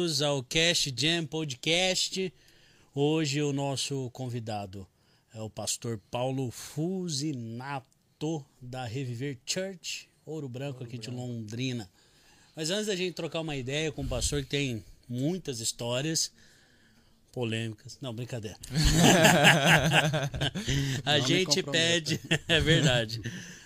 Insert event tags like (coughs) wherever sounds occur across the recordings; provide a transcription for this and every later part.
bem-vindos ao Cast Jam Podcast. Hoje o nosso convidado é o pastor Paulo Fusinato da Reviver Church, Ouro Branco aqui de Londrina. Mas antes da gente trocar uma ideia com o pastor que tem muitas histórias polêmicas. Não, brincadeira. (laughs) a gente pede, (laughs) é verdade.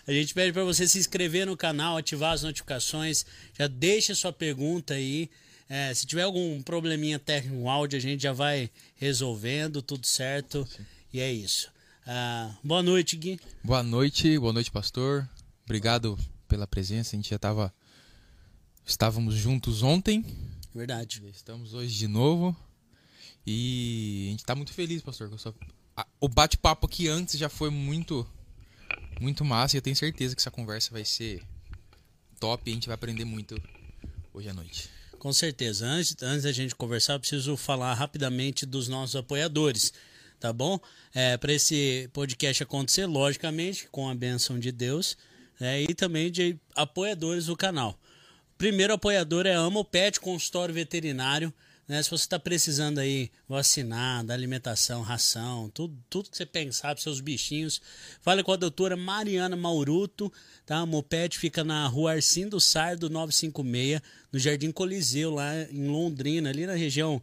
A gente pede para você se inscrever no canal, ativar as notificações, já deixa sua pergunta aí. É, se tiver algum probleminha técnico no áudio, a gente já vai resolvendo, tudo certo. Sim. E é isso. Ah, boa noite, Gui. Boa noite, boa noite, pastor. Obrigado pela presença. A gente já estava estávamos juntos ontem. Verdade. Estamos hoje de novo. E a gente está muito feliz, pastor. O bate-papo aqui antes já foi muito muito massa e eu tenho certeza que essa conversa vai ser top e a gente vai aprender muito hoje à noite. Com certeza. Antes, antes da gente conversar, preciso falar rapidamente dos nossos apoiadores, tá bom? É, Para esse podcast acontecer, logicamente, com a benção de Deus né, e também de apoiadores do canal. Primeiro apoiador é Amo Pet Consultório Veterinário. Né? Se você está precisando aí vacinar, da alimentação, ração, tudo, tudo que você pensar para seus bichinhos, fale com a doutora Mariana Mauruto, tá? A Moped fica na rua Arcindo Sardo 956, no Jardim Coliseu, lá em Londrina, ali na região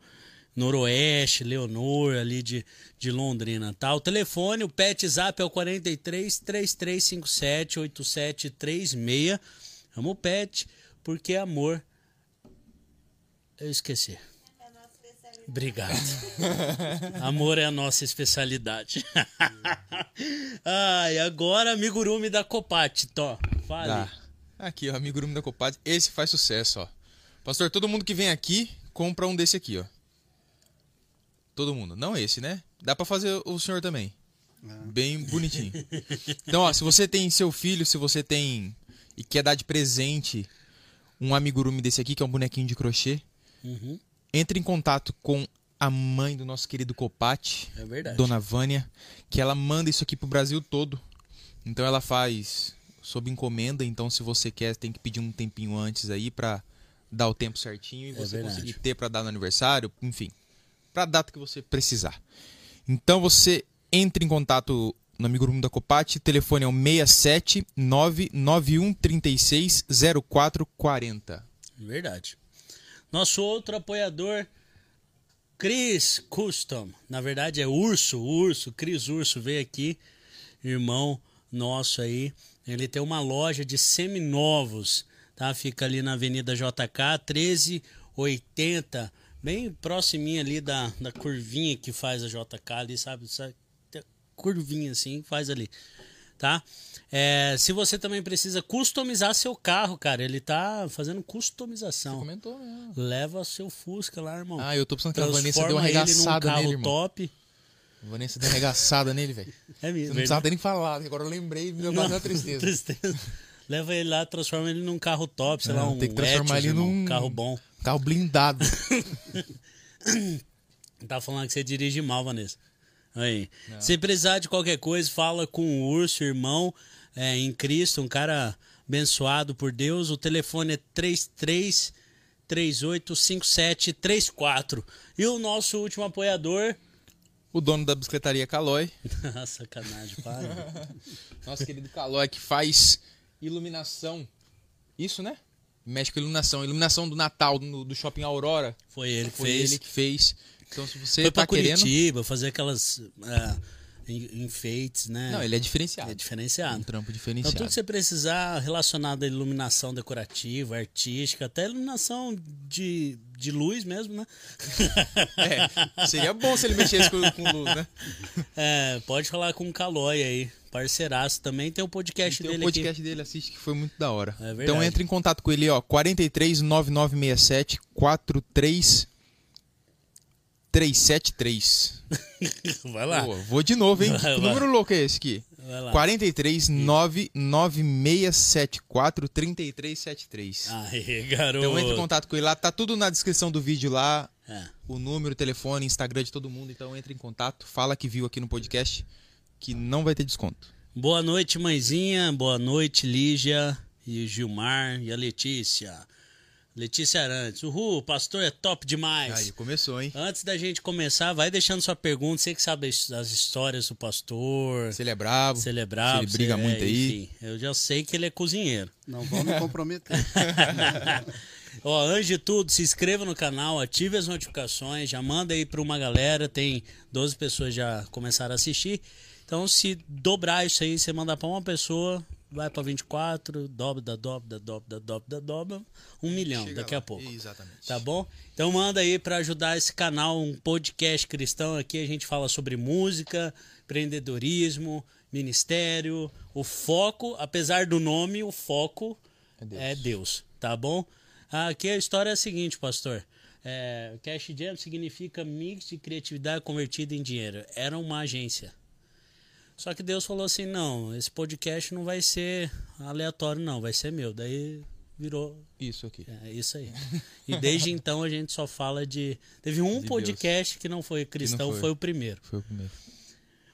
noroeste, Leonor, ali de, de Londrina, tá? O telefone, o pet zap é o 43 3357 8736. Amo pet, porque amor. Eu esqueci. Obrigado. (laughs) Amor é a nossa especialidade. (laughs) Ai, agora amigurumi da Copate, Tó. Fale. Dá. Aqui, ó, amigurumi da Copate. Esse faz sucesso, ó. Pastor, todo mundo que vem aqui compra um desse aqui, ó. Todo mundo. Não esse, né? Dá para fazer o senhor também. Ah. Bem bonitinho. Então, ó, se você tem seu filho, se você tem e quer dar de presente um amigurumi desse aqui, que é um bonequinho de crochê, uhum entre em contato com a mãe do nosso querido Copate, é Dona Vânia, que ela manda isso aqui pro Brasil todo. Então ela faz sob encomenda, então se você quer, tem que pedir um tempinho antes aí para dar o tempo certinho e é você conseguir ter para dar no aniversário, enfim, para data que você precisar. Então você entre em contato no amigo da Copate, telefone é o 67 991 36 0440. Verdade. Nosso outro apoiador, Chris Custom. Na verdade é Urso, Urso, Cris Urso veio aqui, irmão nosso aí. Ele tem uma loja de seminovos, tá? Fica ali na Avenida JK 1380, bem próximinha ali da, da curvinha que faz a JK ali, sabe? Curvinha assim, faz ali, tá? É, se você também precisa customizar seu carro, cara, ele tá fazendo customização. Você comentou mesmo. Leva seu Fusca lá, irmão. Ah, eu tô pensando que a Vanessa deu uma arregaçada nele, irmão. top. A Vanessa deu uma arregaçada nele, velho. É mesmo. Você não precisava nem falado, agora eu lembrei e me deu uma (laughs) tristeza. tristeza. Leva ele lá, transforma ele num carro top, sei não, lá, um tem que transformar Etios, ele num carro bom. Carro blindado. (laughs) tá falando que você dirige mal, Vanessa. Aí. Se precisar de qualquer coisa, fala com o Urso, irmão é, em Cristo, um cara abençoado por Deus. O telefone é 33 385734. E o nosso último apoiador. O dono da bicicletaria Calói. (laughs) Sacanagem, para. (laughs) Nosso querido Calói que faz iluminação. Isso, né? Mexe com iluminação. Iluminação do Natal do, do Shopping Aurora. Foi ele que Foi fez. ele que fez. Então, se você Foi tá pra querendo... Curitiba fazer aquelas. Uh, enfeites, né? Não, ele é diferenciado. É diferenciado. Um trampo diferenciado. Então, tudo que você precisar relacionado à iluminação decorativa, artística, até iluminação de, de luz mesmo, né? (laughs) É, seria bom se ele mexesse com, com luz, né? (laughs) É, pode falar com o Calói aí, parceiraço. Também tem o podcast tem dele Tem o podcast aqui. dele, assiste, que foi muito da hora. É então, entre em contato com ele, ó, 43 9967 43 373. (laughs) Vai lá. Pô, vou de novo, hein? Vai, que número louco é esse aqui? Vai lá. 43 99674 3373. Aê, garoto. Então entre em contato com ele lá. Tá tudo na descrição do vídeo lá. É. O número, o telefone, Instagram de todo mundo. Então entre em contato. Fala que viu aqui no podcast que não vai ter desconto. Boa noite, mãezinha. Boa noite, Lígia e Gilmar e a Letícia. Letícia Arantes. Uhul, o pastor é top demais. Aí, começou, hein? Antes da gente começar, vai deixando sua pergunta. Você que sabe as as histórias do pastor. Se ele é bravo. Se ele é bravo. Se ele briga se- muito é, aí. enfim, eu já sei que ele é cozinheiro. Não me comprometer. (laughs) Ó, antes de tudo, se inscreva no canal, ative as notificações, já manda aí pra uma galera. Tem 12 pessoas já começaram a assistir. Então, se dobrar isso aí, você mandar pra uma pessoa, vai pra 24, dobra, dobra, da dobra, da dobra, da dobra, um milhão Chega daqui lá. a pouco. Exatamente. Tá bom? Então manda aí pra ajudar esse canal, um podcast cristão aqui. A gente fala sobre música, empreendedorismo, ministério. O foco, apesar do nome, o foco É Deus. é Deus, tá bom? Aqui a história é a seguinte, pastor. É, Cash Jam significa mix de criatividade convertida em dinheiro. Era uma agência. Só que Deus falou assim: não, esse podcast não vai ser aleatório, não, vai ser meu. Daí virou Isso aqui. é isso aí. E desde então a gente só fala de. Teve um De podcast que não foi cristão, foi. foi. o primeiro. Foi o primeiro.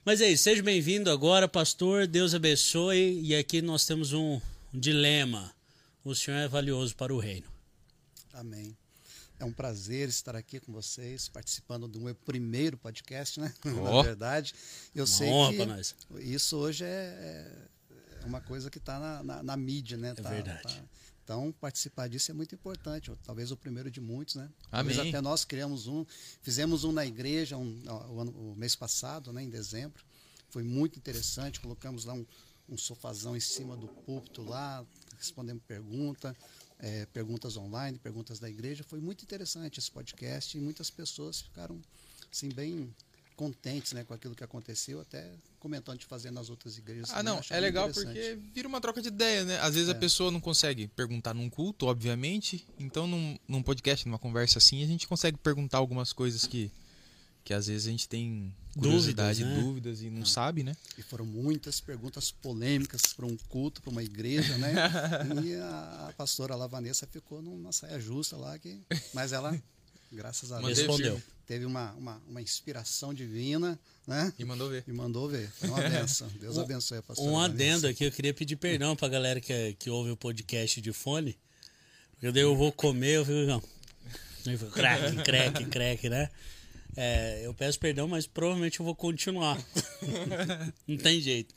Mas é isso, seja bem-vindo agora, pastor. Deus abençoe. E aqui nós temos um dilema. O senhor é valioso para o reino. Amém. É um prazer estar aqui com vocês, participando do meu primeiro podcast, né? (laughs) Ó. Na verdade, eu sei honra que pra nós. isso hoje é, é uma coisa que está na, na- na mídia, né? É Tá- verdade. tá- Então, participar disso é muito importante. Talvez o primeiro de muitos, né? Talvez Amém. até nós criamos um, fizemos um na igreja um, o, ano- o mês passado, né? Em dezembro. Foi muito interessante. Colocamos lá um, um sofazão em cima do púlpito lá, respondemos pergunta, eh, perguntas online, perguntas da igreja. Foi muito interessante esse podcast e muitas pessoas ficaram assim bem contentes, né, com aquilo que aconteceu, até comentando de fazer nas outras igrejas. Ah, não, é legal porque vira uma troca de ideia, né? Às vezes a É. pessoa não consegue perguntar num culto, obviamente. Então, num, num podcast, numa conversa assim, a gente consegue perguntar algumas coisas que, que às vezes a gente tem curiosidade, Dúvidas, né? dúvidas e não sabe, né? E foram muitas perguntas polêmicas para um culto, para uma igreja, né? (laughs) e a pastora lá, Vanessa, ficou numa saia justa lá, que, mas ela, graças a Deus, Respondeu. teve uma, uma, uma inspiração divina, né? E mandou ver. E mandou ver. Foi uma benção. (laughs) Deus abençoe a pastora. Um Vanessa. adendo aqui, eu queria pedir perdão pra galera que, que ouve o podcast de fone. Porque daí eu vou comer, eu fico. Não. Crack, crack, crack, né? É, eu peço perdão, mas provavelmente eu vou continuar. (laughs) Não tem jeito.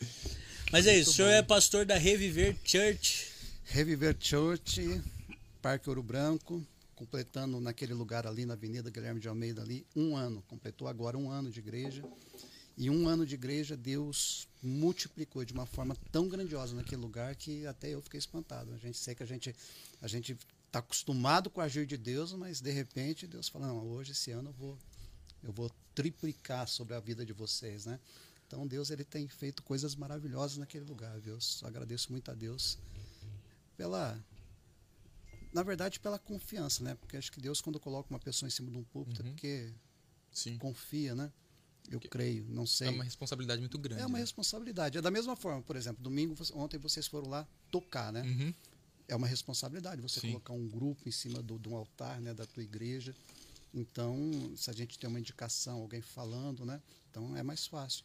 Mas é isso, o senhor é pastor da Reviver Church. Reviver Church, Parque Ouro Branco, completando naquele lugar ali na Avenida Guilherme de Almeida ali, um ano. Completou agora um ano de igreja. E um ano de igreja, Deus multiplicou de uma forma tão grandiosa naquele lugar que até eu fiquei espantado. A gente sei que a gente a gente está acostumado com o agir de Deus, mas de repente Deus fala, não, hoje esse ano eu vou eu vou triplicar sobre a vida de vocês, né? Então Deus ele tem feito coisas maravilhosas naquele lugar, viu? Eu só agradeço muito a Deus pela na verdade pela confiança, né? Porque acho que Deus quando coloca uma pessoa em cima de um púlpito é Uhum. porque Sim. confia, né? Eu creio, não sei. É uma responsabilidade muito grande. É uma né? responsabilidade. É da mesma forma, por exemplo, domingo, ontem vocês foram lá tocar, né? Uhum. É uma responsabilidade você Sim. colocar um grupo em cima do, de um altar, né, da tua igreja. Então, se a gente tem uma indicação, alguém falando, né? Então é mais fácil.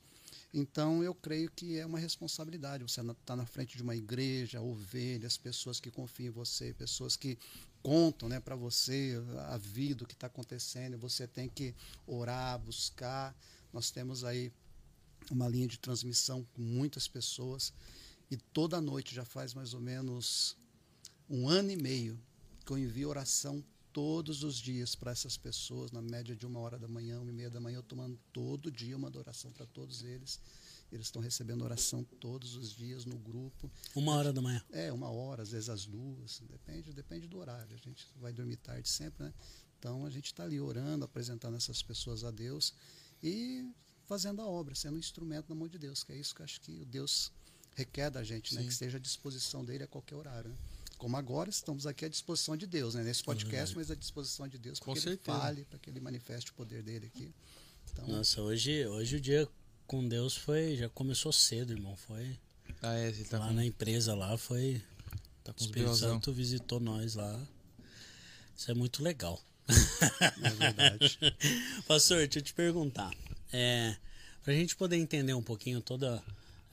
Então eu creio que é uma responsabilidade. Você está na frente de uma igreja, ovelhas, pessoas que confiam em você, pessoas que contam, né, para você a vida, o que está acontecendo. Você tem que orar, buscar. Nós temos aí uma linha de transmissão com muitas pessoas e toda noite já faz mais ou menos um ano e meio que eu envio oração todos os dias para essas pessoas, na média de uma hora da manhã, uma e meia da manhã, eu tomando todo dia uma oração para todos eles. Eles estão recebendo oração todos os dias no grupo. Uma hora da manhã. É, uma hora, às vezes às duas, depende, depende do horário. A gente vai dormir tarde sempre, né? Então a gente está ali orando, apresentando essas pessoas a Deus e fazendo a obra, sendo um instrumento na mão de Deus, que é isso que eu acho que Deus requer da gente, né? Sim. Que esteja à disposição dele a qualquer horário. né? Como agora estamos aqui à disposição de Deus, né? Nesse podcast, mas à disposição de Deus para que ele certeza. fale, para que ele manifeste o poder dele aqui. Então, Nossa, hoje, hoje o dia com Deus foi. Já começou cedo, irmão. Foi Ah, é, você tá lá com, na empresa lá, foi. tá O com os Espírito. Santo visitou nós lá. Isso é muito legal. é verdade. (laughs) Pastor, deixa eu te perguntar. É, pra gente poder entender um pouquinho toda.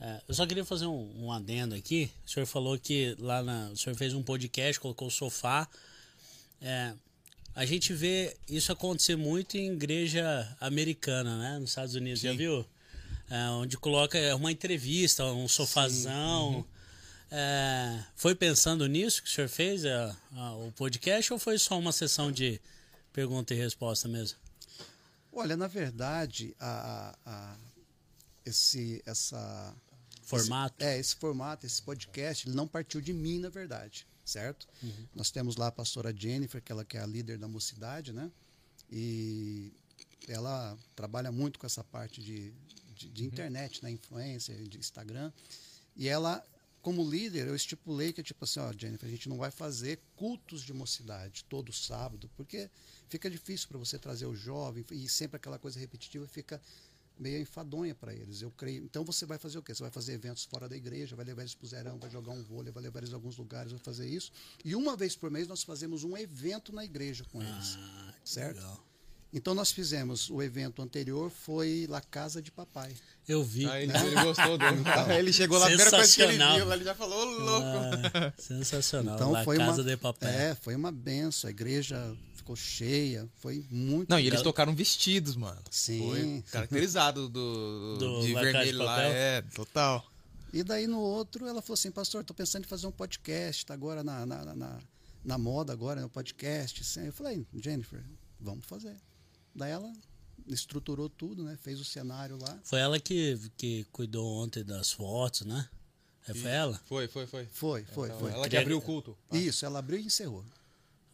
É, eu só queria fazer um, um adendo aqui. O senhor falou que lá na. O senhor fez um podcast, colocou o sofá. é, a gente vê isso acontecer muito em igreja americana, né? Nos Estados Unidos, já Sim. viu? É, onde coloca uma entrevista, um sofazão. Uhum. É, foi pensando nisso que o senhor fez é, a- o podcast ou foi só uma sessão de pergunta e resposta mesmo? Olha, na verdade, a- esse, essa, Formato? Esse, é, esse formato, esse podcast, ele não partiu de mim, na verdade, certo? Nós temos lá a pastora Jennifer, que ela que é a líder da mocidade, né? E ela trabalha muito com essa parte de, de, de internet, né? Influencer, de Instagram. E ela, como líder, eu estipulei que, tipo assim, ó, Jennifer, a gente não vai fazer cultos de mocidade todo sábado, porque fica difícil para você trazer o jovem e sempre aquela coisa repetitiva fica meio enfadonha para eles. Eu creio. Então você vai fazer o quê? Você vai fazer eventos fora da igreja, vai levar eles para o Zerão, vai jogar um vôlei, vai levar eles a alguns lugares, vai fazer isso. E uma vez por mês nós fazemos um evento na igreja com eles. Ah, certo? legal. Então nós fizemos o evento anterior foi La Casa de Papai. Eu vi. Aí ele, ele gostou do. ele chegou lá, primeira coisa que ele Sensacional. viu, ele já falou, "Ô, louco. Ah, sensacional. Então La foi Casa uma de Papel. É, foi uma benção. A igreja ficou cheia, foi muito Não, e eles tocaram vestidos, mano. Sim. Foi caracterizado do, Do de Casa de vermelho lá. É, total. E daí no outro ela falou assim, pastor, tô pensando em fazer um podcast, tá agora na, na, na- na, na moda agora, no podcast. assim. Eu falei, Jennifer, vamos fazer. Daí ela estruturou tudo, né? Fez o cenário lá. Foi ela que, que cuidou ontem das fotos, né? É, foi ela? Foi, foi, foi. Foi, foi, Então, foi. Ela que abriu o culto. Isso, ela abriu e encerrou.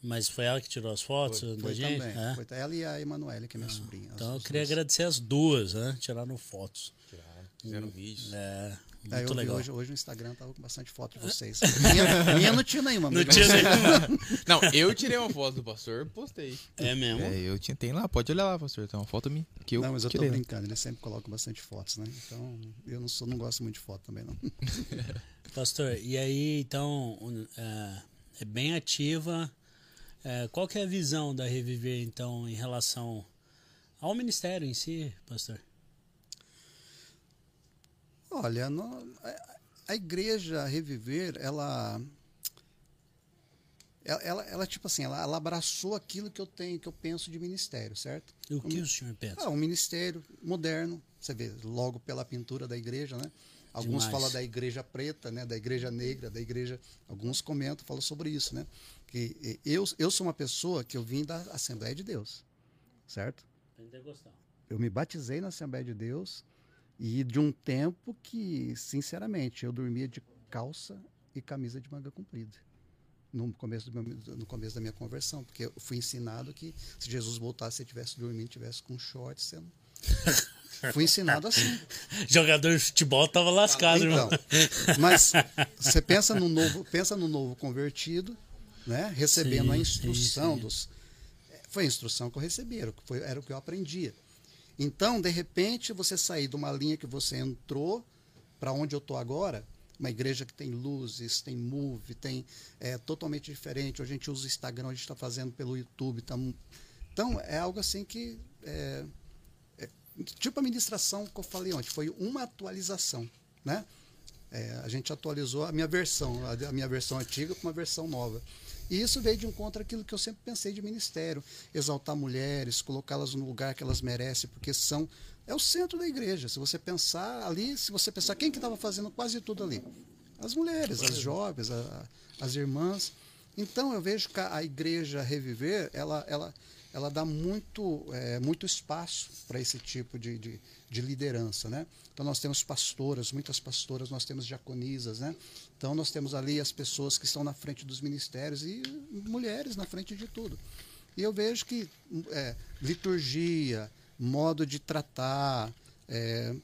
Mas foi ela que tirou as fotos Foi gente? também. É. Foi ela e a Emanuele, que é minha sobrinha. as- Então eu queria duas. agradecer as duas, né? Tiraram fotos. Tiraram, fizeram vídeos. É, Aí muito eu legal. hoje, hoje o Instagram tava com bastante foto de vocês. minha, minha não tinha nenhuma. Não tinha nenhuma. (laughs) Não, eu tirei uma foto do pastor e postei. É mesmo? É, eu tinha, tem lá, pode olhar lá, pastor. Tem uma foto minha. Que eu não, mas eu tô tirei. brincando, ele sempre coloca bastante fotos, né? Então, eu não, sou, não gosto muito de foto também, não. Pastor, e aí então é, é bem ativa. É, qual que é a visão da Reviver então em relação ao ministério em si, pastor? Olha, no- a, igreja Reviver, ela, ela, ela, ela, tipo assim, ela, ela abraçou aquilo que eu tenho, que eu penso de ministério, certo? E o que o senhor pensa? Ah, um ministério moderno, você vê logo pela pintura da igreja, né? Alguns Demais. falam da igreja preta, né? Da igreja negra, da igreja. Alguns comentam, falam sobre isso, né? Que eu, eu sou uma pessoa que eu vim da Assembleia de Deus, certo? Pentecostal. Eu me batizei na Assembleia de Deus e de um tempo que, sinceramente, eu dormia de calça e camisa de manga comprida. No começo, meu- no começo da minha conversão, porque eu fui ensinado que se Jesus voltasse e estivesse dormindo, tivesse com shorts, você não... (laughs) fui ensinado assim. Jogador de futebol tava lascado, Então, irmão. mas você pensa no novo, pensa no novo convertido, né? Recebendo Sim, a instrução sim, sim. dos foi a instrução que eu recebi, era o que, foi, era o que eu aprendia. Então, de repente, você sair de uma linha que você entrou para onde eu estou agora, uma igreja que tem luzes, tem move, tem é totalmente diferente. Hoje a gente usa o Instagram, a gente está fazendo pelo YouTube. Tamo, então, é algo assim que é, é, tipo a ministração que eu falei ontem, foi uma atualização, né? É, a gente atualizou a minha versão, a a minha versão antiga com uma versão nova. E isso veio de encontro àquilo que eu sempre pensei de ministério, exaltar mulheres, colocá-las no lugar que elas merecem, porque são é o centro da igreja. Se você pensar ali, se você pensar quem que estava fazendo quase tudo ali, as mulheres, as jovens, a- as irmãs. Então eu vejo que a igreja reviver, ela, ela, ela dá muito, é, muito espaço para esse tipo de, de, de liderança, né? Então nós temos pastoras, muitas pastoras, nós temos diaconisas, né? Então nós temos ali as pessoas que estão na frente dos ministérios e mulheres na frente de tudo. E eu vejo que é, liturgia, modo de tratar, é,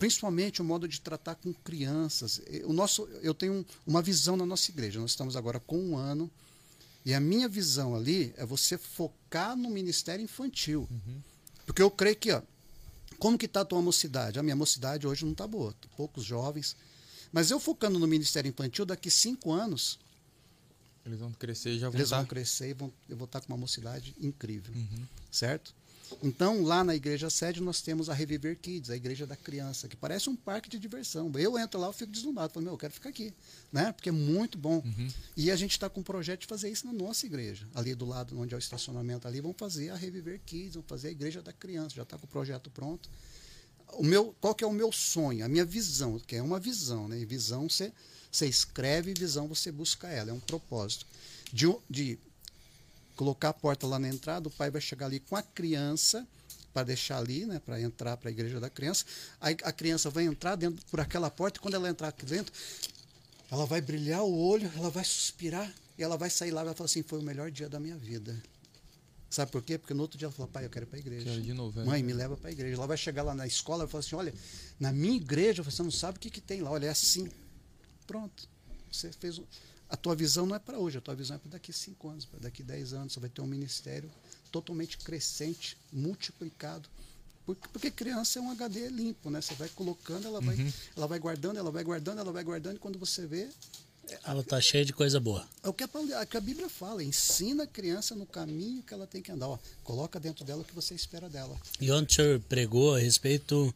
principalmente o modo de tratar com crianças. O nosso, eu tenho um- uma visão na nossa igreja. Nós estamos agora com um ano e a minha visão ali é você focar no ministério infantil, porque eu creio que, ó, como que está a tua mocidade? A minha mocidade hoje não está boa, poucos jovens. Mas eu focando no ministério infantil, daqui cinco anos Eles vão crescer e já vão eles vão estar. crescer e vão, eu vou estar com uma mocidade incrível, Uhum. certo? Então, lá na igreja sede, nós temos a Reviver Kids, a igreja da criança, que parece um parque de diversão. Eu entro lá, eu fico deslumbrado, falo, meu, eu quero ficar aqui, né? Porque é muito bom. Uhum. E a gente está com um projeto de fazer isso na nossa igreja, ali do lado onde é o estacionamento ali, vamos fazer a Reviver Kids, vamos fazer a igreja da criança, já está com o projeto pronto. O meu, qual que é o meu sonho, a minha visão, que é uma visão, né? E visão você, você escreve, visão você busca ela, é um propósito. De, de colocar a porta lá na entrada, o pai vai chegar ali com a criança para deixar ali, né, para entrar para a igreja da criança. Aí a criança vai entrar dentro por aquela porta e quando ela entrar aqui dentro, ela vai brilhar o olho, ela vai suspirar e ela vai sair lá e vai falar assim: foi o melhor dia da minha vida. Sabe por quê? Porque no outro dia ela fala, pai, eu quero ir para a igreja. Quero de novo, é. Mãe, me leva para a igreja. Ela vai chegar lá na escola e falar assim: olha, na minha igreja você não sabe o que, que tem lá, olha, é assim. Pronto. Você fez um a tua visão não é para hoje, a tua visão é para daqui cinco anos, para daqui dez anos. Você vai ter um ministério totalmente crescente, multiplicado. Porque, porque criança é um HD limpo, né? Você vai colocando, ela vai, uhum. ela vai guardando, ela vai guardando, ela vai guardando, e quando você vê. É, ela está cheia de coisa boa. É o que a, que a, Bíblia fala: ensina a criança no caminho que ela tem que andar. Ó, coloca dentro dela o que você espera dela. E onde o senhor pregou a respeito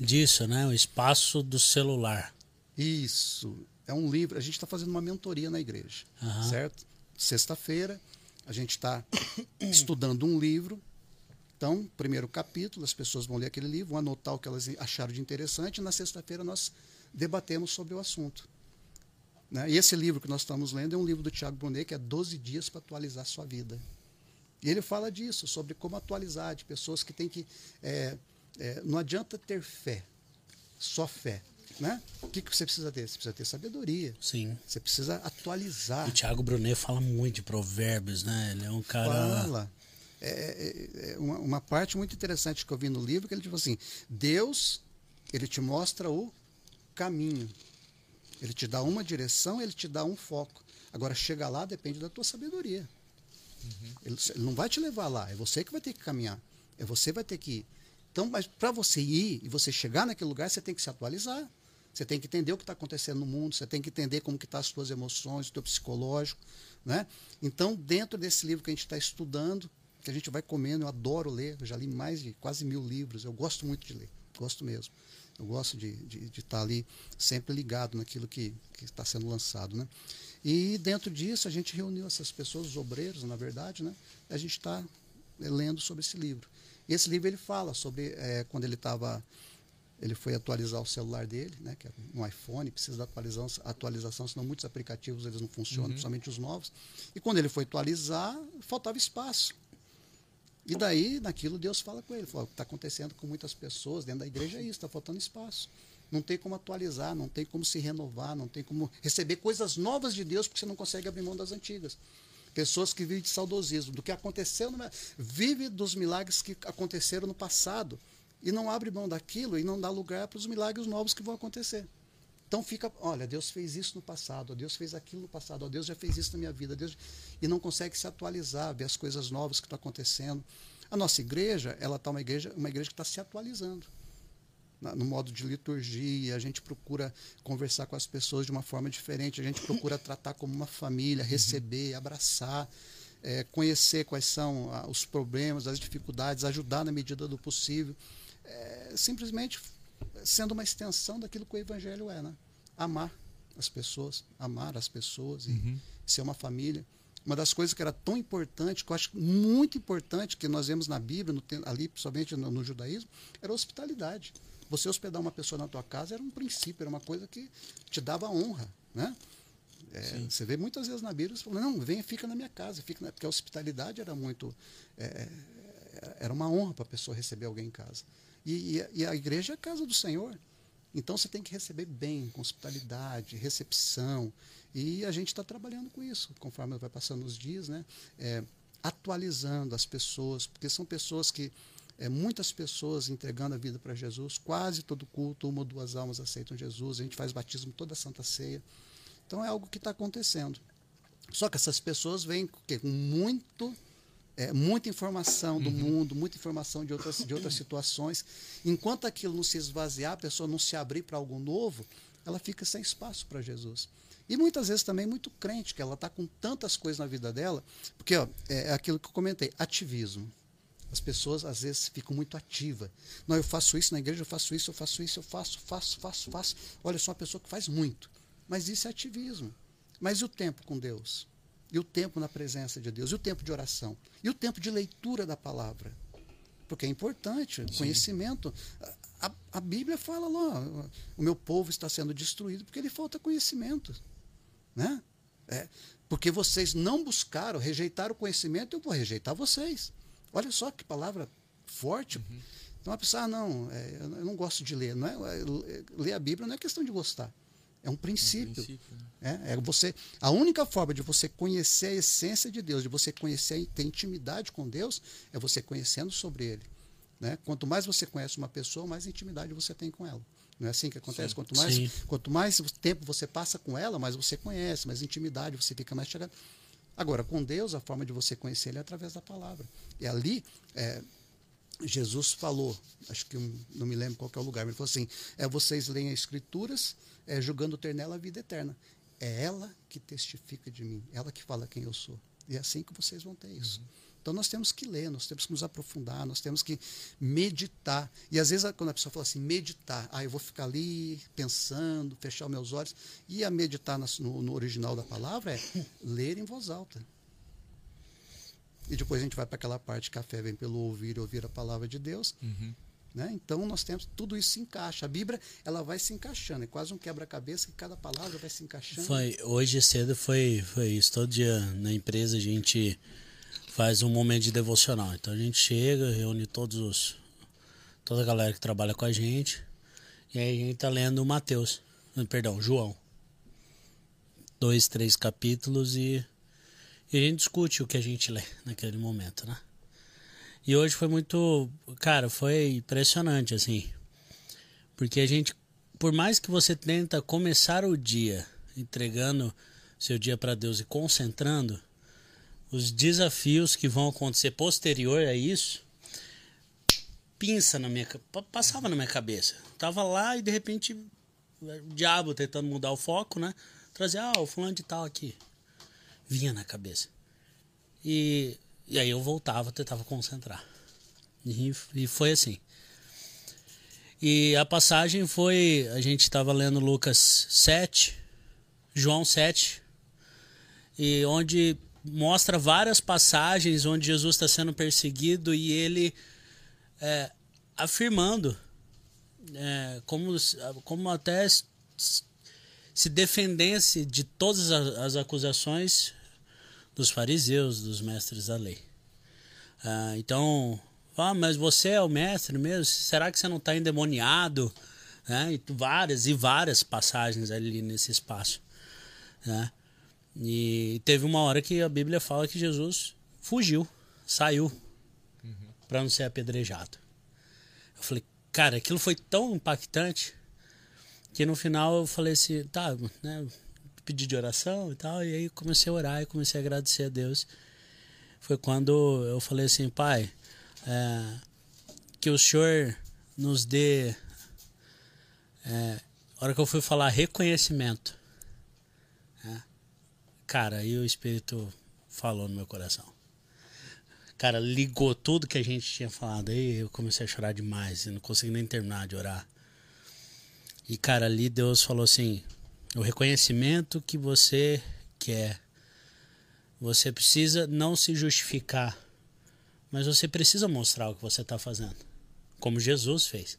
disso, né? O espaço do celular. Isso é um livro. A gente está fazendo uma mentoria na igreja, uhum. certo? Sexta-feira, a gente está (coughs) estudando um livro. Então, primeiro capítulo, as pessoas vão ler aquele livro, vão anotar o que elas acharam de interessante. E na sexta-feira nós debatemos sobre o assunto. Né? E esse livro que nós estamos lendo é um livro do Tiago Brunet, que é 12 dias para atualizar a sua vida. E ele fala disso, sobre como atualizar, de pessoas que têm que. É, é, não adianta ter fé, só fé. Né? O que, que você precisa ter? Você precisa ter sabedoria. Sim. Você precisa atualizar. O Tiago Brunet fala muito de provérbios, né? Ele é um cara. Fala. É, é, é uma, uma, parte muito interessante que eu vi no livro que ele diz assim: Deus, ele te mostra o caminho. Ele te dá uma direção, ele te dá um foco. Agora, chegar lá depende da tua sabedoria. Uhum. Ele, ele não vai te levar lá, é você que vai ter que caminhar. É você que vai ter que ir. Então, mas para você ir e você chegar naquele lugar, você tem que se atualizar. Você tem que entender o que está acontecendo no mundo, você tem que entender como que estão tá as suas emoções, o teu psicológico. Né? Então, dentro desse livro que a gente está estudando, que a gente vai comendo, eu adoro ler, eu já li mais de quase mil livros, eu gosto muito de ler, gosto mesmo. Eu gosto de estar de, de tá ali sempre ligado naquilo que está sendo lançado. Né? E dentro disso, a gente reuniu essas pessoas, os obreiros, na verdade, né? a gente está lendo sobre esse livro. Esse livro ele fala sobre é, quando ele estava ele foi atualizar o celular dele, né, que é um iPhone, precisa da atualização, atualização, senão muitos aplicativos eles não funcionam, uhum. principalmente os novos. E quando ele foi atualizar, faltava espaço. E daí, naquilo, Deus fala com ele, fala, o que está acontecendo com muitas pessoas dentro da igreja é isso, está faltando espaço. Não tem como atualizar, não tem como se renovar, não tem como receber coisas novas de Deus, porque você não consegue abrir mão das antigas. Pessoas que vivem de saudosismo, do que aconteceu, no, vive dos milagres que aconteceram no passado e não abre mão daquilo e não dá lugar para os milagres novos que vão acontecer. Então fica, olha, Deus fez isso no passado, Deus fez aquilo no passado, Deus já fez isso na minha vida, Deus e não consegue se atualizar, ver as coisas novas que estão acontecendo. A nossa igreja, ela está uma igreja, uma igreja que está se atualizando no modo de liturgia, a gente procura conversar com as pessoas de uma forma diferente, a gente procura tratar como uma família, receber, abraçar, é, conhecer quais são ah, os problemas, as dificuldades, ajudar na medida do possível é, simplesmente sendo uma extensão daquilo que o evangelho é, né? Amar as pessoas, amar as pessoas e uhum. ser uma família. Uma das coisas que era tão importante, que eu acho muito importante, que nós vemos na Bíblia, no, ali, principalmente no, no, judaísmo, era a hospitalidade. Você hospedar uma pessoa na tua casa era um princípio, era uma coisa que te dava honra, né? É, você vê muitas vezes na Bíblia, você fala, não, vem, fica na minha casa, fica na... porque a hospitalidade era muito, é, é era uma honra para a pessoa receber alguém em casa. E, e, e a igreja é a casa do Senhor. Então você tem que receber bem, com hospitalidade, recepção. E a gente está trabalhando com isso, conforme vai passando os dias, né? É, atualizando as pessoas, porque são pessoas que. É, muitas pessoas entregando a vida para Jesus, quase todo culto, uma ou duas almas aceitam Jesus, a gente faz batismo toda a Santa Ceia. Então é algo que está acontecendo. Só que essas pessoas vêm com muito é, muita informação do uhum. mundo, muita informação de outras, de outras situações. Enquanto aquilo não se esvaziar, a pessoa não se abrir para algo novo, ela fica sem espaço para Jesus. E muitas vezes também muito crente, que ela está com tantas coisas na vida dela, porque ó, é, é aquilo que eu comentei, ativismo. As pessoas às vezes ficam muito ativas. Não, eu faço isso na igreja, eu faço isso, eu faço isso, eu faço, faço, faço, faço. Olha, eu sou uma pessoa que faz muito. Mas isso é ativismo. Mas e o tempo com Deus? E o tempo na presença de Deus? E o tempo de oração? E o tempo de leitura da palavra? Porque é importante, Sim. conhecimento. A, a, Bíblia fala lá, o meu povo está sendo destruído porque lhe falta conhecimento. Né? É, porque vocês não buscaram, rejeitaram o conhecimento, eu vou rejeitar vocês. Olha só que palavra forte. Uhum. Então a pessoa, ah, não, é, eu não gosto de ler. Não é, é, ler a Bíblia não é questão de gostar. É um princípio. É, um princípio né? é, é, você. A única forma de você conhecer a essência de Deus, de você conhecer e ter intimidade com Deus, é você conhecendo sobre Ele. Né? Quanto mais você conhece uma pessoa, mais intimidade você tem com ela. Não é assim que acontece? Sim. Quanto mais, quanto mais tempo você passa com ela, mais você conhece, mais intimidade, você fica mais chegado. Agora, com Deus, a forma de você conhecer Ele é através da palavra. E ali, é, Jesus falou, acho que não me lembro qual é o lugar, mas ele falou assim: é, vocês leem as Escrituras, é, julgando ter nela a vida eterna. É ela que testifica de mim, ela que fala quem eu sou. E é assim que vocês vão ter isso. Uhum. Então nós temos que ler, nós temos que nos aprofundar, nós temos que meditar. E às vezes quando a pessoa fala assim, meditar, ah, eu vou ficar ali pensando, fechar meus olhos. E a meditar no, no original da palavra é ler em voz alta. E depois a gente vai para aquela parte que a fé vem pelo ouvir e ouvir a palavra de Deus. Uhum. Né? Então nós temos tudo isso se encaixa. A Bíblia ela vai se encaixando, é quase um quebra-cabeça que cada palavra vai se encaixando. Foi hoje cedo foi foi isso todo dia na empresa a gente faz um momento de devocional. Então a gente chega, reúne todos os toda a galera que trabalha com a gente e aí a gente tá lendo Mateus, perdão, João. Dois, três capítulos e, e a gente discute o que a gente lê (laughs) naquele momento, né? E hoje foi muito, cara, foi impressionante assim. Porque a gente, por mais que você tenta começar o dia entregando seu dia para Deus e concentrando, os desafios que vão acontecer posterior a isso, pinça na minha passava na minha cabeça. tava lá e de repente o diabo tentando mudar o foco, né? Trazer, ah, o fulano de tal aqui. Vinha na cabeça. E, e aí eu voltava, tentava concentrar. E, e foi assim. E a passagem foi, a gente estava lendo Lucas 7, João 7, e onde mostra várias passagens onde Jesus está sendo perseguido e ele é, afirmando é, como, como até se defendesse de todas as acusações dos fariseus, dos mestres da lei. Ah, então, ah, mas você é o mestre mesmo? Será que você não está endemoniado? É, e várias e várias passagens ali nesse espaço. Né? E teve uma hora que a Bíblia fala que Jesus fugiu, saiu, uhum. para não ser apedrejado. Eu falei, cara, aquilo foi tão impactante que no final eu falei assim, tá, né, pedi de oração e tal, e aí comecei a orar e comecei a agradecer a Deus. Foi quando eu falei assim, pai, é, que o Senhor nos dê, é, a hora que eu fui falar reconhecimento, Cara, aí o Espírito falou no meu coração. Cara, ligou tudo que a gente tinha falado. Aí eu comecei a chorar demais. Eu não consegui nem terminar de orar. E, cara, ali Deus falou assim: o reconhecimento que você quer. Você precisa não se justificar, mas você precisa mostrar o que você está fazendo, como Jesus fez.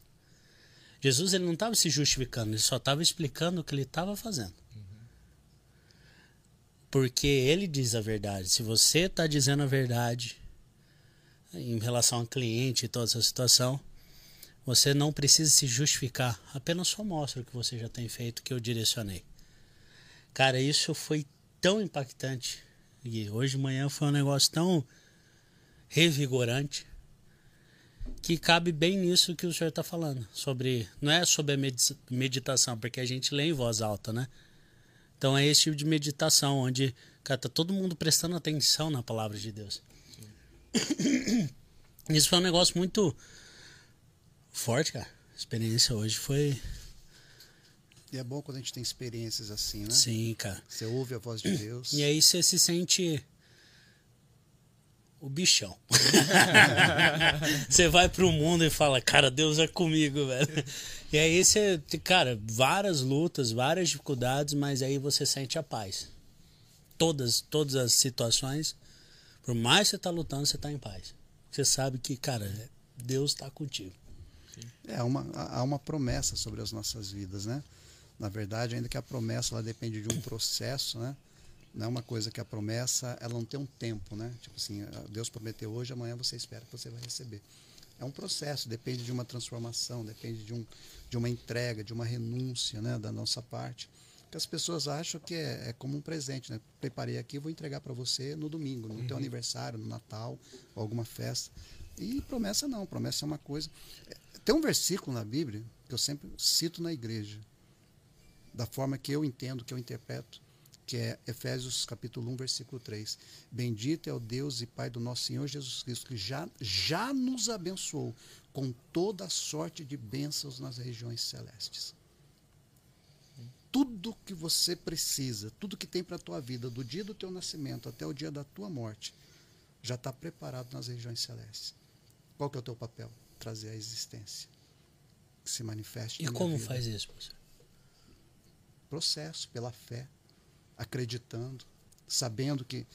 Jesus ele não estava se justificando, ele só estava explicando o que ele estava fazendo. Porque ele diz a verdade. Se você está dizendo a verdade em relação ao cliente e toda essa situação, você não precisa se justificar. Apenas só mostra o que você já tem feito, que eu direcionei. Cara, isso foi tão impactante. E hoje de manhã foi um negócio tão revigorante que cabe bem nisso que o senhor está falando. Sobre. Não é sobre a meditação, porque a gente lê em voz alta, né? Então é esse tipo de meditação, onde cara, tá todo mundo prestando atenção na palavra de Deus. (coughs) Isso foi um negócio muito forte, cara. A experiência hoje foi. E é bom quando a gente tem experiências assim, né? Sim, cara. Você ouve a voz de Deus. E aí você se sente o bichão. (laughs) você vai pro mundo e fala, cara, Deus é comigo, velho. E aí você, cara, várias lutas, várias dificuldades, mas aí você sente a paz. Todas, todas as situações, por mais que você tá lutando, você tá em paz. Você sabe que, cara, Deus está contigo. É uma, há uma promessa sobre as nossas vidas, né? Na verdade, ainda que a promessa ela depende de um processo, né? Não é uma coisa que a promessa ela não tem um tempo, né? Tipo assim, Deus prometeu hoje, amanhã você espera que você vai receber. É um processo, depende de uma transformação, depende de, um, de uma entrega, de uma renúncia, né, da nossa parte. Que as pessoas acham que é, é como um presente, né? Preparei aqui, vou entregar para você no domingo, no uhum. teu aniversário, no Natal, alguma festa. E promessa não, promessa é uma coisa. Tem um versículo na Bíblia que eu sempre cito na igreja, da forma que eu entendo, que eu interpreto, que é Efésios capítulo 1, versículo 3. Bendito é o Deus e Pai do nosso Senhor Jesus Cristo, que já, já nos abençoou com toda sorte de bênçãos nas regiões celestes. Tudo que você precisa, tudo que tem para a tua vida, do dia do teu nascimento até o dia da tua morte, já está preparado nas regiões celestes. Qual que é o teu papel? Trazer a existência. Que se manifeste. E como vida. faz isso, professor? Processo, pela fé acreditando, sabendo que.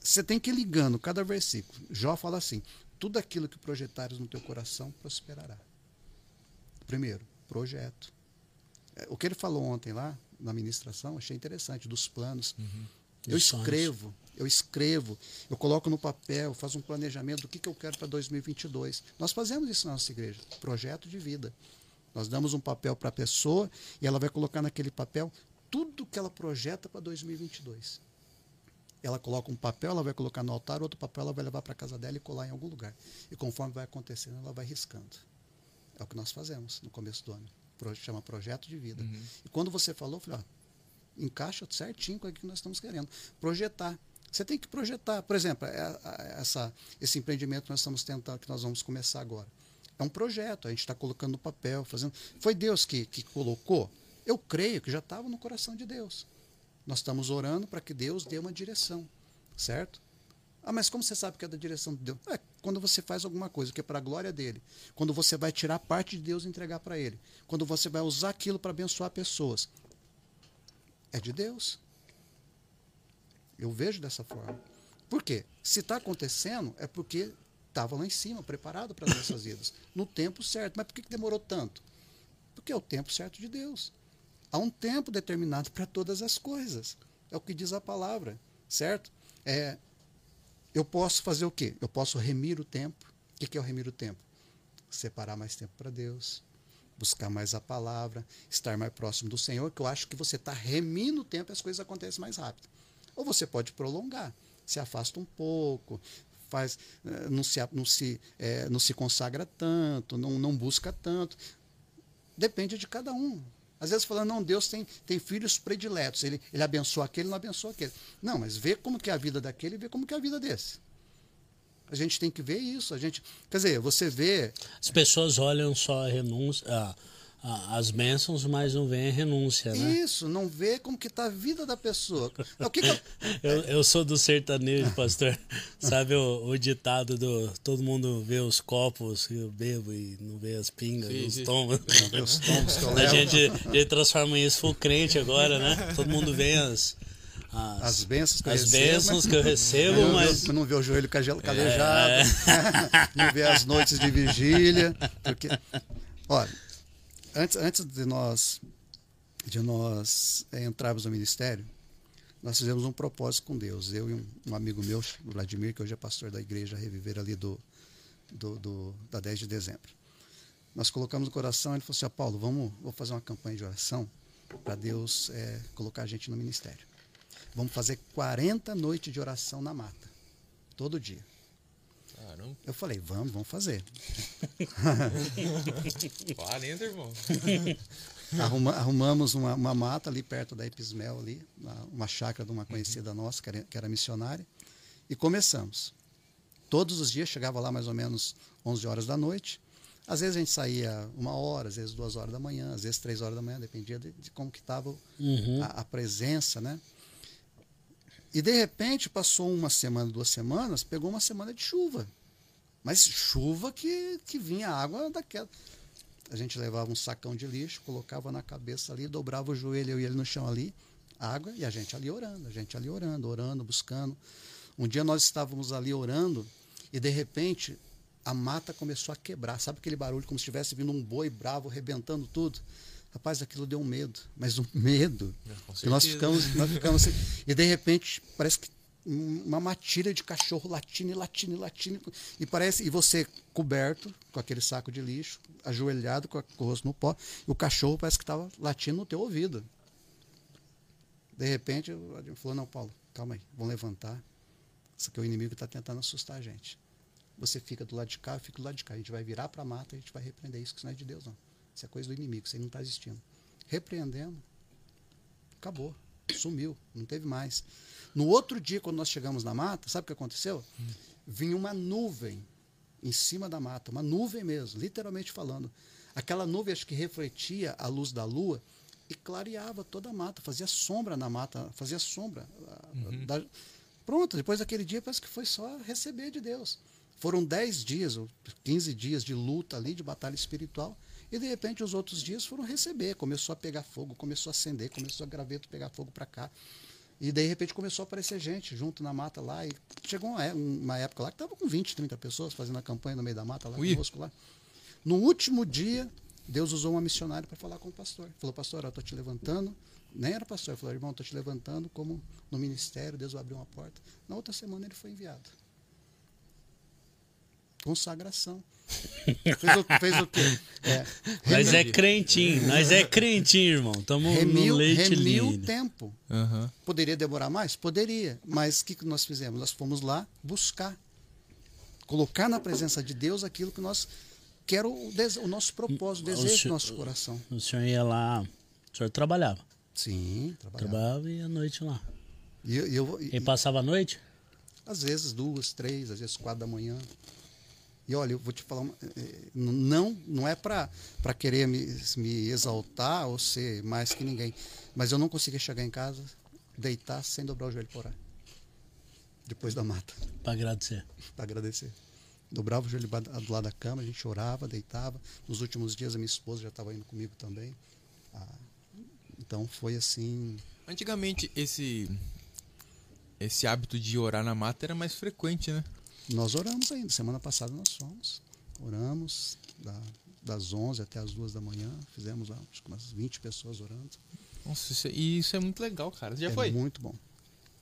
Você tem que ir ligando cada versículo. Jó fala assim: tudo aquilo que projetares no teu coração prosperará. Primeiro, projeto. É, o que ele falou ontem lá na ministração, achei interessante, dos planos. Uhum. Eu escrevo, eu escrevo, eu coloco no papel, faço um planejamento do que, que eu quero para 2022. Nós fazemos isso na nossa igreja, projeto de vida. Nós damos um papel para a pessoa e ela vai colocar naquele papel tudo que ela projeta para 2022. Ela coloca um papel, ela vai colocar no altar, outro papel ela vai levar para casa dela e colar em algum lugar. E conforme vai acontecendo, ela vai riscando. É o que nós fazemos no começo do ano. Chama projeto de vida. Uhum. E quando você falou, eu falei, ó, encaixa certinho com o que nós estamos querendo. Projetar. Você tem que projetar. Por exemplo, é, é, essa, esse empreendimento que nós estamos tentando, que nós vamos começar agora. É um projeto, a gente está colocando no papel, fazendo. Foi Deus que, que colocou? Eu creio que já estava no coração de Deus. Nós estamos orando para que Deus dê uma direção, certo? Ah, mas como você sabe que é da direção de Deus? É quando você faz alguma coisa que é para a glória dele. Quando você vai tirar parte de Deus e entregar para ele. Quando você vai usar aquilo para abençoar pessoas. É de Deus. Eu vejo dessa forma. Por quê? Se está acontecendo, é porque estava lá em cima, preparado para as nossas vidas. No tempo certo. Mas por que demorou tanto? Porque é o tempo certo de Deus. Há um tempo determinado para todas as coisas. É o que diz a palavra, certo? É, eu posso fazer o quê? Eu posso remir o tempo. O que é o remir o tempo? Separar mais tempo para Deus, buscar mais a palavra, estar mais próximo do Senhor, que eu acho que você está remindo o tempo e as coisas acontecem mais rápido. Ou você pode prolongar, se afasta um pouco, faz, eh, não se, não se, é, não se consagra tanto, não, não busca tanto. Depende de cada um. Às vezes falando, não, Deus tem, tem filhos prediletos, ele, ele abençoa aquele, não abençoa aquele. Não, mas vê como que é a vida daquele e vê como que é a vida desse. A gente tem que ver isso. A gente, quer dizer, você vê. As pessoas olham só a renúncia, as bênçãos, mas não vê a renúncia, né? Isso, não vê como que está a vida da pessoa. O que que eu... (laughs) eu... eu, sou do sertanejo, pastor. (laughs) Sabe o, o, ditado do todo mundo vê os copos que eu bebo e não vê as pingas, sim, os tomos. Os tomos que eu (laughs) a, gente, a gente transforma isso full crente agora, né? Todo mundo vê as... As, as bênçãos que, as eu bênçãos que eu recebo, não, mas. Não, não vê o joelho calejado, é... não vê as noites de vigília. Porque, olha, antes, antes de nós de nós é, entrarmos no ministério, nós fizemos um propósito com Deus. Eu e um, um, amigo meu, Vladimir, que hoje é pastor da igreja Reviver ali do, do, do, da 10 de dezembro. Nós colocamos no coração, ele falou assim, ah, Paulo, vamos, vamos fazer uma campanha de oração para Deus é, colocar a gente no ministério. Vamos fazer 40 noites de oração na mata, todo dia. Caramba. Eu falei, vamos, vamos fazer. (laughs) 40, irmão. (laughs) Arruma, arrumamos uma, uma, mata ali perto da Epismel, ali, uma, uma chácara de uma conhecida uhum. nossa, que era, que era missionária, e começamos. Todos os dias chegava lá mais ou menos 11 horas da noite. Às vezes a gente saía uma hora, às vezes duas horas da manhã, às vezes três horas da manhã, dependia de, de como que estava uhum. a, a, presença, né? E de repente passou uma semana, duas semanas, pegou uma semana de chuva. Mas chuva que, que vinha água daquela. A gente levava um sacão de lixo, colocava na cabeça ali, dobrava o joelho, eu e ele no chão ali, água, e a gente ali orando, a gente ali orando, orando, buscando. Um dia nós estávamos ali orando e de repente a mata começou a quebrar. Sabe aquele barulho como se estivesse vindo um boi bravo arrebentando tudo? Rapaz, aquilo deu um medo, mas um medo. que nós ficamos, nós (laughs) ficamos assim, e de repente parece que uma matilha de cachorro latindo e latindo e latindo e parece e você coberto com aquele saco de lixo, ajoelhado com, o rosto no pó, e o cachorro parece que estava latindo no teu ouvido. De repente, ele falou: "Não, Paulo, calma aí, vamos levantar. Isso aqui é o inimigo que está tentando assustar a gente. Você fica do lado de cá, eu fico do lado de cá. A gente vai virar para a mata e a gente vai repreender isso, que isso não é de Deus, não. Isso é coisa do inimigo, isso aí não está existindo. Repreendendo, acabou, sumiu, não teve mais. No outro dia, quando nós chegamos na mata, sabe o que aconteceu? Vinha uma nuvem em cima da mata, uma nuvem mesmo, literalmente falando. Aquela nuvem acho que refletia a luz da lua e clareava toda a mata, fazia sombra na mata, fazia sombra. Uhum. Da... Pronto, depois daquele dia parece que foi só receber de Deus. Foram 10 dias, ou 15 dias de luta ali, de batalha espiritual. E de repente os outros dias foram receber. Começou a pegar fogo, começou a acender, começou a graveto pegar fogo para cá. E de repente começou a aparecer gente junto na mata lá. E chegou uma, uma época lá que estava com 20, 30 pessoas fazendo a campanha no meio da mata lá Ui. conosco lá. No último dia, Deus usou uma missionária para falar com o pastor. Falou, pastor, eu estou te levantando. Nem era pastor, falou, irmão, estou te levantando como no ministério, Deus vai abrir uma porta. Na outra semana ele foi enviado. Consagração. Fez o, fez o quê? É, nós é crentinho, nós é crentinho, irmão. Estamos no leite remiu lindo. tempo. Uhum. Poderia demorar mais? Poderia. Mas o que, que nós fizemos? Nós fomos lá buscar. Colocar na presença de Deus aquilo que nós que era o, o nosso propósito, o desejo do nosso coração. O senhor ia lá, o senhor trabalhava? Sim, trabalhava. Trabalhava e à noite lá. E, eu, eu, e, e passava a noite? Às vezes duas, três, às vezes quatro da manhã. E olha, eu vou te falar, uma, eh, não, não é para querer me, me exaltar ou ser mais que ninguém, mas eu não conseguia chegar em casa, deitar sem dobrar o joelho por orar. Depois da mata. Para agradecer. Para agradecer. Dobrava o joelho do lado da cama, a gente chorava, deitava. Nos últimos dias a minha esposa já estava indo comigo também. Ah, então foi assim. Antigamente esse esse hábito de orar na mata era mais frequente, né? Nós oramos ainda. Semana passada nós fomos. Oramos da, das 11 até as 2 da manhã. Fizemos acho que umas 20 pessoas orando. Nossa, isso é, e isso é muito legal, cara. Você já é foi? muito bom.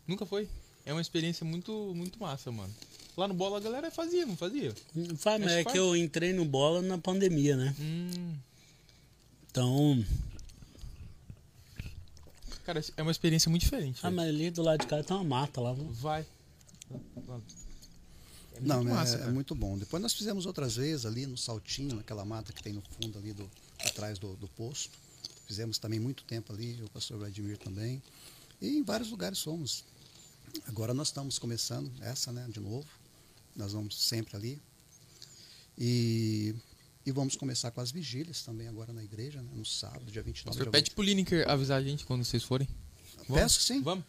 Nunca foi? É uma experiência muito, muito massa, mano. Lá no Bola a galera fazia, não fazia? Faz, mas é faz? que eu entrei no Bola na pandemia, né? Hum. Então... Cara, é uma experiência muito diferente. Ah, mas ali do lado de cá tem uma mata lá. Vai. É Não, massa, é, é, muito bom. Depois nós fizemos outras vezes ali no Saltinho, naquela mata que tem no fundo ali do, atrás do, do posto. Fizemos também muito tempo ali, o pastor Vladimir também. E em vários lugares fomos. Agora nós estamos começando essa, né, de novo. Nós vamos sempre ali. E, e vamos começar com as vigílias também agora na igreja, né, no sábado, dia 29 Pastor, pede pro Lineker avisar a gente quando vocês forem. Vamos? Peço sim. Vamos.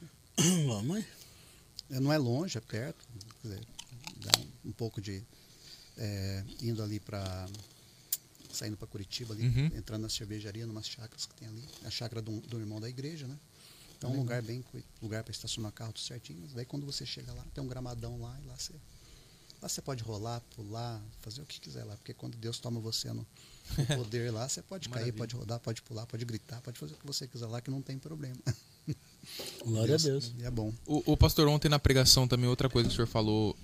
Vamos. (coughs) Não é longe, é perto. Quer dizer, dá um, um pouco de. É, indo ali para. saindo para Curitiba, ali, uhum. entrando na cervejaria, numas chácaras que tem ali. A chácara do, do irmão da igreja, né? Então, um lugar bem. lugar para estacionar carro tudo certinho. Daí, quando você chega lá, tem um gramadão lá e lá você. Lá você pode rolar, pular, fazer o que quiser lá, porque quando Deus toma você no, no (laughs) poder lá, você pode cair, pode rodar, pode pular, pode gritar, pode fazer o que você quiser lá, que não tem problema. Glória Deus, a Deus. É bom. O, o, pastor, ontem na pregação também, outra coisa que o senhor falou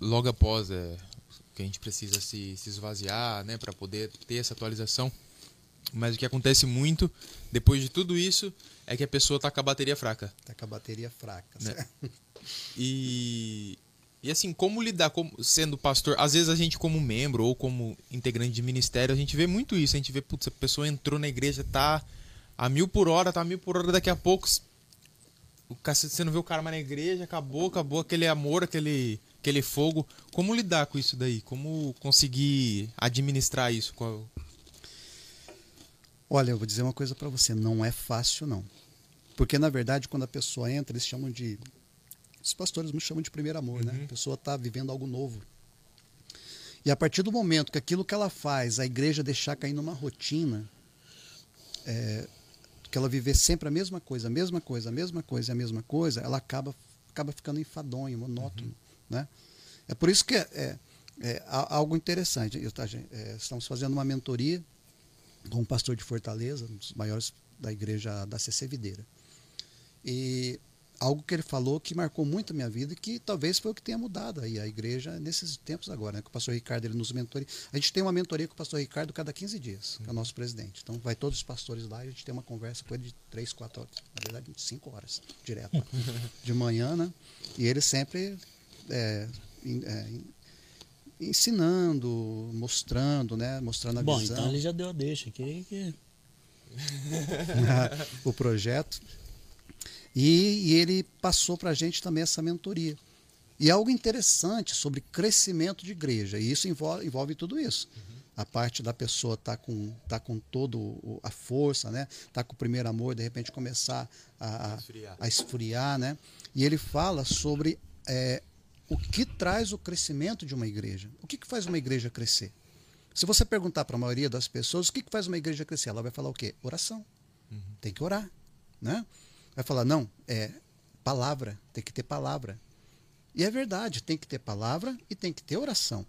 logo após é que a gente precisa se, se esvaziar, né, para poder ter essa atualização. Mas o que acontece muito depois de tudo isso é que a pessoa tá com a bateria fraca. Tá com a bateria fraca, né? E e assim, como lidar como, sendo pastor? Às vezes a gente como membro ou como integrante de ministério, a gente vê muito isso. A gente vê, putz, a pessoa entrou na igreja, tá a mil por hora, tá a mil por hora, daqui a pouco o, você não vê o cara mais na igreja, acabou, acabou aquele amor, aquele aquele fogo. Como lidar com isso daí? Como conseguir administrar isso? Olha, eu vou dizer uma coisa para você, não é fácil não. Porque na verdade, quando a pessoa entra, eles chamam de os pastores me chamam de primeiro amor, né? A pessoa está vivendo algo novo. E a partir do momento que aquilo que ela faz, a igreja deixar cair numa rotina, é, que ela viver sempre a mesma coisa, a mesma coisa, a mesma coisa, a mesma coisa, ela acaba, acaba ficando enfadonho, monótono. Né? É por isso que é, é, é algo interessante. Eu, tá, é, estamos fazendo uma mentoria com um pastor de Fortaleza, um dos maiores da igreja da CC Videira. E algo que ele falou que marcou muito a minha vida e que talvez foi o que tenha mudado aí a igreja nesses tempos agora, né? Que o pastor Ricardo ele nos mentoria. A gente tem uma mentoria com o pastor Ricardo cada 15 dias, que é o nosso presidente. Então vai todos os pastores lá e a gente tem uma conversa com ele de 3, 4 horas, na verdade 5 horas, direto. (laughs) de manhã, né? E ele sempre é, é, ensinando, mostrando, né? Mostrando a Bom, visão. Bom, então ele já deu a deixa aqui que (laughs) o projeto. E, e ele passou para a gente também essa mentoria. E algo interessante sobre crescimento de igreja, e isso envolve, envolve tudo isso. Uhum. A parte da pessoa estar tá com, tá com toda a força, né? tá com o primeiro amor, de repente começar a, a, esfriar. a esfriar. Né? E ele fala sobre é, o que traz o crescimento de uma igreja. O que, que faz uma igreja crescer? Se você perguntar para a maioria das pessoas o que, que faz uma igreja crescer, ela vai falar o quê? Oração. Uhum. Tem que orar. Né? Vai falar, não, é palavra, tem que ter palavra. E é verdade, tem que ter palavra e tem que ter oração.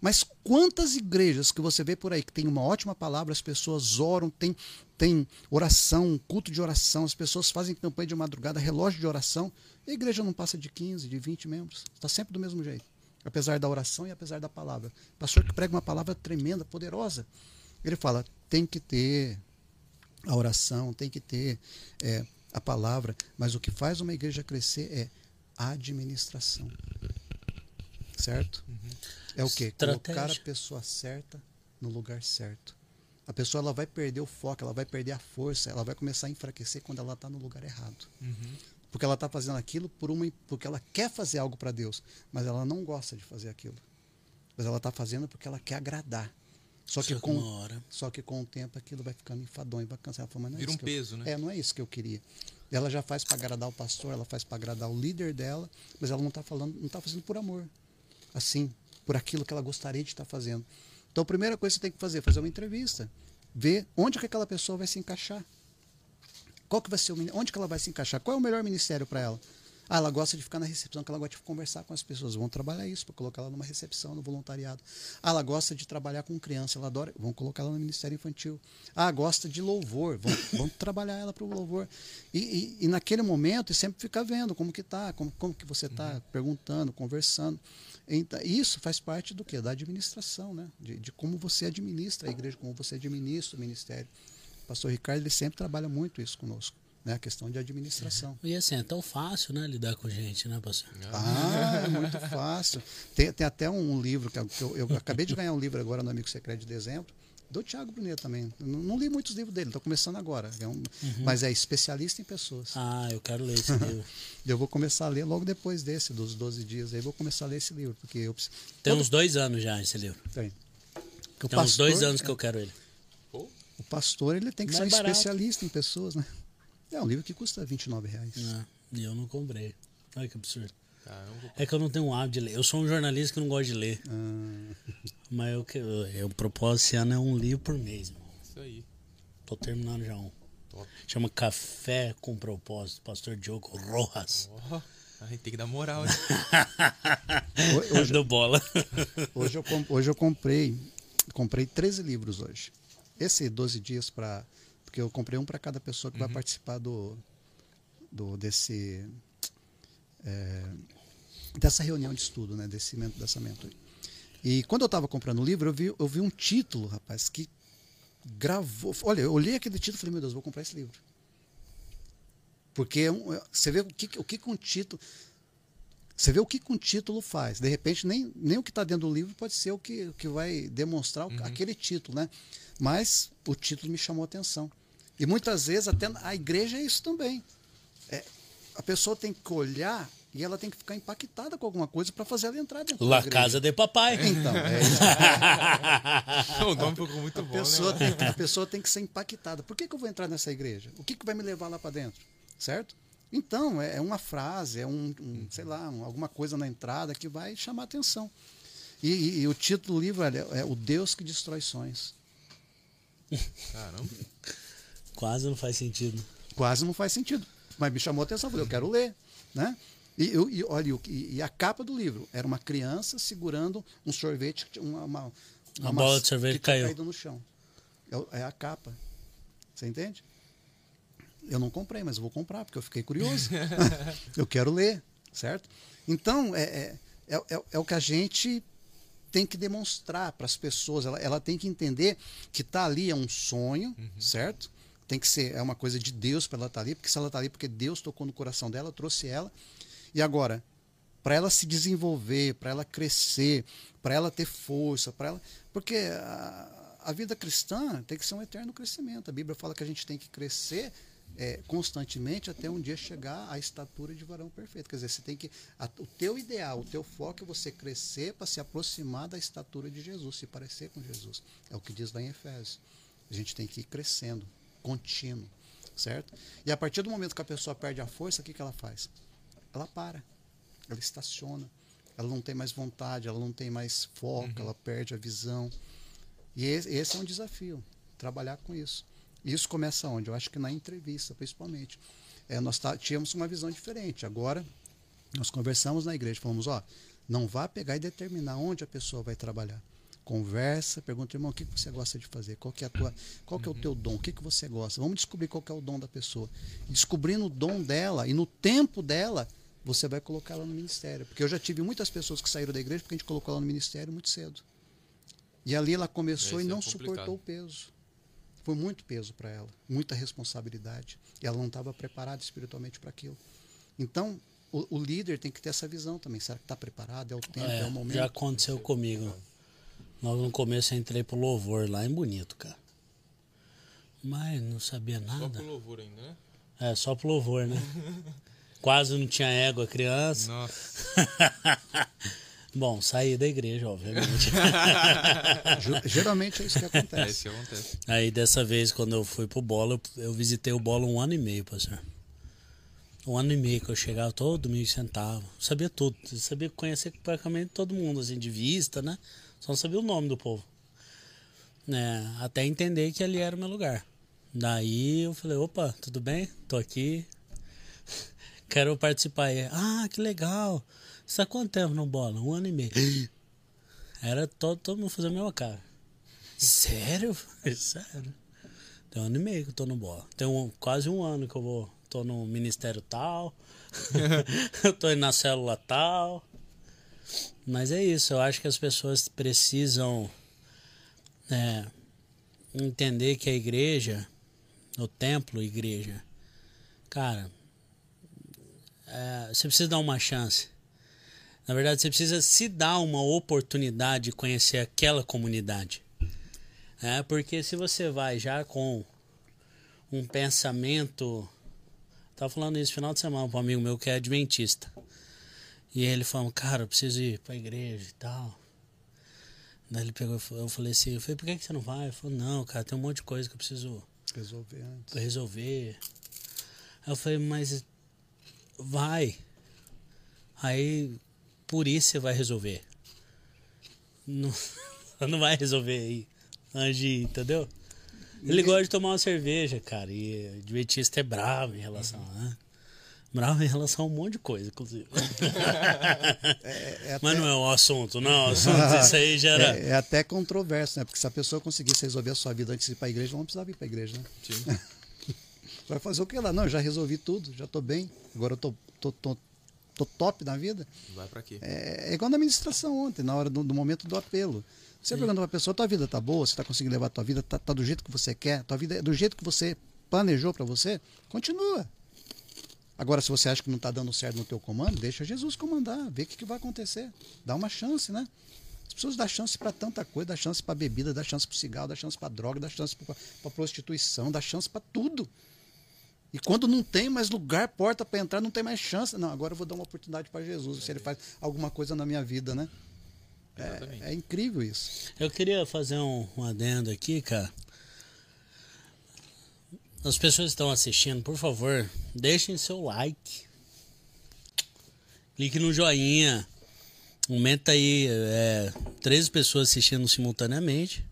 Mas quantas igrejas que você vê por aí que tem uma ótima palavra, as pessoas oram, tem, tem oração, culto de oração, as pessoas fazem campanha de madrugada, relógio de oração, e a igreja não passa de 15, de 20 membros. Está sempre do mesmo jeito. Apesar da oração e apesar da palavra. pastor que prega uma palavra tremenda, poderosa. Ele fala, tem que ter a oração, tem que ter é, a palavra, mas o que faz uma igreja crescer é administração. Certo? Uhum. É o quê? Colocar a pessoa certa no lugar certo. A pessoa ela vai perder o foco, ela vai perder a força, ela vai começar a enfraquecer quando ela está no lugar errado. Uhum. Porque ela está fazendo aquilo por uma, porque ela quer fazer algo para Deus, mas ela não gosta de fazer aquilo. Mas ela está fazendo porque ela quer agradar. Só que, com, só que com o tempo aquilo vai ficando enfadonho, vai cansar. Ela fala, mas não é Vira um peso, eu, né? É, não é isso que eu queria. Ela já faz para agradar o pastor, ela faz para agradar o líder dela, mas ela não está falando, não está fazendo por amor. Assim, por aquilo que ela gostaria de estar fazendo. Então a primeira coisa que você tem que fazer é fazer uma entrevista, ver onde que aquela pessoa vai se encaixar. Qual que vai ser o, onde que ela vai se encaixar? Qual é o melhor ministério para ela? Ah, ela gosta de ficar na recepção, que ela gosta de conversar com as pessoas. Vão trabalhar isso para colocar ela numa recepção, no voluntariado. Ah, ela gosta de trabalhar com criança, ela adora. Vão colocar ela no Ministério Infantil. Ah, gosta de louvor. Vão, (coughs) vão trabalhar ela para o louvor. E, e, e, naquele momento, sempre ficar vendo como que tá, como, como que você está, uhum. perguntando, conversando. Então, isso faz parte do que? Da administração, né? De, de, como você administra a igreja, como você administra o ministério. O pastor Ricardo ele sempre trabalha muito isso conosco né? A questão de administração. E assim, é tão fácil, né, lidar com gente, né, pastor? Ah, é muito fácil. Tem, tem até um livro, que eu, eu, acabei de ganhar um livro agora no Amigo Secreto de Dezembro, do Tiago Brunet também. Não, não, li muitos livros dele, estou começando agora. É um, uhum. Mas é especialista em pessoas. Ah, eu quero ler esse (laughs) livro. eu vou começar a ler logo depois desse, dos 12 dias. Aí vou começar a ler esse livro. porque eu Tem Todo... uns dois anos já esse livro. Tem. Tem pastor, uns dois anos que eu quero ele. O pastor ele tem que ser um especialista em pessoas, né? É um livro que custa 29 reais. Ah, e eu não comprei. Olha que absurdo. é que eu não tenho um hábito de ler. Eu sou um jornalista que não gosta de ler. Ah. (laughs) Mas eu, eu, eu propósito esse ano é um livro por mês. Mano. Isso aí. Tô terminando já um. Top. Chama Café com Propósito, Pastor Diogo Rojas. Oh, a gente tem que dar moral, né? (laughs) hoje, Do bola. hoje, eu, hoje eu comprei, comprei 13 livros hoje. Esse 12 dias para porque eu comprei um para cada pessoa que uhum. vai participar do, do desse é, dessa reunião de estudo, né, desse dessa mentoria. E quando eu estava comprando o livro, eu vi, eu vi um título, rapaz, que gravou. Olha, eu olhei aquele título e falei, meu Deus, vou comprar esse livro. Porque é você vê o que, o que um título. Você vê o que um título faz. De repente, nem, nem o que está dentro do livro pode ser o que, o que vai demonstrar uhum. aquele título, né? Mas o título me chamou a atenção. E muitas vezes até a igreja é isso também. É, a pessoa tem que olhar e ela tem que ficar impactada com alguma coisa para fazer ela entrar dentro La da igreja. Casa de Papai. Então, é isso. (laughs) o nome ficou muito a bom, pessoa né? tem, a pessoa tem que ser impactada. Por que, que eu vou entrar nessa igreja? O que, que vai me levar lá para dentro? Certo? Então, é uma frase, é um, um sei lá, um, alguma coisa na entrada que vai chamar atenção. E, e, e o título do livro é, é O Deus que Destrói Sonhos. Caramba. Quase não faz sentido. Quase não faz sentido. Mas me chamou a atenção, eu falei, eu quero ler. Né? E, eu, e olha, e, e a capa do livro era uma criança segurando um sorvete, uma, uma, uma bola de sorvete que caiu. caído no chão. É, é a capa. Você entende? Eu não comprei, mas vou comprar, porque eu fiquei curioso. (laughs) eu quero ler, certo? Então, é, é, é, é, é o que a gente tem que demonstrar para as pessoas. Ela, ela tem que entender que tá ali é um sonho, Uhum. certo? Tem que ser é uma coisa de Deus para ela estar ali, porque se ela está ali porque Deus tocou no coração dela, trouxe ela. E agora, para ela se desenvolver, para ela crescer, para ela ter força, para ela, porque a, a vida cristã tem que ser um eterno crescimento. A Bíblia fala que a gente tem que crescer é, constantemente até um dia chegar à estatura de varão perfeito. Quer dizer, você tem que. a- o teu ideal, o teu foco é você crescer para se aproximar da estatura de Jesus, se parecer com Jesus. É o que diz lá em Efésios. A gente tem que ir crescendo, contínuo, certo? E a partir do momento que a pessoa perde a força, o que, que ela faz? Ela para, ela estaciona, ela não tem mais vontade, ela não tem mais foco, ela perde a visão. E esse, é um desafio, trabalhar com isso. Isso começa onde? Eu acho que na entrevista, principalmente. É, nós tá- tínhamos uma visão diferente. Agora, nós conversamos na igreja, falamos, ó, não vá pegar e determinar onde a pessoa vai trabalhar. Conversa, pergunta, irmão, o que você gosta de fazer? Qual que é, a tua, qual que é o teu dom? O que, que você gosta? Vamos descobrir qual que é o dom da pessoa. Descobrindo o dom dela e no tempo dela, você vai colocar ela no ministério. Porque eu já tive muitas pessoas que saíram da igreja porque a gente colocou ela no ministério muito cedo. E ali ela começou Esse e é não complicado. suportou o peso. Foi muito peso para ela, muita responsabilidade. E ela não estava preparada espiritualmente para aquilo. Então, o, o líder tem que ter essa visão também. Será que está preparado? É o tempo, é, É, o momento? já aconteceu comigo. Logo no começo eu entrei pro louvor lá em Bonito, cara. Mas não sabia Só nada. pro louvor ainda, né? É, só pro louvor, né? (laughs) Quase não tinha égua criança. Nossa. (laughs) Bom, saí da igreja, obviamente. (laughs) Geralmente é isso que É acontece. isso que acontece. Aí dessa vez, quando eu fui pro bola, eu, eu visitei o bola um ano e meio, pastor. Um ano e meio que eu chegava todo domingo e sentava. Sabia tudo. Sabia conhecer praticamente todo mundo, assim, de vista, né? Só não sabia o nome do povo. né? até entender que ali era o meu lugar. Daí eu falei, opa, tudo bem? Tô aqui. Quero participar aí. Ah, que legal. Você tá quanto tempo no bola? Um ano e meio. (gasps) Era todo, todo mundo fazendo a mesma cara. Sério? (laughs) Sério. Tem um ano e meio que eu tô no bola. Tem um, quase um ano que eu vou. Tô no ministério tal. (laughs) (laughs) eu tô indo na célula tal. Mas é isso, eu acho que as pessoas precisam é, entender que a igreja, o templo, igreja, cara, é, você precisa dar uma chance. Na verdade, você precisa se dar uma oportunidade de conhecer aquela comunidade. É, porque se você vai já com um pensamento. Tava falando isso no final de semana para um amigo meu que é adventista. E ele falou, cara, eu preciso ir pra igreja e tal. Daí ele pegou, eu falei assim, eu falei, por que, que você não vai? Ele falou, não, cara, tem um monte de coisa que eu preciso Resolver antes. resolver. Aí eu falei, mas vai. Aí por isso você vai resolver. Não, (laughs) não vai resolver aí. Ir, entendeu? Ele gosta de tomar uma cerveja, cara. E o adventista é bravo em relação, né? Bravo em relação a um monte de coisa, inclusive. (laughs) É, é Mas até- não é o assunto, não. O assunto, isso aí já era. É, é até controverso, né? Porque se a pessoa conseguisse resolver a sua vida antes de ir para a igreja, não precisava ir para a igreja, né? Sim. (laughs) Vai fazer o que lá? Não, eu já resolvi tudo, já estou bem, agora eu tô, tô, tô, tô top na vida. Vai pra quê? É, é igual na administração ontem, na hora do, do momento do apelo. Você pergunta para a pessoa, tua vida tá boa? Você está conseguindo levar a tua vida? Tá, tá do jeito que você quer? Tua vida é do jeito que você planejou para você? Continua. Agora, se você acha que não está dando certo no teu comando, deixa Jesus comandar, vê o que, que vai acontecer. Dá uma chance, né? As pessoas dão chance para tanta coisa, dá chance para bebida, dá chance para cigarro, dá chance para droga, dá chance para prostituição, dá chance para tudo. E quando não tem mais lugar, porta para entrar, não tem mais chance. Não, agora eu vou dar uma oportunidade para Jesus, se ele faz alguma coisa na minha vida, né? É, é incrível isso. Eu queria fazer um, um adendo aqui, cara. as pessoas que estão assistindo, por favor, deixem seu like. Clique no joinha. Aumenta aí é, 13 pessoas assistindo simultaneamente.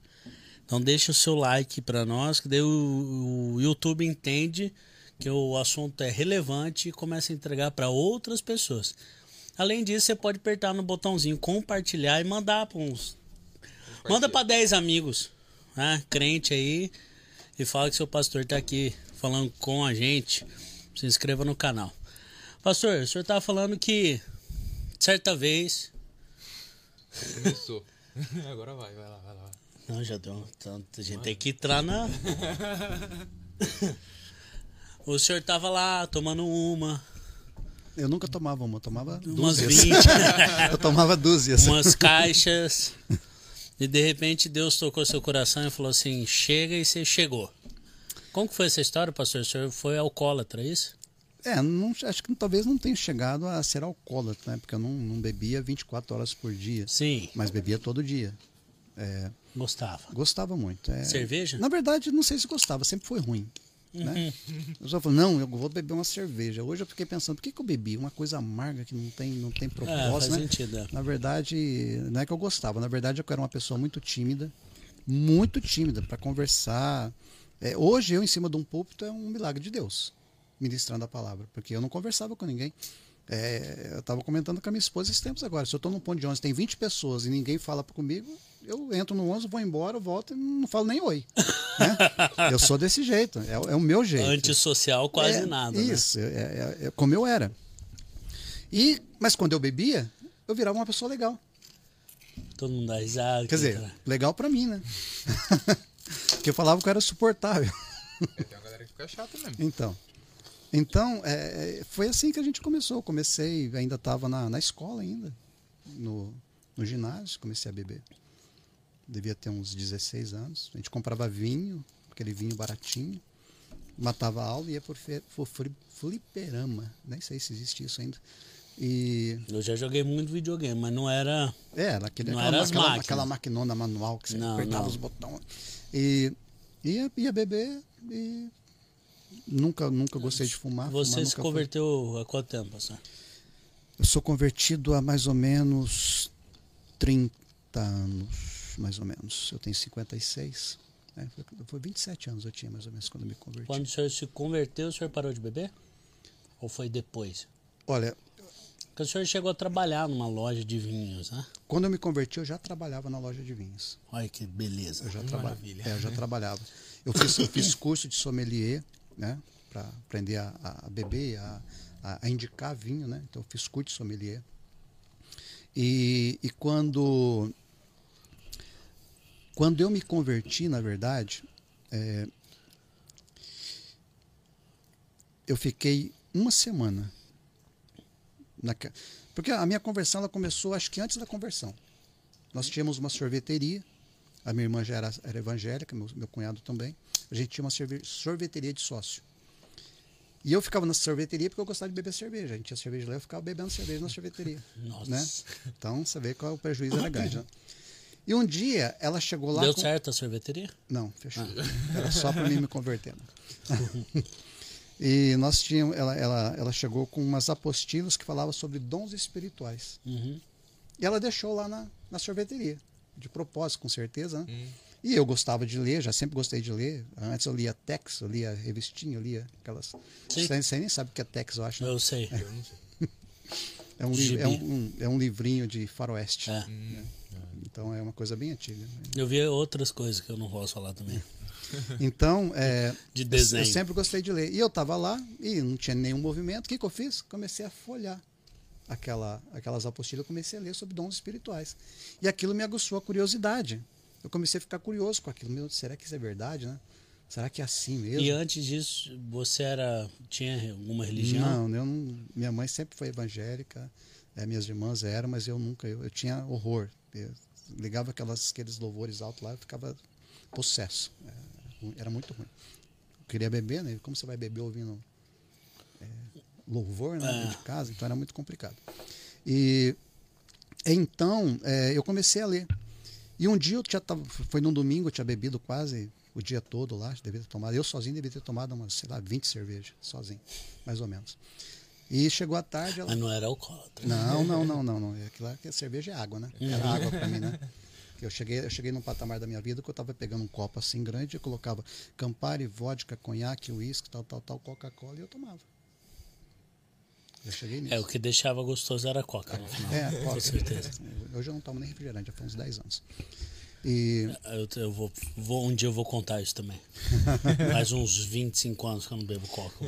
Então deixe o seu like para nós, que daí o, o, YouTube entende que o assunto é relevante e começa a entregar para outras pessoas. Além disso, você pode apertar no botãozinho compartilhar e mandar para uns. Manda para 10 amigos, né? Crente aí e fala que seu pastor está aqui falando com a gente. Se inscreva no canal. Pastor, o senhor estava falando que certa vez. Começou. (laughs) Agora vai, vai lá, vai lá. Não, já deu. Então, a gente tem que entrar na. (laughs) o senhor tava lá tomando uma. Eu nunca tomava uma, eu tomava Umas dúzias. 20. (laughs) eu tomava dúzias. umas caixas. E de repente Deus tocou seu coração e falou assim: chega e você chegou. Como que foi essa história, pastor? O senhor foi alcoólatra, é isso? É, não, acho que talvez não tenha chegado a ser alcoólatra, né? Porque eu não, não bebia 24 horas por dia. Sim. Mas bebia todo dia. É, Gostava. gostava muito. É, Cerveja? Na verdade, não sei se gostava, sempre foi ruim. Né? Eu só falei, não, eu vou beber uma cerveja. Hoje eu fiquei pensando, por que, que eu bebi? Uma coisa amarga que não tem, não tem É, faz propósito, né? sentido. é. Na verdade, não é que eu gostava, na verdade eu era uma pessoa muito tímida, muito tímida para conversar. É, hoje eu em cima de um púlpito é um milagre de Deus, ministrando a palavra, porque eu não conversava com ninguém. É, eu estava comentando com a minha esposa esses tempos agora. Se eu estou num ponto de ônibus, tem 20 pessoas e ninguém fala comigo, eu entro no ônibus, vou embora, volto e não falo nem oi. né? (laughs) Eu sou desse jeito, é, é o meu jeito. Antissocial quase É, nada. né? Isso, é, é- é como eu era. E, mas quando eu bebia, eu virava uma pessoa legal. Todo mundo dá risada. Quer dizer, cara. legal pra mim, né? (laughs) Porque eu falava que eu era suportável. É, tem uma galera que fica chata mesmo. Então, então é, foi assim que a gente começou. Eu comecei, ainda estava na, na escola ainda, no, no ginásio, comecei a beber. Devia ter uns 16 anos. A gente comprava vinho, aquele vinho baratinho, matava a aula e ia por, fliperama. Nem sei se existe isso ainda. E Eu já joguei muito videogame, mas não era. É, era aquele, Não aquela, era as aquela, máquinas. aquela maquinona manual que você Não, apertava não. os botões. E ia, ia beber e nunca, nunca gostei de fumar. Você fumar se nunca foi. converteu há quanto tempo, pastor? Eu sou convertido há mais ou menos 30 anos, mais ou menos. Eu tenho 56. né? Foi, foi 27 anos eu tinha mais ou menos quando eu me converti. Quando o senhor se converteu, o senhor parou de beber? Ou foi depois? Olha, Porque o senhor chegou a trabalhar numa loja de vinhos, né? quando eu me converti eu já trabalhava na loja de vinhos. Olha que beleza. Eu já, Que traba é, eu já trabalhava. Eu fiz, eu fiz curso de sommelier, né? Para aprender a, a beber, a, a, a indicar vinho, né? Então eu fiz curso de sommelier. E, e quando, quando eu me converti, na verdade, é, eu fiquei uma semana. naque- porque a minha conversão ela começou, acho que antes da conversão. Nós tínhamos uma sorveteria. A minha irmã já era, era evangélica, meu, meu cunhado também. A gente tinha uma sorve- sorveteria de sócio. E eu ficava na sorveteria porque eu gostava de beber cerveja. A gente tinha cerveja lá, eu ficava bebendo cerveja na sorveteria. (laughs) Nossa. Né? Então você vê qual é o prejuízo era (laughs) grande. Né? E um dia ela chegou lá. Deu com- certo a sorveteria? Não, fechou. Era só para mim me converter. né? (laughs) e nós tínhamos, ela, ela, ela chegou com umas apostilas que falavam sobre dons espirituais. Uhum. E ela deixou lá na, na sorveteria, de propósito, com certeza. Né? Hum. E eu gostava de ler, já sempre gostei de ler. Antes eu lia Tex, eu lia revistinha, eu lia aquelas. Você, você nem sabe o que é Tex, eu acho. né? Eu sei. Eu não sei. É um, é, um, um- é um livrinho de faroeste. É. Hum. Então é uma coisa bem antiga. né? Eu vi outras coisas que eu não posso falar também. (laughs) Então, é, (laughs) De eu- desenho. Eu, sempre gostei de ler. E eu estava lá e não tinha nenhum movimento. O que, que eu fiz? Comecei a folhar aquela, aquelas apostilas. Eu comecei a ler sobre dons espirituais. E aquilo me aguçou a curiosidade. Eu comecei a ficar curioso com aquilo. Meu, será que isso é verdade, né? Será que é assim mesmo? E antes disso, você era. tinha alguma religião? Não, eu não, minha mãe sempre foi evangélica, eh, minhas irmãs eram, mas eu nunca, eu, eu tinha horror. Eu ligava aquelas, aqueles louvores altos lá, eu ficava possesso. É, Era muito ruim. Eu queria beber, né? Como você vai beber ouvindo eh, louvor né, É. de casa? Então era muito complicado. E então eh, eu comecei a ler. E um dia eu tinha, tava, foi num domingo, eu tinha bebido quase o dia todo lá, devia ter tomado. Eu sozinho devia ter tomado umas, sei lá, 20 cervejas, sozinho, mais ou menos. E chegou a tarde. Ela... Mas não era alcoólatra. Não, não, não, não, não. Aquilo que é cerveja é água, né? Era uhum. água para mim, né? Eu cheguei, eu cheguei num patamar da minha vida que eu estava pegando um copo assim grande, eu colocava Campari, vodka, conhaque, uísque, tal, tal, tal, Coca-Cola e eu tomava. Eu cheguei nisso. É, o que deixava gostoso era a Coca no final. É, Coca. Com certeza. Hoje eu não tomo nem refrigerante, já faz uns 10 anos. E... Eu, eu vou, vou, um dia eu vou contar isso também. (laughs) Faz uns 25 anos que eu não bebo Coca.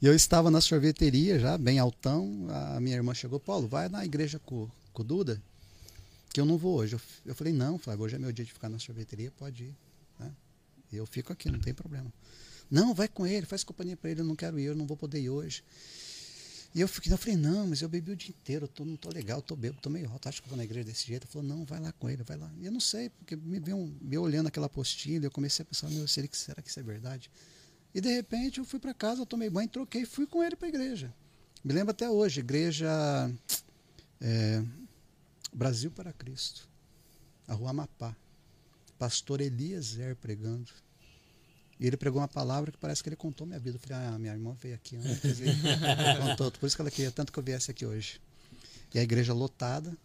E eu estava na sorveteria já, bem altão. A minha irmã chegou, Paulo, vai na igreja com, com o Duda que eu não vou hoje. Eu, eu falei, não, Flávio, hoje é meu dia de ficar na sorveteria, pode ir. Né? Eu fico aqui, não tem problema. Não, vai com ele, faz companhia para ele, eu não quero ir, eu não vou poder ir hoje. E eu, fiquei, eu falei, não, mas eu bebi o dia inteiro, eu tô, não tô legal, tô bebo, tô meio alto, acho que vou na igreja desse jeito. Ele falou, não, vai lá com ele, vai lá. E eu não sei, porque me viu me olhando aquela apostila, eu comecei a pensar, meu, será que, será que isso é verdade? E de repente eu fui para casa, eu tomei banho, troquei e fui com ele para a igreja. Me lembro até hoje, igreja. É, Brasil para Cristo, a rua Amapá. Pastor Eliezer pregando. E ele pregou uma palavra que parece que ele contou minha vida. Eu falei, ah, minha irmã veio aqui antes e (laughs) contou. Por isso que ela queria tanto que eu viesse aqui hoje. E a igreja lotada.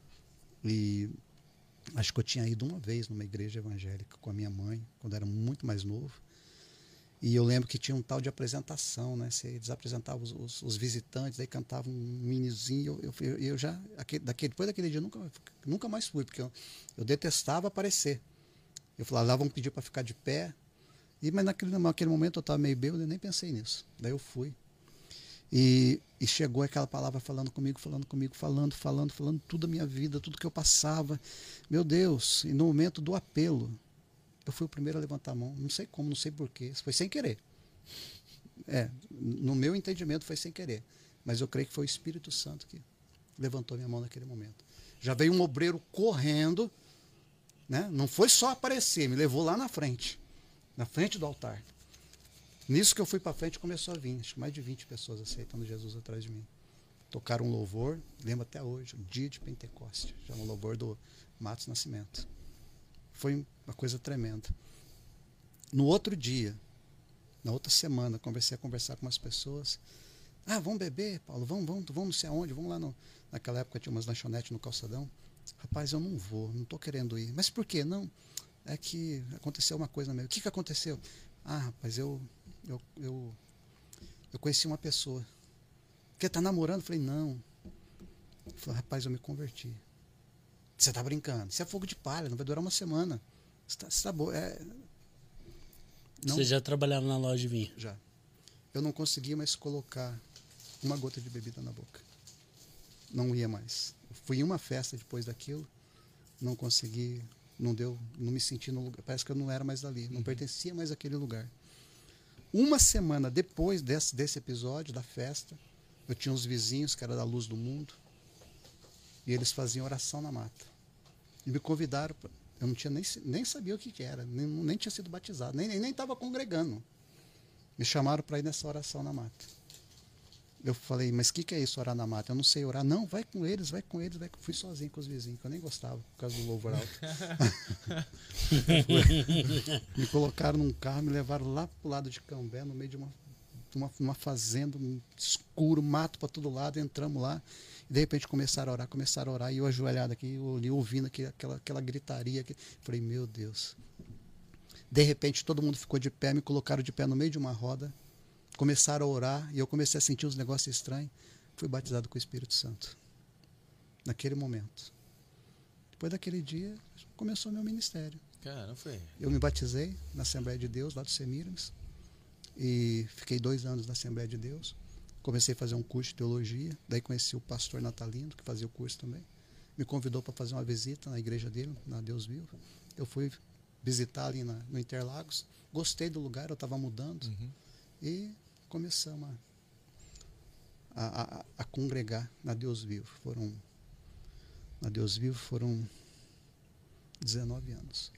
E acho que eu tinha ido uma vez numa igreja evangélica com a minha mãe, quando era muito mais novo. E eu lembro que tinha um tal de apresentação, né? Eles apresentavam os, os, os visitantes, aí cantavam um minizinho. Eu, eu, eu já, aquele, daquele, depois daquele dia, nunca, nunca mais fui, porque eu, eu detestava aparecer. Eu falava, lá vão pedir para ficar de pé. E, mas naquele, naquele momento eu estava meio bêbado, eu nem pensei nisso. Daí eu fui. E, e, chegou aquela palavra falando comigo, falando comigo, falando, falando, falando tudo a minha vida, tudo que eu passava. Meu Deus, e no momento do apelo, eu fui o primeiro a levantar a mão. Não sei como, não sei porquê. Foi sem querer. É, no meu entendimento foi sem querer. Mas eu creio que foi o Espírito Santo que levantou minha mão naquele momento. Já veio um obreiro correndo, né? não foi só aparecer, me levou lá na frente, na frente do altar. Nisso que eu fui para frente começou a vir, acho que mais de 20 pessoas aceitando Jesus atrás de mim. Tocaram um louvor, lembro até hoje, o dia de Pentecoste, já um louvor do Matos Nascimento. Foi uma coisa tremenda. No outro dia, na outra semana, comecei a conversar com umas pessoas. Ah, vamos beber, Paulo, vamos, vamos, vamos não sei aonde, vamos lá no. Naquela época tinha umas lanchonetes no calçadão. Rapaz, eu não vou, não estou querendo ir. Mas por quê? Não. É que aconteceu uma coisa mesmo. O que, que aconteceu? Ah, rapaz, eu, eu, eu, eu conheci uma pessoa. Que tá namorando? Falei, não. Falei, rapaz, eu me converti. Você está brincando. Isso é fogo de palha, não vai durar uma semana. Você tá, você tá bo... é... não... Você já trabalhava na loja de vinho? Já. Eu não conseguia mais colocar uma gota de bebida na boca. Não ia mais. Eu fui em uma festa depois daquilo, não consegui, não deu, não me senti no lugar. Parece que eu não era mais ali, não uhum. pertencia mais àquele lugar. Uma semana depois desse, desse episódio da festa, eu tinha uns vizinhos que era da Luz do Mundo e eles faziam oração na mata. E me convidaram, eu não tinha nem, nem sabia o que, que era, nem, nem tinha sido batizado, nem estava nem, nem congregando. Me chamaram para ir nessa oração na mata. Eu falei, mas o que, que é isso, orar na mata? Eu não sei orar. Não, vai com eles, vai com eles. Vai. Fui sozinho com os vizinhos, que eu nem gostava, por causa do louvor alto. (laughs) me colocaram num carro, me levaram lá pro lado de Cambé, no meio de uma, uma, uma fazenda, um escuro, mato para todo lado. Entramos lá. De repente começaram a orar, começaram a orar, e eu ajoelhado aqui, eu, ouvindo aquela, aquela gritaria. Aqui. Falei, meu Deus. De repente todo mundo ficou de pé, me colocaram de pé no meio de uma roda, começaram a orar, e eu comecei a sentir uns negócios estranhos. Fui batizado com o Espírito Santo. Naquele momento. Depois daquele dia, começou meu ministério. Cara, foi. Eu me batizei na Assembleia de Deus, lá do Semiramis, e fiquei dois anos na Assembleia de Deus. Comecei a fazer um curso de teologia, daí conheci o pastor Natalino, que fazia o curso também. Me convidou para fazer uma visita na igreja dele, na Deus Vivo. Eu fui visitar ali na, no Interlagos, gostei do lugar, eu estava mudando. Uhum. E começamos a, a, a, a, congregar na Deus Vivo. Foram, na Deus Vivo foram 19 anos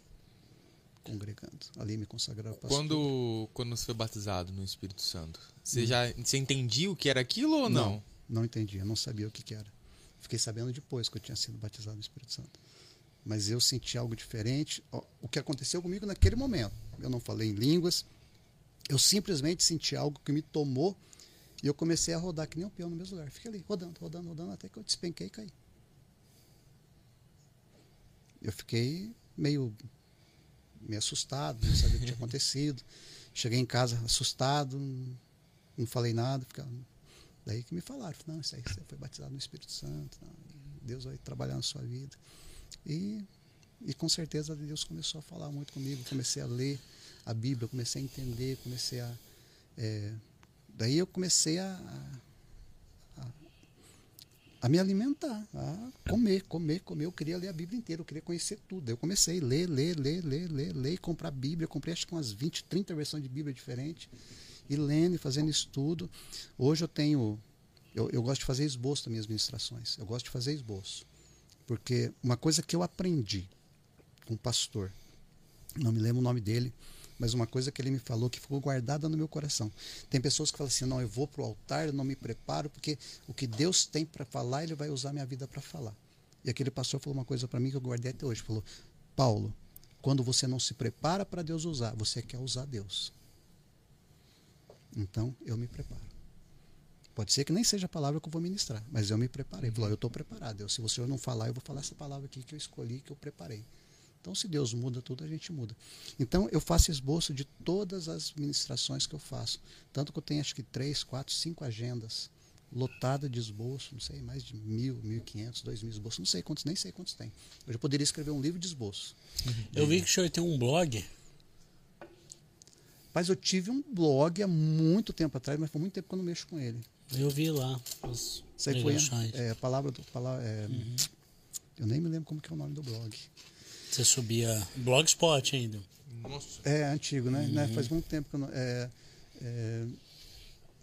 congregando. Ali me consagraram pastor. Quando, quando você foi batizado no Espírito Santo, você hum. já você entendia o que era aquilo ou não? Não, não entendia, não sabia o que, que era. Fiquei sabendo depois que eu tinha sido batizado no Espírito Santo. Mas eu senti algo diferente. O que aconteceu comigo naquele momento, eu não falei em línguas. Eu simplesmente senti algo que me tomou e eu comecei a rodar que nem um peão no mesmo lugar. Fiquei ali, rodando, rodando, rodando, até que eu despenquei e caí. Eu fiquei meio, meio assustado, não sabia o que tinha acontecido. Cheguei em casa assustado, não falei nada. Ficava... Daí que me falaram, não, isso aí você foi batizado no Espírito Santo, não, Deus vai trabalhar na sua vida. E, e com certeza Deus começou a falar muito comigo. Comecei a ler a Bíblia, comecei a entender, comecei a. É, daí eu comecei a, a, a, me alimentar, a comer, comer, comer. Eu queria ler a Bíblia inteira, eu queria conhecer tudo. Eu comecei a ler, ler, ler, ler, ler, ler, comprar Bíblia. Eu comprei acho que umas 20, 30 versões de Bíblia diferentes. E lendo e fazendo estudo. Hoje eu tenho. Eu, eu gosto de fazer esboço das minhas ministrações. Eu gosto de fazer esboço. Porque uma coisa que eu aprendi com um pastor, não me lembro o nome dele, mas uma coisa que ele me falou que ficou guardada no meu coração. Tem pessoas que falam assim: não, eu vou para o altar, eu não me preparo, porque o que Deus tem para falar, ele vai usar minha vida para falar. E aquele pastor falou uma coisa para mim que eu guardei até hoje: falou, Paulo, quando você não se prepara para Deus usar, você quer usar Deus. Então, eu me preparo. Pode ser que nem seja a palavra que eu vou ministrar, mas eu me preparei. Falou, eu estou preparado. Eu, se você não falar, eu vou falar essa palavra aqui que eu escolhi, que eu preparei. Então, se Deus muda tudo, a gente muda. Então, eu faço esboço de todas as ministrações que eu faço. Tanto que eu tenho, acho que, três, quatro, cinco agendas lotada de esboço, não sei, mais de mil, mil e quinhentos, dois mil esboços, não sei quantos, nem sei quantos tem. Eu já poderia escrever um livro de esboço. Eu vi que o senhor tem um blog. Mas eu tive um blog há muito tempo atrás, mas foi muito tempo que eu não mexo com ele. Eu vi lá. Isso aí foi é, a palavra do. Palavra, é, uhum. Eu nem me lembro como que é o nome do blog. Você subia Blogspot ainda. Nossa. É antigo, né? Uhum. né? Faz muito tempo que eu não. É, é,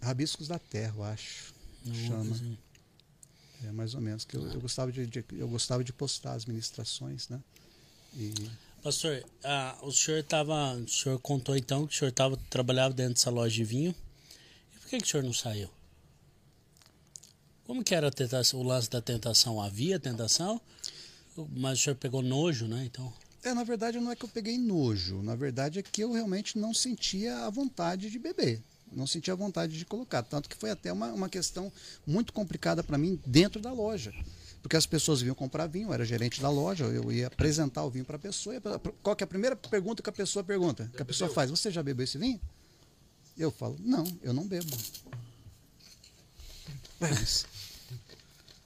Rabiscos da Terra, eu acho. Não, chama. Assim. É mais ou menos. Que eu, eu, gostava de, de, eu gostava de postar as ministrações, né? E... Pastor, ah, o senhor tava. O senhor contou então que o senhor tava, trabalhava dentro dessa loja de vinho. E por que, que o senhor não saiu? Como que era tentação, o lance da tentação? Havia tentação? Mas o senhor pegou nojo, né? Então. É, na verdade não é que eu peguei nojo. Na verdade é que eu realmente não sentia a vontade de beber. Não sentia a vontade de colocar. Tanto que foi até uma, uma questão muito complicada para mim dentro da loja. Porque as pessoas vinham comprar vinho, eu era gerente da loja, eu ia apresentar o vinho para a pessoa. Qual que é a primeira pergunta que a pessoa pergunta? Já que a pessoa bebeu? faz: Você já bebeu esse vinho? Eu falo: Não, eu não bebo. Mas,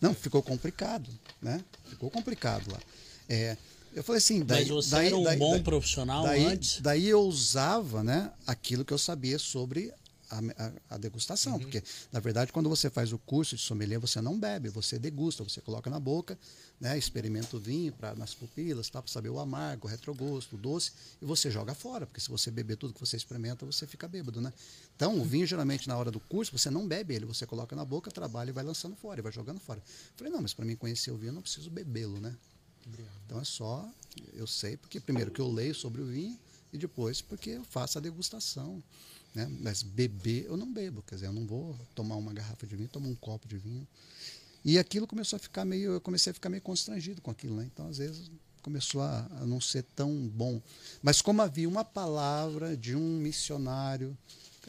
não, ficou complicado, né? Ficou complicado lá. É, eu falei assim, daí, Mas você daí, era um daí, bom daí, profissional daí, antes? Daí eu usava, né, aquilo que eu sabia sobre a, a, degustação, uhum. porque na verdade quando você faz o curso de sommelier você não bebe, você degusta, você coloca na boca, né, experimenta o vinho para nas pupilas, tá, para saber o amargo, o retrogosto, o doce, e você joga fora, porque se você beber tudo que você experimenta você fica bêbado, né? Então o vinho geralmente na hora do curso você não bebe ele, você coloca na boca, trabalha e vai lançando fora, e vai jogando fora. falei não, mas para mim conhecer o vinho eu não preciso bebê-lo, né? Então é só, eu sei, porque primeiro que eu leio sobre o vinho e depois porque eu faço a degustação. Né? Mas beber, eu não bebo, quer dizer, eu não vou tomar uma garrafa de vinho, tomar um copo de vinho. E aquilo começou a ficar meio, eu comecei a ficar meio constrangido com aquilo, né? Então, às vezes, começou a, a não ser tão bom. Mas como havia uma palavra de um missionário,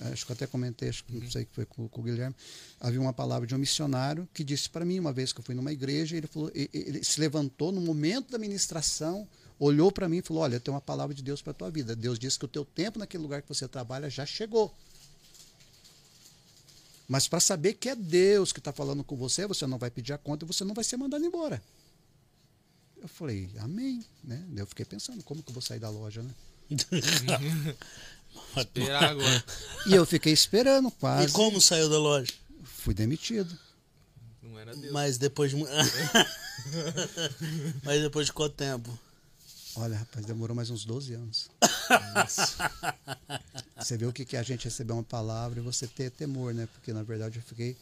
acho que eu até comentei, acho que não sei que foi com, com, o Guilherme, havia uma palavra de um missionário que disse para mim, uma vez que eu fui numa igreja, ele falou, ele, ele se levantou no momento da ministração, olhou para mim e falou: Olha, eu tenho uma palavra de Deus para a tua vida. Deus disse que o teu tempo naquele lugar que você trabalha já chegou. Mas para saber que é Deus que está falando com você, você não vai pedir a conta e você não vai ser mandado embora. Eu falei, amém. Né? Eu fiquei pensando, como que eu vou sair da loja, né? (laughs) Esperar agora. E eu fiquei esperando quase. E como saiu da loja? Fui demitido. Não era Deus. Mas depois de. (laughs) Mas depois de quanto tempo? Olha, rapaz, demorou mais uns 12 anos. (laughs) você vê o que, que é a gente receber uma palavra e você ter temor, né? Porque na verdade eu fiquei.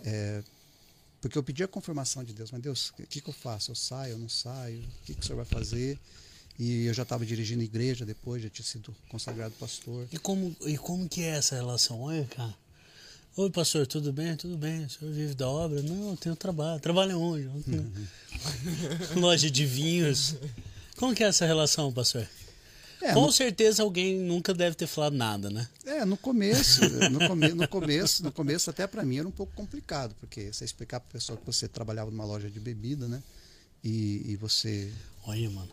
É, porque eu pedi a confirmação de Deus, mas Deus, o que, que eu faço? Eu saio, eu não saio? O que, que o senhor vai fazer? E eu já estava dirigindo igreja depois, já tinha sido consagrado pastor. E como, e como que é essa relação? Olha, cara. Oi, pastor, tudo bem? Tudo bem. O senhor vive da obra? Não, eu tenho trabalho. Trabalho onde? Uhum. (laughs) Loja de vinhos. Como que é essa relação, pastor? É, Com no- certeza alguém nunca deve ter falado nada, né? É, no começo, no, come, no começo, no começo até para mim era um pouco complicado, porque você explicar para pessoa que você trabalhava numa loja de bebida, né? E, e você Olha, mano.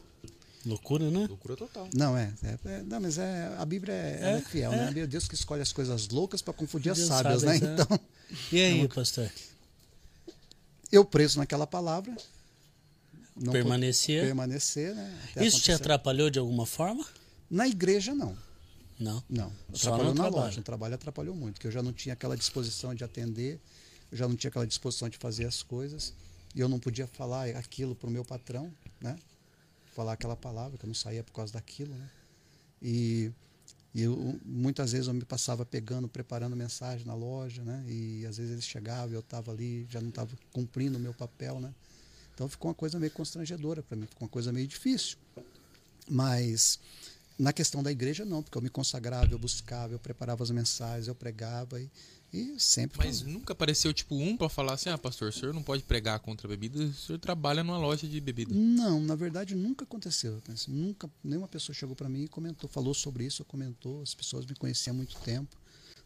Loucura, né? Loucura total. não é, é- é- não, mas é a Bíblia é, ela é fiel, né? A Bíblia é Deus que escolhe as coisas loucas para confundir as Deus sábias, sabe, né? é. Então, E aí, pastor? eu preso naquela palavra, não pude Permanecia. permanecer, né? Isso te acontecer. atrapalhou de alguma forma? Na igreja não. Não. Não, Só atrapalhou no na trabalho. loja. No trabalho atrapalhou muito, porque eu já não tinha aquela disposição de atender, eu já não tinha aquela disposição de fazer as coisas, e eu não podia falar aquilo para o meu patrão, né? Falar aquela palavra, que eu não saía por causa daquilo, né? E, e eu, muitas vezes eu me passava pegando, preparando mensagem na loja, né? E às vezes eles chegavam e eu estava ali, já não estava cumprindo o meu papel, né? Então ficou uma coisa meio constrangedora para mim, ficou uma coisa meio difícil. Mas na questão da igreja, não, porque eu me consagrava, eu buscava, eu preparava as mensagens, eu pregava e, e sempre. Mas nunca apareceu tipo um pra falar assim: ah, pastor, o senhor não pode pregar contra a bebida, o senhor trabalha numa loja de bebida. Não, na verdade nunca aconteceu. Nunca, nenhuma pessoa chegou para mim e comentou, falou sobre isso, comentou. As pessoas me conheciam há muito tempo,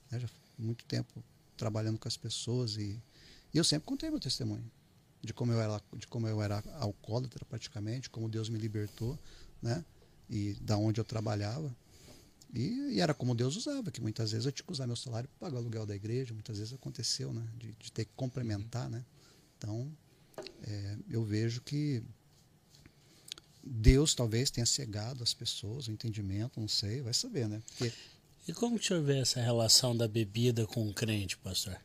né? já muito tempo trabalhando com as pessoas e, e eu sempre contei meu testemunho de como eu era, de como eu era alcoólatra praticamente, como Deus me libertou, né? E da onde eu trabalhava. E, e era como Deus usava, que muitas vezes eu tinha que usar meu salário para pagar o aluguel da igreja, muitas vezes aconteceu, né? De, de ter que complementar, né? Então, é, eu vejo que Deus talvez tenha cegado as pessoas, o entendimento, não sei, vai saber, né? Porque E como que o senhor vê essa relação da bebida com o crente, pastor?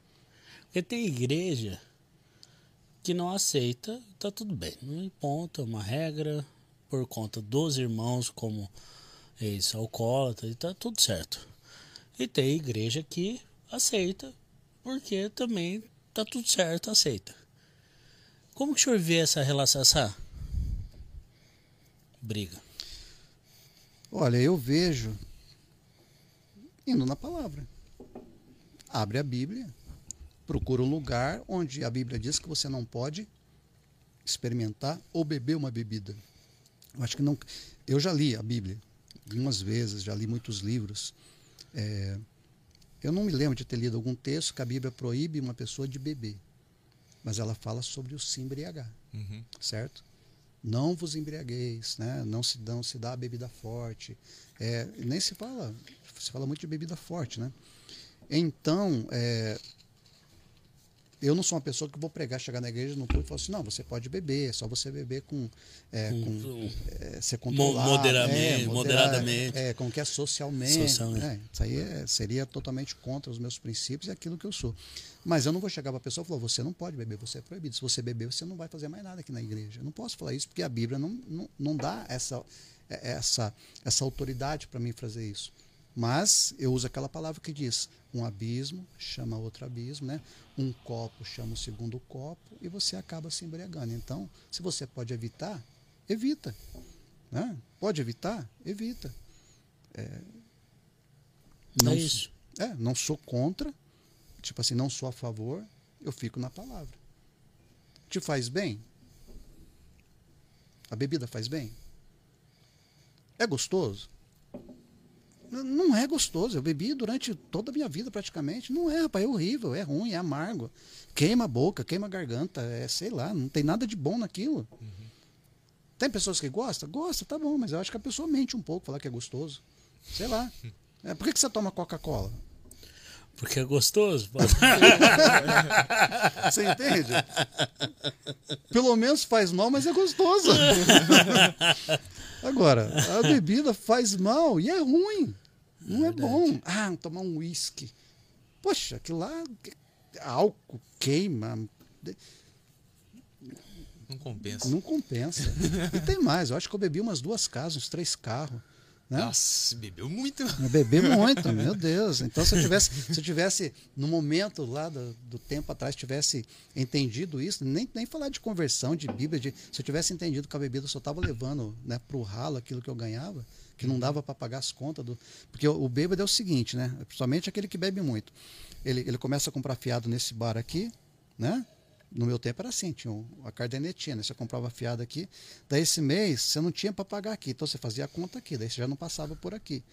Porque tem igreja que não aceita, tá tudo bem. Não importa, é uma regra por conta dos irmãos como ex-alcoólatra tá tudo certo. E tem igreja que aceita, porque também tá tudo certo, aceita. Como que o senhor vê essa relação, essa briga? Olha, eu vejo indo na palavra. Abre a Bíblia, procura um lugar onde a Bíblia diz que você não pode experimentar ou beber uma bebida. Eu acho que não. Eu já li a Bíblia algumas vezes, já li muitos livros. É, eu não me lembro de ter lido algum texto que a Bíblia proíbe uma pessoa de beber, mas ela fala sobre o se embriagar Uhum. certo? Não vos embriagueis, né? Não se não se dá bebida forte. É, nem se fala, se fala muito de bebida forte, né? Então, é, eu não sou uma pessoa que vou pregar, chegar na igreja no público e falar assim, não, você pode beber, é só você beber com, é, Com- com é, ser controlado, moderadamente, é, moderar- moderadamente. é, como que é socialmente, Socialmente. né? Isso aí é- seria totalmente contra os meus princípios e aquilo que eu sou. Mas eu não vou chegar para a pessoa e falar, você não pode beber, você é proibido. Se você beber, você não vai fazer mais nada aqui na igreja. Eu não posso falar isso porque a Bíblia não, não, não dá essa, é- essa, essa autoridade para mim fazer isso. Mas eu uso aquela palavra que diz: um abismo chama outro abismo, né? um copo chama o segundo copo e você acaba se embriagando. Então, se você pode evitar, evita. Né? Pode evitar? Evita. é isso. É, não sou contra, tipo assim, não sou a favor, eu fico na palavra. Te faz bem? A bebida faz bem? É gostoso? Não é gostoso. Eu bebi durante toda a minha vida praticamente. Não é, rapaz, é horrível, é ruim, é amargo. Queima a boca, queima a garganta, é sei lá, não tem nada de bom naquilo. Tem pessoas que gostam? Gosta, tá bom, mas eu acho que a pessoa mente um pouco, falar que é gostoso. Sei lá. É, por que, que você toma Coca-Cola? Porque é gostoso. (laughs) Você entende? Pelo menos faz mal, mas é gostoso. (laughs) Agora, (laughs) a bebida faz mal e é ruim. Não é, bom. Ah, tomar um uísque. Poxa, aquilo lá, álcool, queima. Não compensa. Não compensa. (laughs) E tem mais, eu acho que eu bebi umas duas casas, uns três carros. Né? Nossa, bebeu muito. Eu bebi (laughs) muito, meu Deus. Então, se eu tivesse, se eu tivesse no momento lá do, do tempo atrás, tivesse entendido isso, nem, nem falar de conversão, de Bíblia, de, se eu tivesse entendido que a bebida só estava levando né, para o ralo aquilo que eu ganhava, que não dava para pagar as contas. Do, porque o, o bêbado é o seguinte, né? Principalmente aquele que bebe muito. Ele, ele começa a comprar fiado nesse bar aqui, né? No meu tempo era assim, tinha a cardenetinha, né? Você comprava fiado aqui, daí esse mês você não tinha para pagar aqui, então você fazia a conta aqui, daí você já não passava por aqui.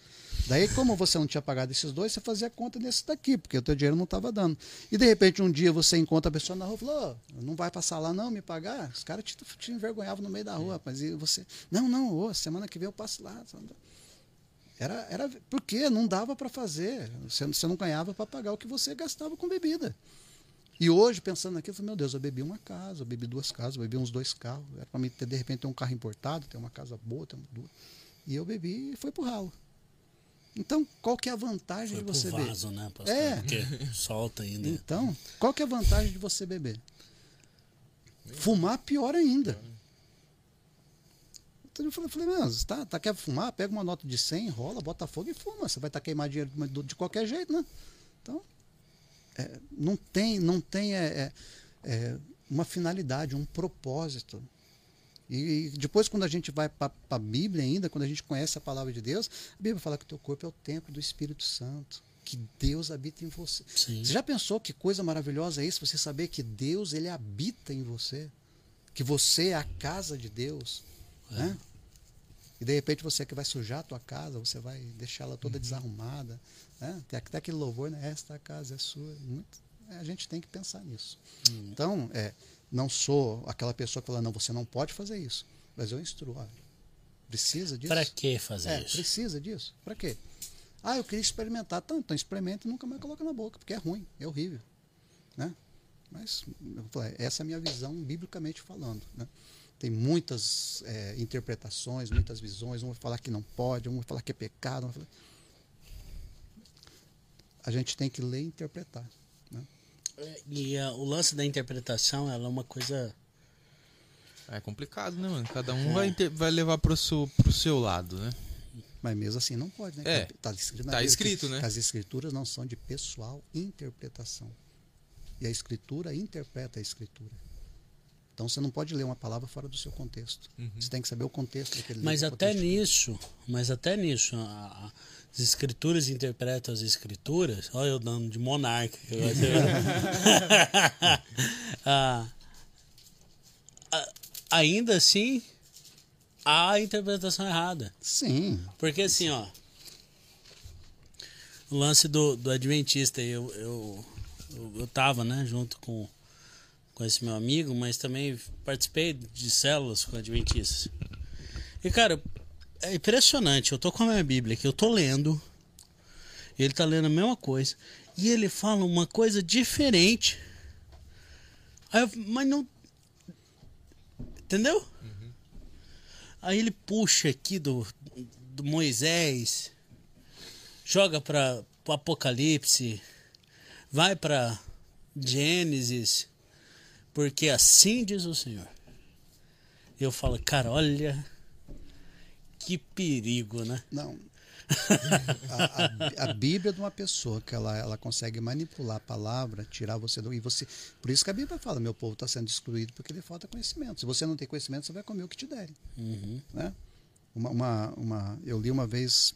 Daí, como você não tinha pagado esses dois, você fazia a conta nesse daqui, porque o teu dinheiro não estava dando. E de repente um dia você encontra a pessoa na rua e falou, oh, não vai passar lá não, me pagar? Os caras te, te envergonhavam no meio da rua, mas e você, não, não, oh, semana que vem eu passo lá. Era, era porque não dava para fazer, você, você não ganhava para pagar o que você gastava com bebida. E hoje, pensando naquilo, eu falei, meu Deus, eu bebi uma casa, eu bebi duas casas, eu bebi uns dois carros. Era para mim ter, de repente, ter um carro importado, ter uma casa boa, ter uma duas. E eu bebi e foi pro ralo. Então, qual que é a vantagem foi de você beber? vaso, né, pastor? É. Porque solta ainda. Então, qual que é a vantagem de você beber? Fumar, pior ainda. Então eu falei, falei meu, tá, tá, quer fumar? Pega uma nota de 100, rola, bota fogo e fuma. Você vai estar tá queimar dinheiro de qualquer jeito, né? Então, é, não tem, não tem é, é, é uma finalidade, um propósito. E, e depois, quando a gente vai para a Bíblia ainda, quando a gente conhece a palavra de Deus, a Bíblia fala que o teu corpo é o templo do Espírito Santo, que Deus habita em você. Sim. Você já pensou que coisa maravilhosa é isso? Você saber que Deus ele habita em você, que você é a casa de Deus, é. né? E de repente você que vai sujar a tua casa, você vai deixá-la toda uhum. desarrumada. Né? Tem até aquele louvor, né? Esta casa é sua. Muito, é, a gente tem que pensar nisso. Uhum. Então, é, não sou aquela pessoa que fala, não, você não pode fazer isso. Mas eu instruo, olha, precisa disso. Para que fazer é, isso? Precisa disso. Para quê? Ah, eu queria experimentar. Então, então experimenta e nunca mais coloca na boca, porque é ruim, é horrível. Né? Mas essa é a minha visão, biblicamente falando. Né? tem muitas é, interpretações, muitas visões. Um vai falar que não pode, um vai falar que é pecado. Falar... A gente tem que ler e interpretar. Né? É, e uh, o lance da interpretação ela é uma coisa. É complicado, né, mano? Cada um é. vai, ter, vai levar pro seu, pro seu lado, né? Mas mesmo assim não pode, né? É, tá escrito, tá escrito né? as escrituras não são de pessoal interpretação. E a escritura interpreta a escritura. Então você não pode ler uma palavra fora do seu contexto. Uhum. Você tem que saber o contexto daquele Mas até nisso, mas até nisso, as escrituras interpretam as escrituras. Olha eu dando de monarca. (laughs) ah, ainda assim, há a interpretação errada. Sim. Porque assim, ó, o lance do, do Adventista, eu, eu, eu, eu tava, né, junto com com esse meu amigo, mas também participei de células com adventistas. E, cara, é impressionante. Eu tô com a minha Bíblia aqui, eu tô lendo. Ele tá lendo a mesma coisa. E ele fala uma coisa diferente. Aí eu, mas não. Entendeu? Uhum. Aí ele puxa aqui do, do Moisés, joga para o Apocalipse, vai para Gênesis porque assim diz o Senhor. Eu falo, cara, olha que perigo, né? Não. a, a, a, Bíblia de uma pessoa que ela, ela consegue manipular a palavra, tirar você do. E você, por isso que a Bíblia fala: meu povo está sendo destruído porque lhe falta conhecimento. Se você não tem conhecimento, você vai comer o que te derem. Uhum. Né? Uma, uma, uma, eu li uma vez,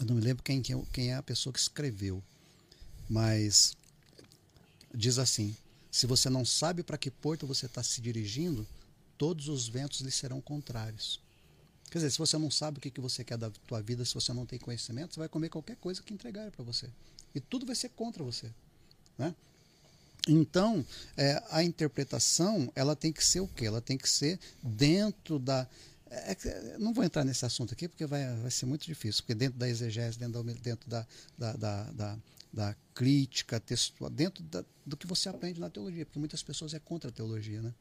eu não me lembro quem, quem é a pessoa que escreveu, mas diz assim: se você não sabe para que porto você está se dirigindo, todos os ventos lhe serão contrários. Quer dizer, se você não sabe o que, que você quer da tua vida, se você não tem conhecimento, você vai comer qualquer coisa que entregar para você. E tudo vai ser contra você. Né? Então, é, a interpretação, ela tem que ser o quê? Ela tem que ser dentro da... É, é não vou entrar nesse assunto aqui, porque vai, vai ser muito difícil. Porque dentro da exegese, dentro da, dentro da, da, da, da da crítica textual, dentro da, do que você aprende na teologia, porque muitas pessoas é contra a teologia, né?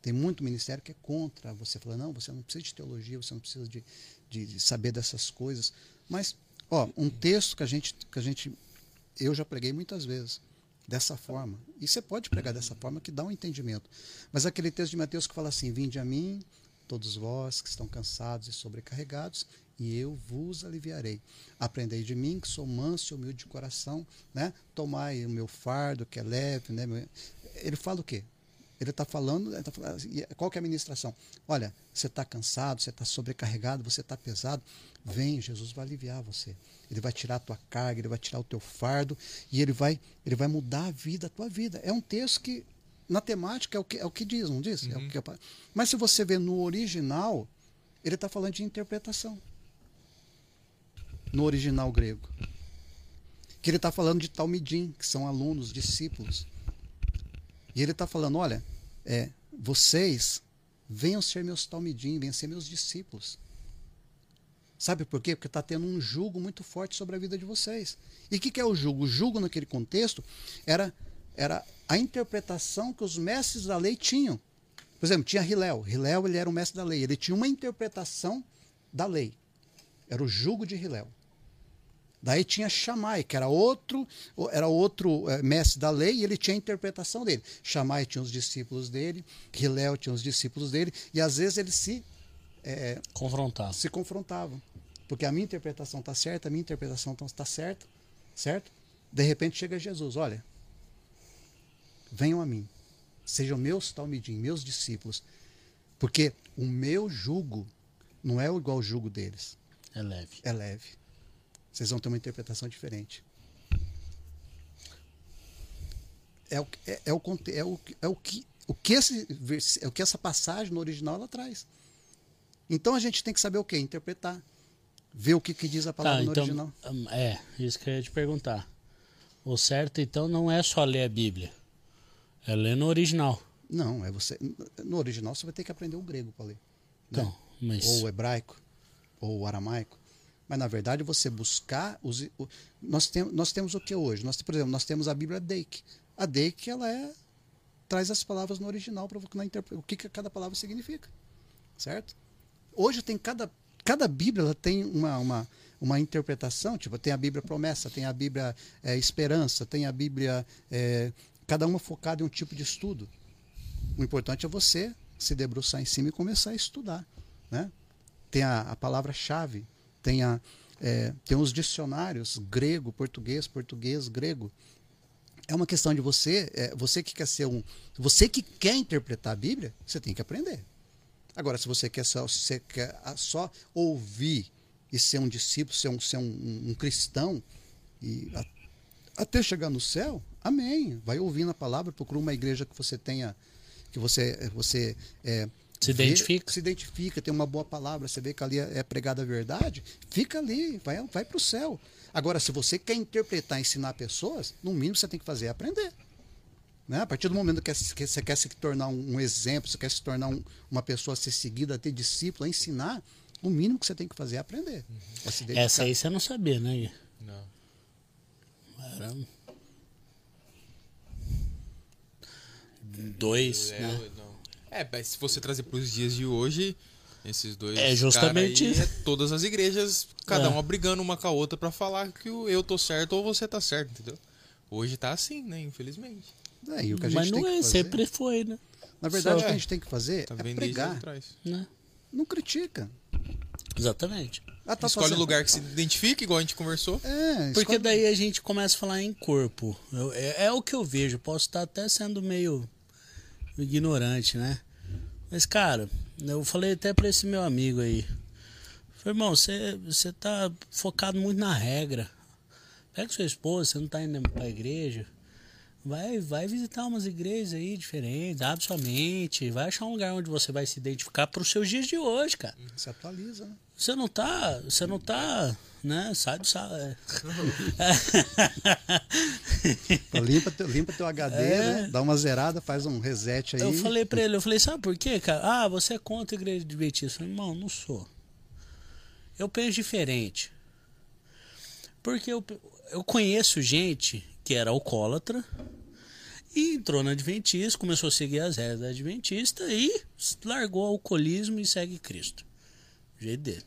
Tem muito ministério que é contra você, fala, não, você não precisa de teologia, você não precisa de, de, de saber dessas coisas. Mas, ó, um texto que a gente, que a gente, eu já preguei muitas vezes, dessa forma. E você pode pregar dessa forma que dá um entendimento. Mas aquele texto de Mateus que fala assim: Vinde a mim, todos vós que estão cansados e sobrecarregados, e eu vos aliviarei. Aprendei de mim, que sou manso e humilde de coração, né? Tomai o meu fardo, que é leve, né? Ele fala o quê? Ele está falando, tá falando, qual que é a ministração? Olha, você está cansado, você está sobrecarregado, você está pesado, vem, Jesus vai aliviar você. Ele vai tirar a tua carga, ele vai tirar o teu fardo e ele vai, ele vai mudar a vida, a tua vida. É um texto que na temática é o que, é o que diz, não diz? É o que, mas se você vê no original, ele está falando de interpretação. No original grego. Que ele está falando de Talmidim, que são alunos, discípulos. E ele está falando: olha, é, vocês venham ser meus Talmidim, venham ser meus discípulos. Sabe por quê? Porque está tendo um julgo muito forte sobre a vida de vocês. E o que, que é o julgo? O julgo, naquele contexto, era, era a interpretação que os mestres da lei tinham. Por exemplo, tinha Hilel. Hilel ele era o mestre da lei. Ele tinha uma interpretação da lei. Era o julgo de Hilel. Daí tinha Shammai, que era outro, era outro é, mestre da lei, e ele tinha a interpretação dele. Shammai tinha os discípulos dele, Hilel tinha os discípulos dele, e às vezes eles se é, confrontavam. Se confrontavam. Porque a minha interpretação está certa, a minha interpretação está certa, certo? De repente chega Jesus, olha, venham a mim, sejam meus talmidim, meus discípulos, porque o meu jugo não é igual ao jugo deles. É leve. É leve vocês vão ter uma interpretação diferente. É o, é, é, o, é, o, é o que o que, esse, é o que essa passagem no original ela traz. Então a gente tem que saber o que? Interpretar. Ver o que, que diz a palavra tá, no então, original. Hum, é, isso que eu ia te perguntar. O certo, então, não é só ler a Bíblia. É ler no original. Não, é você. No original você vai ter que aprender o grego para ler. Né? Então, né? mas... Ou o hebraico, ou o aramaico. Mas na verdade você buscar os, nós, tem, nós temos o que hoje? Nós, por exemplo, nós temos a Bíblia Deik. A Deik ela é traz as palavras no original para o que, que cada palavra significa, certo? Hoje tem cada cada Bíblia ela tem uma, uma, uma interpretação, tipo tem a Bíblia Promessa, tem a Bíblia é, Esperança, tem a Bíblia é, cada uma focada em um tipo de estudo. O importante é você se debruçar em cima e começar a estudar, né? Tem a, a palavra-chave tem, a, é, tem os dicionários grego, português, português, grego. É uma questão de você, é, você que quer ser um, você que quer interpretar a Bíblia, você tem que aprender. Agora, se você quer só, você quer só ouvir e ser um discípulo, ser um, ser um, um cristão e a, até chegar no céu, amém. Vai ouvindo a palavra, procura uma igreja que você tenha, que você, você é, se identifica. Vê, se identifica, tem uma boa palavra, você vê que ali é pregada a verdade, fica ali, vai, vai para o céu. Agora, se você quer interpretar, ensinar pessoas, no mínimo você tem que fazer é aprender. Né? A partir do momento que você quer se tornar um, exemplo, você quer se tornar um, uma pessoa a ser seguida, a ter discípulo, a ensinar, o mínimo que você tem que fazer é aprender. Uhum. É Essa aí você não sabia, né? Não. Era... Dois, é, né? É, mas se você trazer para os dias de hoje, esses dois. É justamente aí, é todas as igrejas, cada é. uma brigando uma com a outra para falar que eu tô certo ou você tá certo, entendeu? Hoje tá assim, né? Infelizmente. É, e o que a gente mas não é, sempre foi, né? Na verdade, Só, o que a gente tem que fazer tá é pregar. Né? Não critica. Exatamente. Ah, tá escolhe o lugar que se identifica, igual a gente conversou. É, Porque daí a gente começa a falar em corpo. Eu, é, é, o que eu vejo. Posso estar até sendo meio ignorante, né? Mas, cara, eu falei até pra esse meu amigo aí. Falei, irmão, você, você tá focado muito na regra. Pega sua esposa, você não tá indo pra igreja. Vai, vai visitar umas igrejas aí diferentes, abre sua mente, vai achar um lugar onde você vai se identificar para os seus dias de hoje, cara. Se atualiza, né? Você não tá, você não tá, né? Sai do sal. É. (laughs) limpa, teu, limpa teu HD, é. né? Dá uma zerada, faz um reset aí. Eu falei para ele, eu falei, sabe por quê, cara? Ah, você é contra a igreja adventista. Eu falei, irmão, não sou. Eu penso diferente. Porque eu, eu conheço gente que era alcoólatra e entrou na Adventista, começou a seguir as regras da Adventista e largou o alcoolismo e segue Cristo. O jeito dele.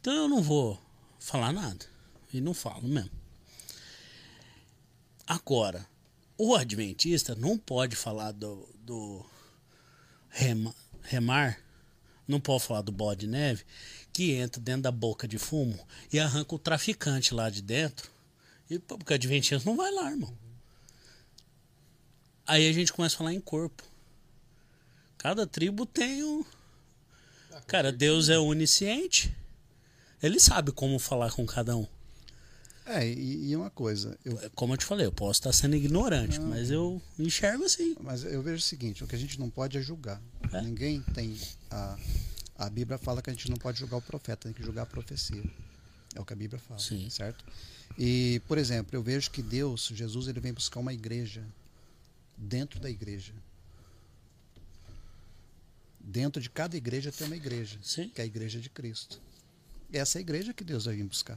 Então eu não vou falar nada. E não falo mesmo. Agora, o Adventista não pode falar do, do rema, remar, não pode falar do bode de neve, que entra dentro da boca de fumo e arranca o traficante lá de dentro e, porque Adventista não vai lá, irmão. Aí a gente começa a falar em corpo. Cada tribo tem um. Cara, Deus é onisciente. Ele sabe como falar com cada um. É, e, e uma coisa, eu, Como eu te falei, eu posso estar sendo ignorante, mas eu enxergo assim. mas eu vejo o seguinte, o que a gente não pode é julgar. É. Ninguém tem a a Bíblia fala que a gente não pode julgar o profeta, tem que julgar a profecia. É o que a Bíblia fala, Sim. certo? E, por exemplo, eu vejo que Deus, Jesus, ele vem buscar uma igreja dentro da igreja. Dentro de cada igreja tem uma igreja, Sim. que é a igreja de Cristo. Essa é a igreja que Deus vai vir buscar.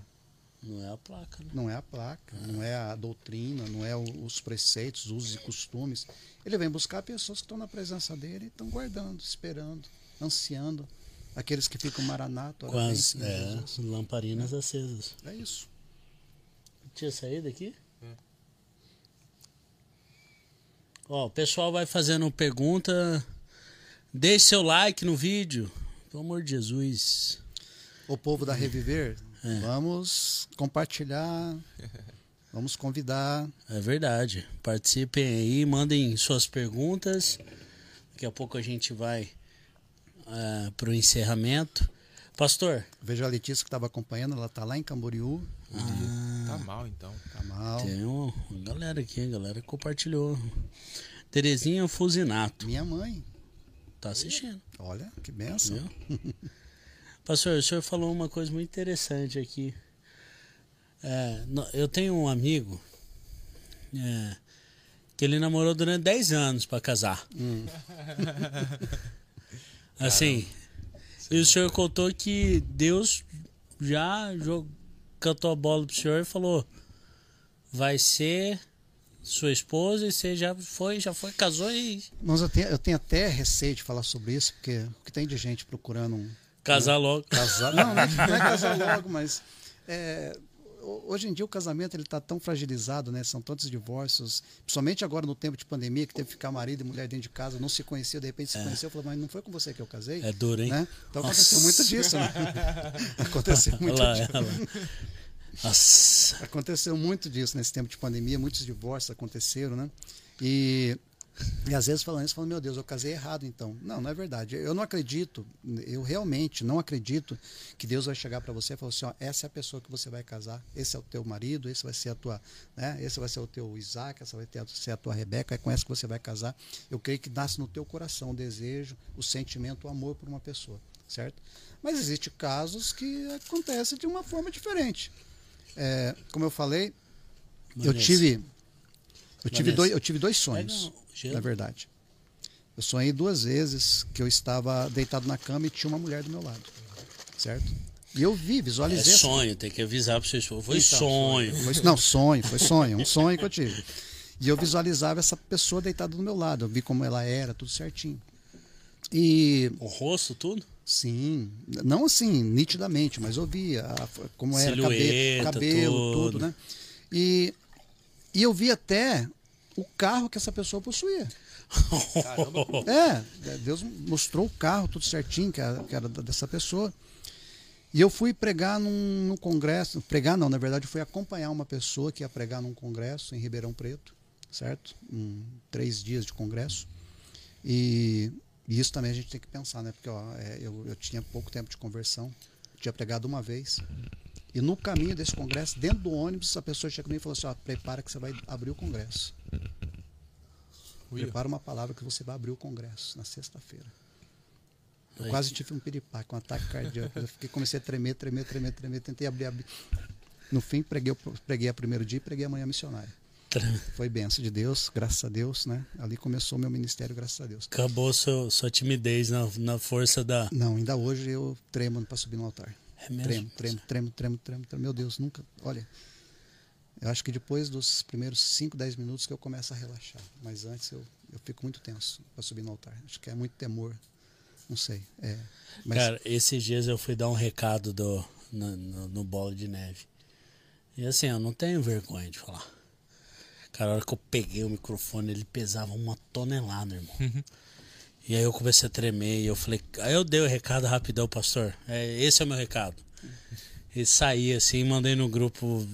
Não é a placa, né? Não é a placa, não é a doutrina, não é os preceitos, usos e costumes. Ele vem buscar pessoas que estão na presença dele e estão guardando, esperando, ansiando. Aqueles que ficam maranato, Com as é, lamparinas acesas. É isso. Tinha saído aqui? Ó, o pessoal vai fazendo pergunta. Deixe seu like no vídeo. Pelo amor de Jesus. O povo da Reviver, (laughs) É. vamos compartilhar, (laughs) vamos convidar. É verdade. Participem aí, mandem suas perguntas. Daqui a pouco a gente vai para o encerramento. Pastor, Veja a Letícia que estava acompanhando, ela está lá em Camboriú. Tá mal, então. Tá mal. tem uma galera aqui, a galera compartilhou. Terezinha Fusinato, Minha mãe. tá assistindo. Olha, que benção. (laughs) Pastor, o senhor falou uma coisa muito interessante aqui. É, eu tenho um amigo é, que ele namorou durante 10 anos para casar. Hum. (laughs) Assim, e o senhor contou que Deus já jogou, cantou a bola pro senhor e falou: vai ser sua esposa e você já foi, já foi, casou e Mas eu tenho, eu tenho até receio de falar sobre isso, porque o que tem de gente procurando um, casar logo. casar. Não, não não é casar logo, mas é, hoje em dia o casamento ele está tão fragilizado, né? São tantos divórcios, principalmente agora no tempo de pandemia, que teve que ficar marido e mulher dentro de casa, não se conhecia, de repente se conheceu, falou, mas não foi com você que eu casei? É duro, hein? Né? Então aconteceu Nossa. muito disso, né? (laughs) aconteceu muito lá, disso. lá. Aconteceu muito disso nesse tempo de pandemia, muitos divórcios aconteceram, né? E, e às vezes falando isso, falando, meu Deus, eu casei errado então. Não, não é verdade. Eu não acredito, eu realmente não acredito que Deus vai chegar para você e falar assim, ó, essa é a pessoa que você vai casar, esse é o teu marido, esse vai ser a tua, né? Esse vai ser o teu Isaac, essa vai ter, ser a tua Rebeca, é com essa que você vai casar. Eu creio que nasce no teu coração o desejo, o sentimento, o amor por uma pessoa, certo? Mas existem casos que acontecem de uma forma diferente. É, como eu falei, eu tive eu tive Vanessa. dois eu tive dois Pega sonhos, gelo. na verdade. Eu sonhei duas vezes que eu estava deitado na cama e tinha uma mulher do meu lado, certo? E eu vi, É visualizei. essa- sonho, tem que avisar para vocês. Foi Então, sonho. Foi- não, sonho, foi sonho, um sonho que eu tive. E eu visualizava essa pessoa deitada do meu lado, eu vi como ela era, tudo certinho. E O rosto, tudo? Sim, não assim, nitidamente, mas eu via como era Silhueta, cabelo, cabelo tudo. tudo, né? E, e eu vi até o carro que essa pessoa possuía. (laughs) É, Deus mostrou o carro, tudo certinho, que era, que era dessa pessoa. E eu fui pregar num, num congresso, pregar não, na verdade fui acompanhar uma pessoa que ia pregar num congresso em Ribeirão Preto, certo? Um, três dias de congresso. E, e isso também a gente tem que pensar, né? Porque ó, é, eu, eu tinha pouco tempo de conversão, tinha pregado uma vez. E no caminho desse congresso, dentro do ônibus, a pessoa em mim e falou assim: ó, prepara que você vai abrir o congresso. (laughs) Prepara uma palavra que você vai abrir o congresso na sexta-feira. Eu Aí. quase tive um piripaque, um ataque cardíaco. Eu fiquei, comecei a tremer, tremer, tremer, tremer, tentei abrir, abrir. No fim, preguei, preguei a primeiro dia e preguei a manhã missionária. Foi benção de Deus, graças a Deus, né? Ali começou o meu ministério, graças a Deus. Acabou seu, sua timidez na, na força da. Não, ainda hoje eu tremo para subir no altar. É mesmo? Tremo, tremo, tremo, tremo, tremo, tremo. Meu Deus, nunca. Olha, eu acho que depois dos primeiros 5, 10 minutos que eu começo a relaxar. Mas antes eu, eu fico muito tenso para subir no altar. Acho que é muito temor. Não sei. É, mas Cara, esses dias eu fui dar um recado do, no, no, no Bola de Neve. E assim, eu não tenho vergonha de falar. Cara, a hora que eu peguei o microfone, ele pesava uma tonelada, irmão. E aí eu comecei a tremer e eu falei. Aí eu dei o recado rapidão, pastor. É, esse é o meu recado. E saí assim, mandei no grupo,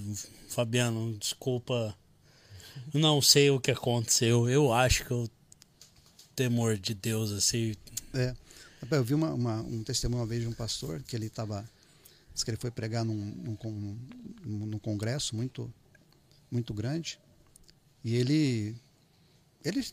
Fabiano, desculpa. Não sei o que aconteceu. Eu acho que o temor de Deus, assim. É. Eu vi uma, uma- um testemunho uma vez de um pastor que ele estava Diz que ele foi pregar num, num, num, num congresso muito, muito grande. E ele, ele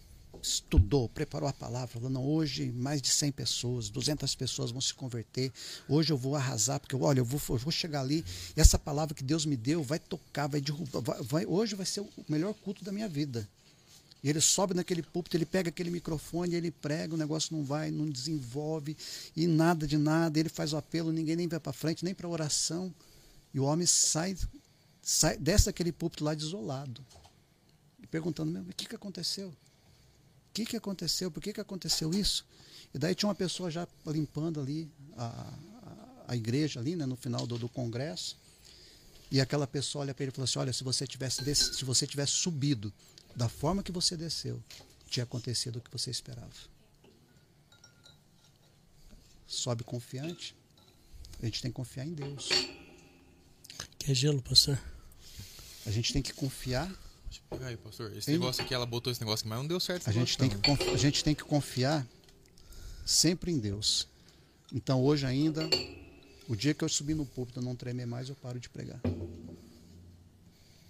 estudou, preparou a palavra, falando, hoje mais de 100 pessoas, 200 pessoas vão se converter, hoje eu vou arrasar, porque olha, eu vou, eu vou chegar ali, e essa palavra que Deus me deu vai tocar, vai derrubar, vai, vai, hoje vai ser o melhor culto da minha vida. E ele sobe naquele púlpito, ele pega aquele microfone, ele prega, o negócio não vai, não desenvolve, e nada de nada. Ele faz o apelo, ninguém nem vai para frente, nem para oração. E o homem sai, sai desce daquele púlpito lá desolado. Perguntando mesmo, o que, que aconteceu? O que, que aconteceu? Por que, que aconteceu isso? E daí tinha uma pessoa já limpando ali a, a, a igreja ali, né, no final do, do congresso. E aquela pessoa olha para ele e fala assim: Olha, se você tivesse, se você tivesse subido da forma que você desceu, tinha acontecido o que você esperava. Sobe confiante. A gente tem que confiar em Deus. Quer gelo, pastor? A gente tem que confiar. Aí, pastor. Esse tem... negócio aqui, ela botou esse negócio aqui, mas não deu certo. A gente, tem que, a gente tem que confiar sempre em Deus. Então hoje ainda, o dia que eu subir no púlpito não tremer mais, eu paro de pregar.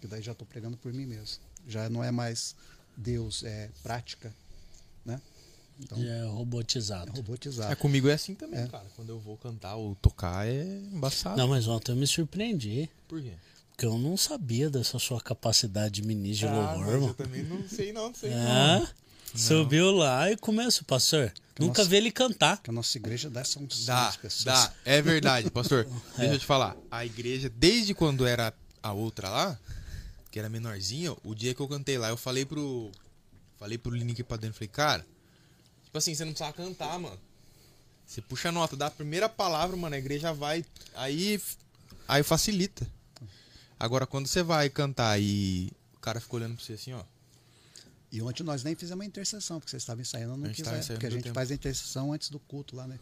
E daí já estou pregando por mim mesmo já não é mais Deus, é prática, né? Então, já é robotizado. É robotizado. É, comigo é assim também, é. cara. Quando eu vou cantar ou tocar é embaçado. Não, mas ontem eu me surpreendi. Por quê? Porque eu não sabia dessa sua capacidade de ministro de ah, louvor, irmão. Eu também não sei não, não sei é, não. Subiu lá e começou, pastor. Que nunca nossa, vi ele cantar. Que a nossa igreja dá são dá, pessoas. Dá, é verdade, pastor. (laughs) é. Deixa eu te falar. A igreja, desde quando era a outra lá, que era menorzinho, o dia que eu cantei lá, eu falei pro. Falei pro Link pra dentro, falei, cara, tipo assim, você não precisa cantar, mano. Você puxa a nota, dá a primeira palavra, mano, a igreja vai. Aí. Aí facilita. Agora, quando você vai cantar e o cara fica olhando pra você assim, ó. E ontem nós nem fizemos uma intercessão, porque vocês estavam ensaiando, não quiser. Porque a gente tempo. faz a intercessão antes do culto lá, né?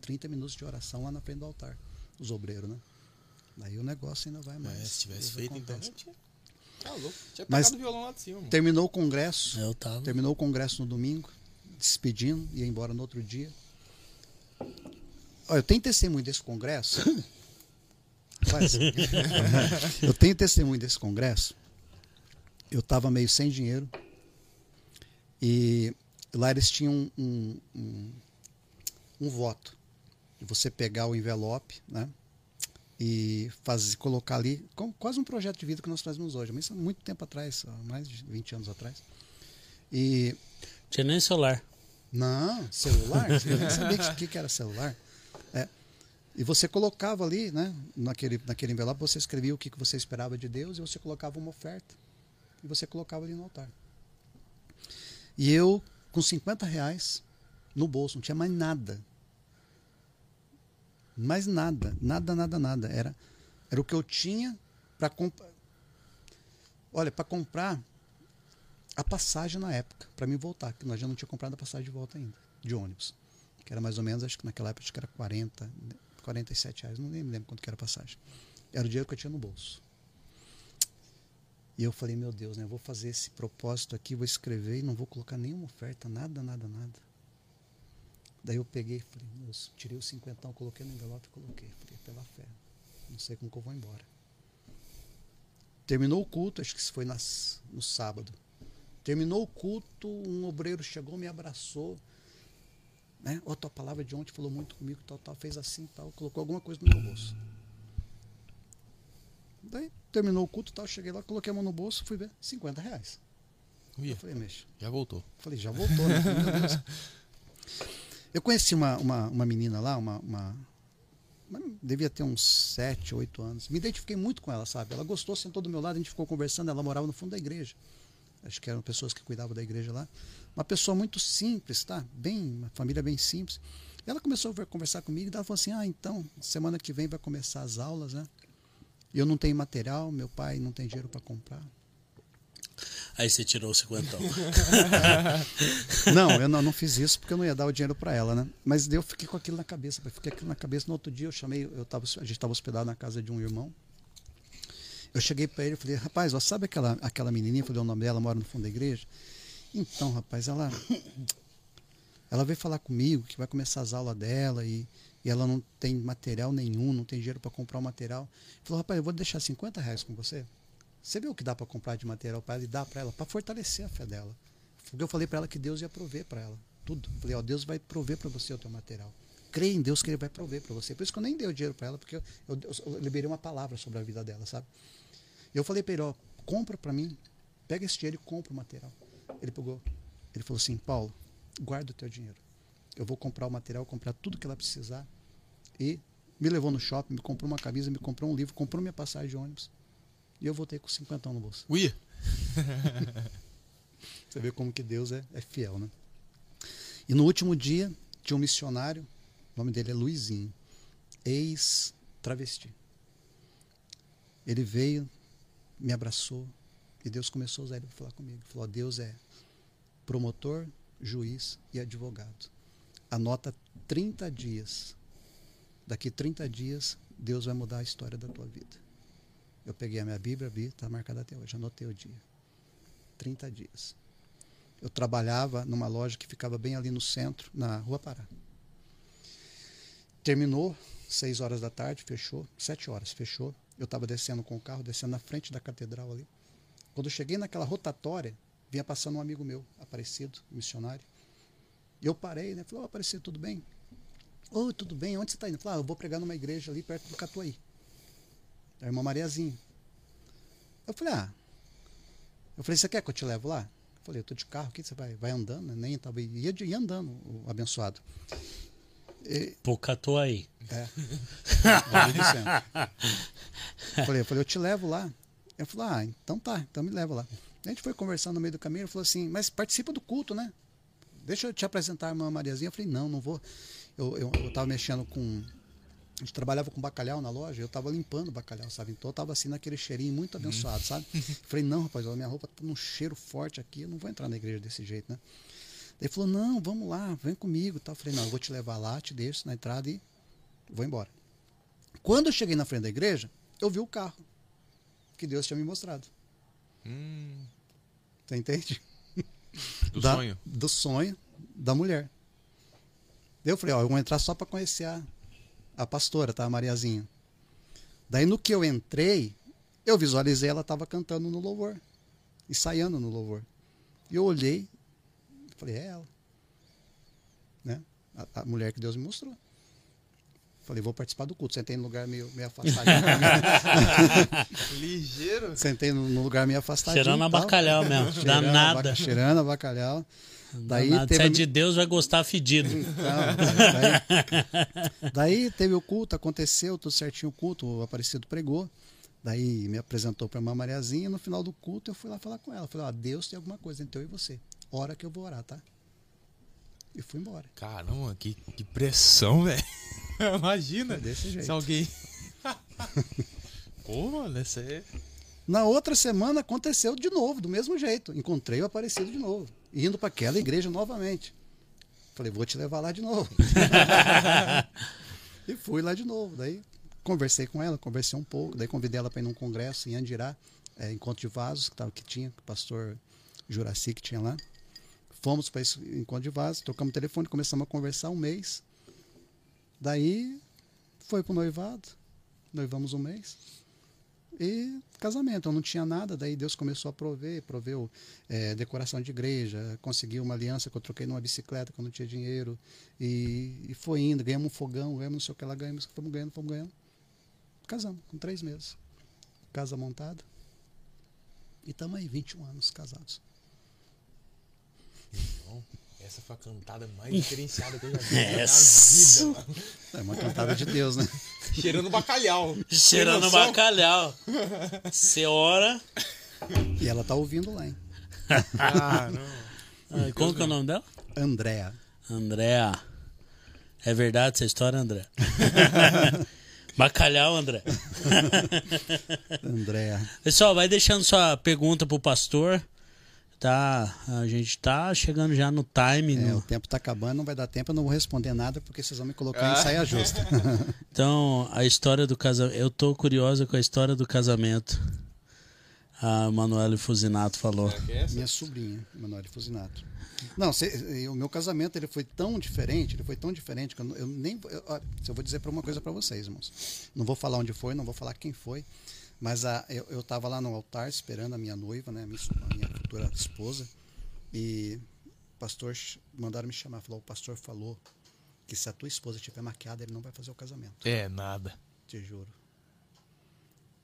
30 minutos de oração lá na frente do altar. Os obreiros, né? Daí o negócio ainda vai mais. É, se tivesse feito, então. Tá louco. Tinha Mas violão lá de cima. Mano. Terminou o congresso. Eu tava. Terminou o congresso no domingo, despedindo, ia embora no outro dia. Olha, eu tenho testemunho desse congresso. (laughs) eu tenho testemunho desse congresso. Eu estava meio sem dinheiro. E lá eles tinham um, um, um voto. De você pegar o envelope, né? e fazer, colocar ali, com, quase um projeto de vida que nós fazemos hoje, mas há muito tempo atrás, mais de 20 anos atrás. E. Tinha nem celular. Não, celular? Você nem sabia o que, que era celular. E você colocava ali, né, naquele, naquele envelope, você escrevia o que, que você esperava de Deus e você colocava uma oferta. E você colocava ali no altar. E eu, com 50 reais no bolso, não tinha mais nada. Mais nada, nada, nada, nada. Era, era o que eu tinha para comprar. Olha, para comprar a passagem na época, para mim voltar, que nós já não tinha comprado a passagem de volta ainda, de ônibus. Que era mais ou menos, acho que naquela época acho que era 40, 47 reais, não me lembro quanto que era a passagem. Era o dinheiro que eu tinha no bolso. E eu falei, meu Deus, né, eu vou fazer esse propósito aqui, vou escrever e não vou colocar nenhuma oferta, nada, nada, nada. Daí eu peguei, falei, moço, tirei o cinquentão, coloquei no envelope e coloquei. Falei, pela fé. Não sei como que eu vou embora. Terminou o culto, acho que isso foi nas, no sábado. Terminou o culto, um obreiro chegou, me abraçou. Né? Ó, tua palavra de ontem falou muito comigo, tal, tal, fez assim, tal, colocou alguma coisa no meu bolso. Daí terminou o culto, tal, cheguei lá, coloquei a mão no bolso, fui ver, 50 reais. Uia, eu falei, mexe. Já voltou. Falei, já voltou, né? (laughs) Eu conheci uma, uma, uma menina lá, uma, uma, uma, devia ter uns 7, 8 anos. Me identifiquei muito com ela, sabe? Ela gostou, sentou do meu lado, a gente ficou conversando. Ela morava no fundo da igreja. Acho que eram pessoas que cuidavam da igreja lá. Uma pessoa muito simples, tá? Bem, uma família bem simples. Ela começou a conversar comigo e ela falou assim: Ah, então, semana que vem vai começar as aulas, né? Eu não tenho material, meu pai não tem dinheiro para comprar. Aí você tirou o cinquentão. (laughs) não, eu não, não fiz isso porque eu não ia dar o dinheiro para ela, né? Mas eu fiquei com aquilo na cabeça. Fiquei aquilo na cabeça. No outro dia eu chamei, eu tava, a gente estava hospedado na casa de um irmão. Eu cheguei para ele e falei, rapaz, ó, sabe aquela, aquela menininha, falei o nome dela, mora no fundo da igreja? Então, rapaz, ela ela veio falar comigo que vai começar as aulas dela e, e ela não tem material nenhum, não tem dinheiro para comprar o material. Falou, rapaz, eu vou deixar 50 reais com você. Você vê o que dá para comprar de material para ela e dar para ela, para fortalecer a fé dela. Porque eu falei para ela que Deus ia prover para ela tudo. Eu falei, ó, Deus vai prover para você o teu material. Creia em Deus que Ele vai prover para você. Por isso que eu nem dei o dinheiro para ela, porque eu, eu, eu, liberei uma palavra sobre a vida dela, sabe? Eu falei para ele, ó, compra para mim, pega esse dinheiro e compra o material. Ele pegou, ele falou assim, Paulo, guarda o teu dinheiro. Eu vou comprar o material, comprar tudo que ela precisar. E me levou no shopping, me comprou uma camisa, me comprou um livro, comprou minha passagem de ônibus. E eu voltei com 50 no bolso. Ui! (laughs) Você vê como que Deus é, é fiel, né? E no último dia, tinha um missionário, o nome dele é Luizinho, ex-travesti. Ele veio, me abraçou, e Deus começou a usar ele para falar comigo. Ele falou: Deus é promotor, juiz e advogado. Anota 30 dias. Daqui 30 dias, Deus vai mudar a história da tua vida. Eu peguei a minha Bíblia, vi, está marcada até hoje, anotei o dia. 30 dias. Eu trabalhava numa loja que ficava bem ali no centro, na Rua Pará. Terminou, 6 horas da tarde, fechou, 7 horas, fechou. Eu estava descendo com o carro, descendo na frente da catedral ali. Quando eu cheguei naquela rotatória, vinha passando um amigo meu, Aparecido, missionário. E eu parei, né? Falei, ô, oh, Aparecido, tudo bem? Oi, oh, tudo bem? Onde você está indo? Falei, ah, eu vou pregar numa igreja ali perto do Catuaí. Da irmã Mariazinha. Eu falei, ah. Eu falei, você quer que eu te levo lá? Eu falei, eu tô de carro aqui, você vai, vai andando, né? Nem tava, ia, ia andando, o abençoado. E, Pro Catuaí. É. (laughs) eu falei, eu falei, eu te levo lá. Eu falei, ah, então tá, então me leva lá. A gente foi conversando no meio do caminho, ele falou assim, mas participa do culto, né? Deixa eu te apresentar a irmã Mariazinha. Eu falei, não, não vou. Eu, eu, eu tava mexendo com. A gente trabalhava com bacalhau na loja, eu tava limpando o bacalhau, sabe? Então eu tava assim naquele cheirinho muito abençoado, sabe? (laughs) Eu falei, não, rapaz, a minha roupa tá num cheiro forte aqui, eu não vou entrar na igreja desse jeito, né? Ele falou, não, vamos lá, vem comigo. Eu falei, não, eu vou te levar lá, te deixo na entrada e vou embora. Quando eu cheguei na frente da igreja, eu vi o carro que Deus tinha me mostrado. Hum. Você entende? Do da, sonho. Do sonho da mulher. Eu falei, ó, eu vou entrar só para conhecer a, a pastora, tá? A Mariazinha. Daí no que eu entrei, eu visualizei ela estava cantando no louvor. Ensaiando no louvor. E eu olhei, falei, é ela. Né? A, a mulher que Deus me mostrou. Falei, vou participar do culto. Sentei no lugar meio, meio afastadinho. (laughs) Ligeiro. Sentei no, no, lugar meio afastadinho. Cheirando (laughs) a bacalhau mesmo. Dá nada. Cheirando a bacalhau. Daí teve... Se é de Deus, vai gostar fedido. Então, daí, daí teve o culto, aconteceu tudo certinho o culto, o Aparecido pregou. Daí me apresentou para a irmã Mariazinha. No final do culto, eu fui lá falar com ela. Falei, ó, Deus tem alguma coisa entre eu e você. Hora que eu vou orar, tá? E fui embora. Caramba, que, que pressão, velho. (laughs) Imagina. Desse jeito. Se alguém. (laughs) Pô, mano, essa é. Na outra semana aconteceu de novo, do mesmo jeito. Encontrei o Aparecido de novo. Indo para aquela igreja novamente. Falei, vou te levar lá de novo. (laughs) e fui lá de novo. Daí conversei com ela, conversei um pouco. Daí convidei ela para ir num congresso em Andirá, é, encontro de vasos, que, tava, que tinha, que o pastor Juraci que tinha lá. Fomos para esse encontro de vasos, tocamos o telefone, começamos a conversar um mês. Daí foi pro noivado, noivamos um mês. E casamento, eu não tinha nada, daí Deus começou a prover, proveu é, decoração de igreja, conseguiu uma aliança que eu troquei numa bicicleta que eu não tinha dinheiro, e, e foi indo, ganhamos um fogão, ganhamos não sei o que lá, ganhamos, fomos ganhando, fomos ganhando. Casamos, com três meses. Casa montada. E estamos aí, 21 anos casados. Bom. Essa foi a cantada mais diferenciada que eu já vi Essa. (laughs) na vida. É uma cantada de Deus, né? Cheirando bacalhau. Cheirando bacalhau. Você ora. E ela tá ouvindo lá, hein? Ah, não. Ah, como que é o nome dela? Andréa. Andréa. É verdade essa história, André? (laughs) Bacalhau, André. Andréa. Pessoal, vai deixando sua pergunta pro pastor. Tá, a gente tá chegando já no time. É, no... O tempo tá acabando, não vai dar tempo, eu não vou responder nada porque vocês vão me colocar em saia justa. (laughs) então, a história do casamento. Eu tô curiosa com a história do casamento. A Manuela Fusinato falou. É? Minha sobrinha, Emanuele Fusinato. Não, cê- o meu casamento ele foi tão diferente, ele foi tão diferente que eu, eu nem eu, eu vou dizer para uma coisa para vocês, irmãos. Não vou falar onde foi, não vou falar quem foi, mas a, eu, eu tava lá no altar esperando a minha noiva, né, a minha, a minha futura esposa, e o pastor mandaram me chamar, falou, o pastor falou que se a tua esposa estiver maquiada, ele não vai fazer o casamento. É, nada. Te juro.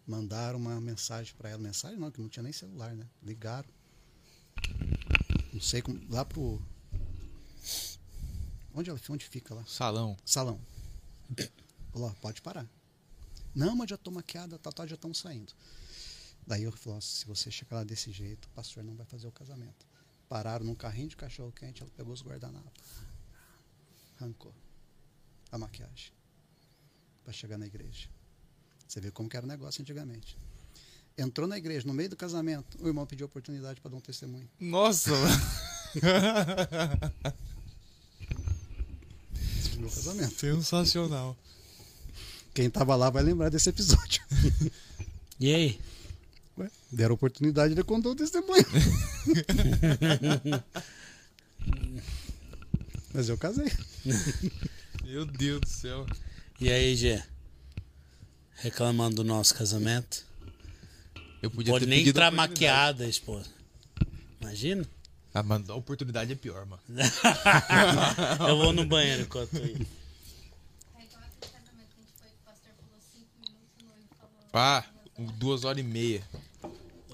Mandaram uma mensagem para ela. Mensagem não, que não tinha nem celular, né? Ligaram. Não sei como. Lá pro. Onde ela onde fica lá? Salão. Salão. Falou, pode parar. Não, mas já tô maquiada, tal, tal, já estamos saindo. Daí eu falei, ó, se você chegar lá desse jeito, o pastor não vai fazer o casamento. Pararam num carrinho de cachorro quente, ela pegou os guardanapos. Arrancou a maquiagem. Para chegar na igreja. Você vê como que era o negócio antigamente. Entrou na igreja, no meio do casamento, o irmão pediu oportunidade para dar um testemunho. Nossa, Esse foi o meu casamento. sensacional. Quem tava lá vai lembrar desse episódio. (laughs) E aí? Ué, deram oportunidade, ele contou o testemunho. (laughs) Mas eu casei. (laughs) Meu Deus do céu. E aí, Gê? Reclamando do nosso casamento? Eu podia Pode ter nem entrar maquiada, esposa. Imagina? Ah, mano, a oportunidade é pior, mano. Eu vou no banheiro enquanto aí. Aí igual aquele casamento que a gente foi, que o pastor falou cinco minutos, o noivo falou. Ah, duas horas e meia.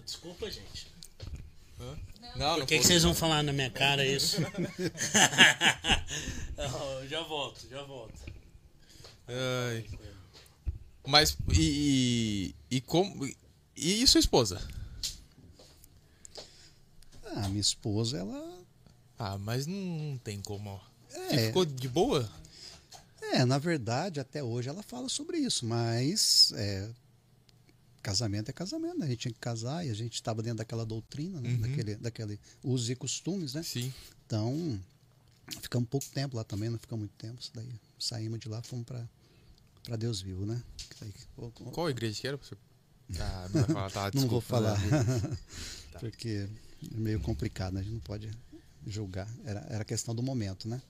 Desculpa, gente. Não, Por que, que vocês vão falar na minha cara isso? (laughs) Eu já volto, já volto. Ai. Mas, e, e, e como... E sua esposa? Ah, minha esposa, ela. Ah, mas não tem como. Você É. ficou de boa? É, na verdade, até hoje ela fala sobre isso, mas é, casamento é casamento, né? A gente tinha que casar e a gente estava dentro daquela doutrina, né? Uhum. daquele, daquele usos e costumes, né? Sim. Então, ficamos pouco tempo lá também, não ficamos muito tempo. Isso daí saímos de lá, fomos para Deus vivo, né? Daí- o- o- Qual igreja que era? Ah, não falar, tá, (laughs) não vou desculpa. falar, (laughs) Tá. porque é meio complicado, né? A gente não pode julgar. Era, era questão do momento, né?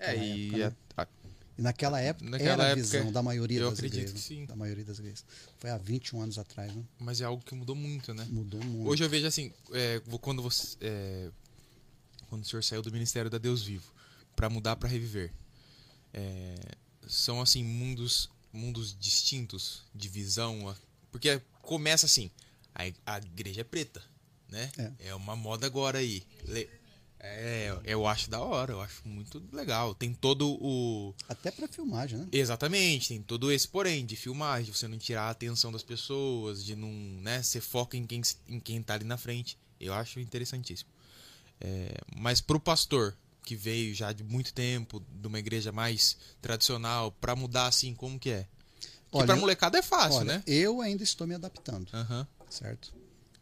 É, Naquela e época, né? a- a- E naquela época Naquela era a visão da maioria eu das acredito igrejas. que sim. Da maioria das igrejas. Foi há 21 anos atrás, né? mas é algo que mudou muito, né? Mudou muito. Hoje eu vejo assim, é, quando você, é, quando o senhor saiu do ministério da Deus Vivo para mudar para reviver, é, são assim mundos, mundos distintos de visão, porque começa assim, a, a igreja é preta, né? É. uma moda agora aí. Le- é, eu acho da hora, eu acho muito legal. Tem todo o Até para filmagem, né? Exatamente, tem todo esse porém de filmagem, de você não tirar a atenção das pessoas, de não, né, você foca em quem, em quem tá ali na frente. Eu acho interessantíssimo. É, mas pro pastor, que veio já de muito tempo, de uma igreja mais tradicional, pra mudar assim, como que é? Porque Olha, pra molecada é fácil, Olha, né? eu ainda estou me adaptando, Aham. certo?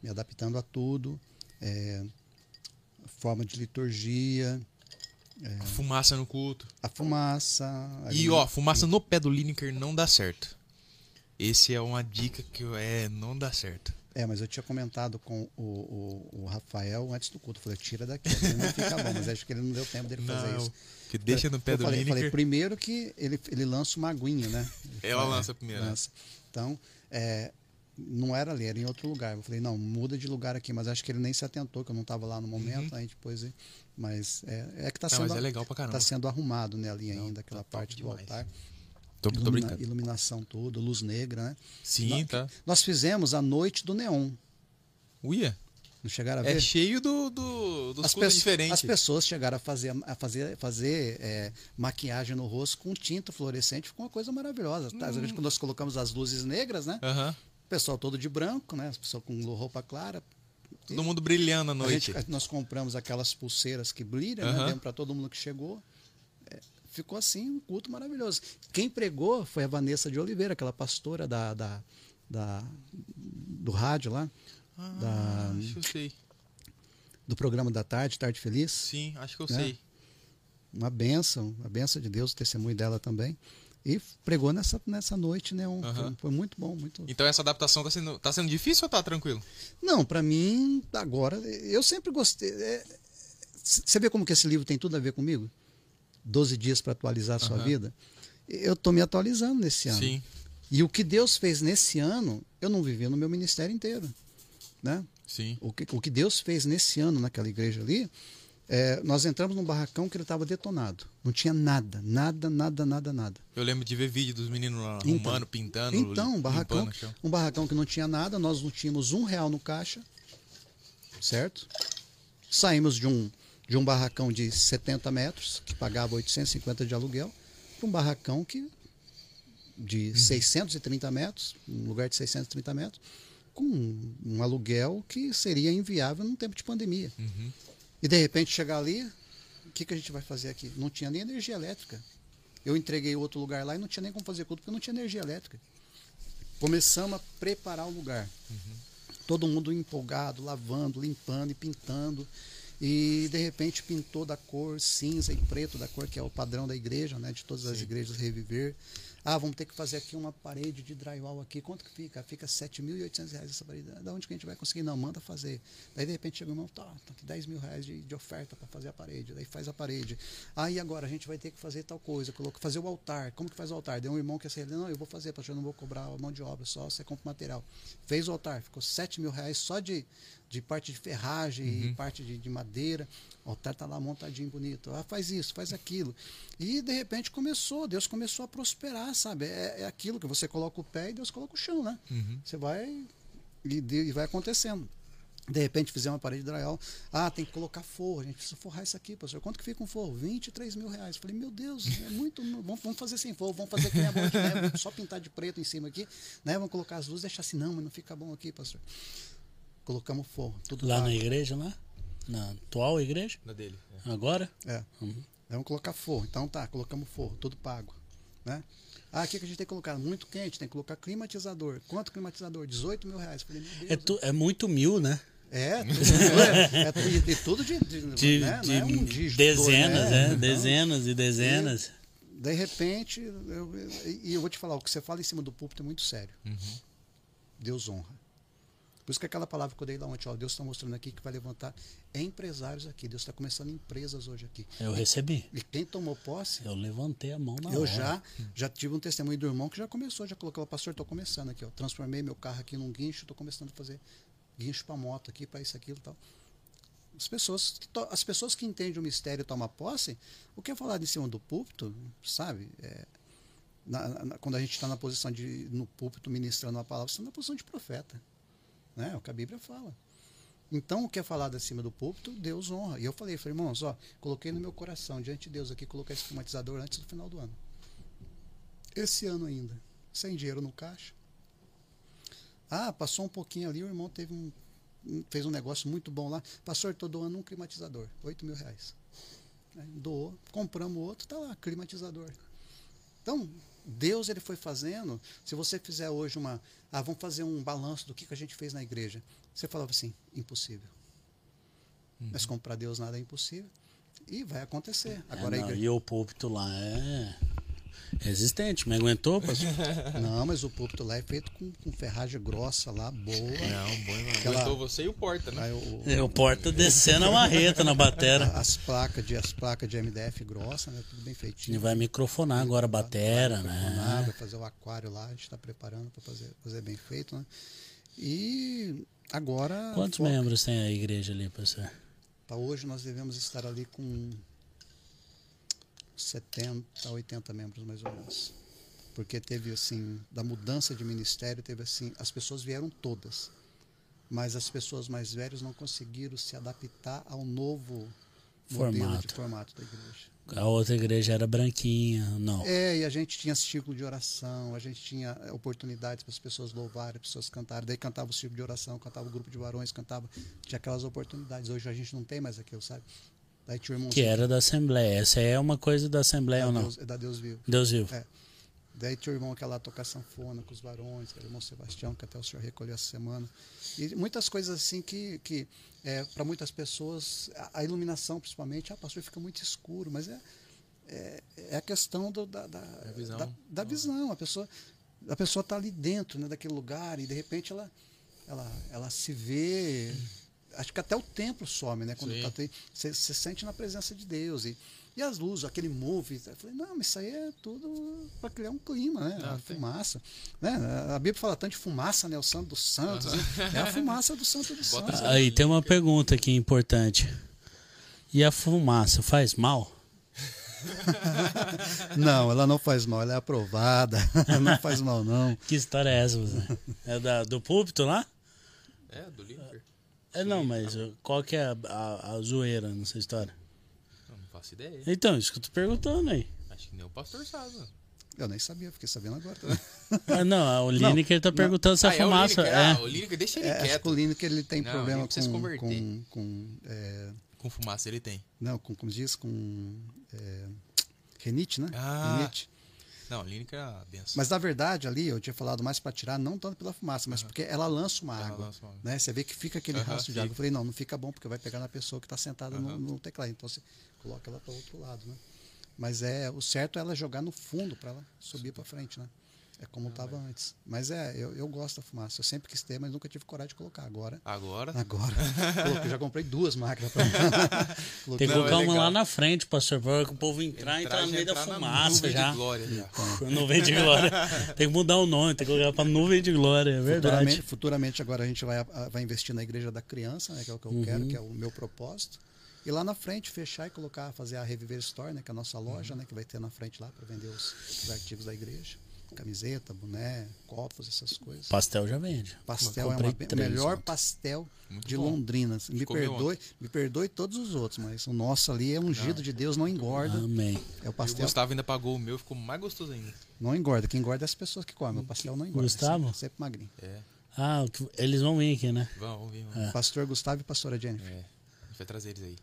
Me adaptando a tudo. é, forma de liturgia, Fumaça no culto. a fumaça. a E ó, fumaça no pé do Lineker não dá certo. Esse é uma dica que é, não dá certo. É, mas eu tinha comentado com o, o, o Rafael antes do culto. Eu falei, tira daqui, não fica bom. Mas acho que ele não deu tempo dele fazer Não, isso. que deixa no pé eu do falei, Lineker. falei, primeiro que ele, ele lança uma aguinha, né? Ele (laughs) Ela fala, lança primeiro, né? lança. Então, é, não era ali, era em outro lugar. Eu falei, não, muda de lugar aqui. Mas acho que ele nem se atentou, que eu não estava lá no momento. Aí depois. Mas é, é que está sendo, mas é legal pra caramba. tá sendo arrumado né, ali Não, ainda, aquela tá parte do demais. altar. Tô, tô Ilumina- brincando. iluminação toda, luz negra, né? Sim, Não, tá. Nós fizemos a noite do neon. Uia, Não chegaram a é ver? cheio do, do, dos as, pe- diferentes. as pessoas chegaram a fazer, a fazer, fazer é, maquiagem no rosto com tinta fluorescente, ficou uma coisa maravilhosa. Tá? Às vezes, quando nós colocamos as luzes negras, né? Aham. O pessoal todo de branco, né? As pessoas com roupa clara. Todo mundo brilhando à A noite. gente- nós compramos aquelas pulseiras que brilham, Aham. né? Para todo mundo que chegou. É, ficou assim, um culto maravilhoso. Quem pregou foi a Vanessa de Oliveira, aquela pastora da, da, da- do rádio lá, Ah, da- acho que eu sei. do programa da tarde, Tarde Feliz. Sim, acho que eu Né? sei. uma benção, a benção de Deus, o testemunho dela também. E pregou nessa, nessa noite, né? Um, Aham. foi, foi muito bom, muito. Então essa adaptação tá sendo, tá sendo difícil ou tá tranquilo? Não, para mim, agora, eu sempre gostei. é, Você vê como que esse livro tem tudo a ver comigo? 12 dias para atualizar a sua Aham. vida. Eu estou me atualizando nesse ano. Sim, E o que Deus fez nesse ano, eu não vivi no meu ministério inteiro. Né? sim. O, que, o que Deus fez nesse ano naquela igreja ali, é, nós entramos num barracão que ele estava detonado. Não tinha nada, nada, nada, nada, nada. Eu lembro de ver vídeo dos meninos lá Então. arrumando, pintando, Então, um barracão, um barracão que não tinha nada, nós não tínhamos um real no caixa, certo? Saímos de um, de um barracão de 70 metros, que pagava 850 de aluguel, para um barracão que de 630 metros, um lugar de 630 metros, com um, um aluguel que seria inviável num tempo de pandemia. Uhum. E de repente chegar ali, o que, que a gente vai fazer aqui? Não tinha nem energia elétrica. Eu entreguei outro lugar lá e não tinha nem como fazer culto porque não tinha energia elétrica. Começamos a preparar o lugar. Todo mundo empolgado, lavando, limpando e pintando. E de repente pintou da cor cinza e preto, da cor que é o padrão da igreja, né? De todas as Sim. igrejas reviver. Ah, vamos ter que fazer aqui uma parede de drywall aqui. Quanto que fica? Fica 7.800 reais essa parede. Da onde que a gente vai conseguir? Não, manda fazer. Daí de repente chega o irmão, tá, tá aqui 10 mil reais de, de oferta para fazer a parede. Daí faz a parede. Ah, e agora a gente vai ter que fazer tal coisa, coloca, fazer o altar. Como que faz o altar? Deu um irmão que assim, não, eu vou fazer, pastor, eu não vou cobrar a mão de obra, só você compra o material. Fez o altar, ficou 7 mil reais só de, de parte de ferragem e parte de, de madeira. O altar tá lá montadinho, bonito. Ah, faz isso, faz aquilo. E de repente começou, Deus começou a prosperar, sabe? É, é aquilo que você coloca o pé e Deus coloca o chão, né? Uhum. Você vai e, e vai acontecendo. De repente fizemos uma parede de drywall. Ah, tem que colocar forro. A gente precisa forrar isso aqui, pastor. Quanto que fica um forro? 23 mil reais. Falei, meu Deus, é muito. (laughs) Vamos, vamos fazer sem forro, vamos fazer que nem a bola neve, só pintar de preto em cima aqui. Né? Vamos colocar as luzes, deixar assim, não, mas não fica bom aqui, pastor. Colocamos forro, tudo Lá pago. na igreja, lá? Na atual igreja? Da dele. Agora? É. Uhum. Vamos colocar forro. Então tá, colocamos forro, tudo pago. Né? Ah, o que, que a gente tem que colocar? Muito quente, tem que colocar climatizador. Quanto climatizador? 18 mil reais. Falei, meu Deus. É, tu- é muito mil, né? É, (laughs) tudo, é, é, e, e tudo de, de, De, né? de é um dígito, dezenas, né? é, Então, dezenas e dezenas. De repente, eu, e eu vou te falar, o que você fala em cima do púlpito é muito sério. Uhum. Deus honra. Por isso que aquela palavra que eu dei lá ontem, ó, Deus está mostrando aqui que vai levantar empresários aqui. Deus está começando empresas hoje aqui. Eu recebi. E quem tomou posse, Eu levantei a mão na eu hora. já já tive um testemunho do irmão que já começou, já colocou, pastor, estou começando aqui, ó, transformei meu carro aqui num guincho, estou começando a fazer guincho para moto aqui, para isso, aquilo e tal. As pessoas, as pessoas que entendem o mistério e tomam posse, o que é falado em cima do púlpito, sabe? É, na- na- quando a gente está na posição de, no púlpito ministrando a palavra, você está na posição de profeta. Né? É o que a Bíblia fala. Então, o que é falado acima do púlpito, Deus honra. E eu falei, falei, irmãos, ó, coloquei no meu coração, diante de Deus aqui, colocar esse climatizador antes do final do ano. Esse ano ainda, sem dinheiro no caixa. Ah, passou um pouquinho ali, o irmão teve um, fez um negócio muito bom lá. Pastor, estou doando um climatizador, 8 mil reais. Doou, compramos outro, tá lá, climatizador. Então, Deus ele foi fazendo. Se você fizer hoje uma. Ah, vamos fazer um balanço do que, que a gente fez na igreja. Você falava assim, impossível. Mas comprar Deus nada é impossível. E vai acontecer. É, Agora não, igreja. E o púlpito lá é resistente. Me aguentou, pastor? (laughs) Não, mas o púlpito lá é feito com, com ferragem grossa lá, boa. Não, bom, mano. Aquela- Aguentou você e o Porta, né? Aí o- É, o porta descendo a marreta na batera. as placas de as placas de MDF grossa, né? Tudo bem feitinho. Ele vai microfonar agora a batera, vai microfonar, né? Vai fazer o aquário lá, a gente está preparando para fazer, fazer bem feito, né? E agora. Quantos foca- membros tem a igreja ali, pastor? Para hoje nós devemos estar ali com 70, 80 membros mais ou menos. Porque teve assim, da mudança de ministério, teve assim, as pessoas vieram todas. Mas as pessoas mais velhas não conseguiram se adaptar ao novo Formato. formato da igreja. A outra igreja era branquinha, não. É, e a gente tinha círculo de oração, a gente tinha oportunidades para as pessoas louvarem, as pessoas cantarem. Daí cantava o círculo de oração, cantava o grupo de varões, cantava. Tinha aquelas oportunidades. Hoje a gente não tem mais aquilo, sabe? Que era da Assembleia. Essa é uma coisa da Assembleia ou não? Deus, é da Deus vivo. Deus vivo. É. Daí tinha o irmão que ia lá tocar sanfona com os varões, que era o irmão Sebastião, que até o senhor recolheu essa semana. E muitas coisas assim que, que é, para muitas pessoas, a, a iluminação principalmente, ah, pastor, fica muito escuro, mas é, é, é a questão do, da, da, visão. da, da visão. A pessoa a pessoa está ali dentro né, daquele lugar e de repente ela, ela, ela se vê. Acho que até o templo some, né? Quando tá, você se sente na presença de Deus. E, e as luzes, aquele move. Eu falei, não, mas isso aí é tudo para criar um clima, né? Ah, a tem. fumaça. Né? A Bíblia fala tanto de fumaça, né? O santo dos santos. né? É a fumaça do santo dos santos. Aí tem uma pergunta aqui importante. E a fumaça faz mal? (laughs) Não, ela não faz mal, ela é aprovada. (laughs) não faz mal, não. Que história é essa? É da, do púlpito lá? É, do Lineker. É, não, mas qual que é a, a, a zoeira nessa história? Eu não faço ideia. Então, isso que eu tô perguntando aí. Acho que nem o pastor sabe, mano. Eu nem sabia, fiquei sabendo agora. Ah, não, (laughs) o Lineker tá perguntando se a Ah, é o fumaça. Lineker. É, Ah, o Lineker, deixa ele É, acho quieto. que o Lineker ele tem Não, problema ele com, com, com é, Com fumaça ele tem. não, com como diz, com é, renite, né? Ah. Renite. Não, o Lineker é a benção. Mas na verdade ali eu tinha falado mais para tirar não tanto pela fumaça, mas porque ela lança uma Ela água, lança uma né? Você vê que fica aquele Aham, rastro de água. fica. Eu falei não, não fica bom porque vai pegar na pessoa que está sentada no, Aham. no teclado. Então você coloca ela para outro lado, né? Mas é o certo é ela jogar no fundo para ela subir para frente, né? É como estava antes. Mas é, eu, eu gosto da fumaça. Eu sempre quis ter, mas nunca tive coragem de colocar. Agora Agora. Agora. (laughs) Coloquei, já comprei duas máquinas pra mim. (laughs) tem que colocar é uma legal. lá na frente, pastor, para o povo entrar e entrar no meio da entrar fumaça nuvem já. De glória, já. (laughs) Nuvem de glória. Tem que mudar o nome, tem que colocar pra nuvem de glória, é verdade. Futuramente, futuramente agora a gente vai, vai investir na igreja da criança, né, que é o que eu Uhum. quero, que é o meu propósito. E lá na frente fechar e colocar, fazer a Reviver Store, né, que é a nossa loja, né, que vai ter na frente lá para vender os, os artigos da igreja. Camiseta, boné, copos, essas coisas. Pastel já vende. Pastel é o melhor ontem. pastel Muito de bom. Londrina. Me comeu perdoe, me perdoe todos os outros, mas o nosso ali é ungido de Deus, não engorda. Amém. É o E o pastel Gustavo ainda pagou o meu, ficou mais gostoso ainda. não engorda. Quem engorda é as pessoas que comem. O pastel não engorda. Gustavo? Sempre, sempre magrinho. É. Ah, eles vão vir aqui, né? Vamos, vamos ver, mano. Pastor Gustavo e pastora Jennifer. É. A gente vai trazer eles aí.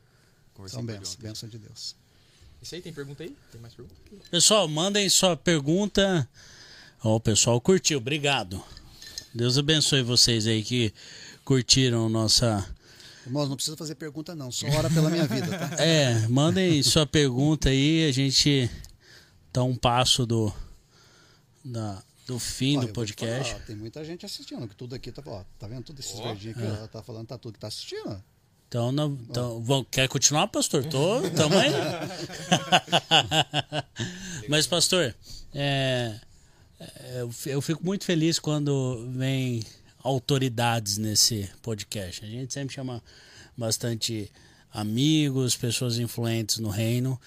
São bênçãos, bênção de Deus. Isso aí, tem pergunta aí? Tem mais pergunta? Pessoal, mandem sua pergunta. Ó, o pessoal curtiu, obrigado. Deus abençoe vocês aí que curtiram nossa. Irmãos, não precisa fazer pergunta não, só ora pela minha vida, tá? (laughs) É, mandem sua pergunta aí, a gente tá um passo do da, do fim Ó, do podcast. falar, ó, tem muita gente assistindo, que tudo aqui tá, ó, tá vendo tudo esses verdinhos aqui, ó, tá falando, tá tudo que tá assistindo. Então, não, então quer continuar, pastor? Tô, tamo aí. (laughs) (laughs) Mas, pastor, é, é, eu fi- eu fico muito feliz quando vem autoridades nesse podcast. A gente sempre chama bastante amigos, pessoas influentes no reino,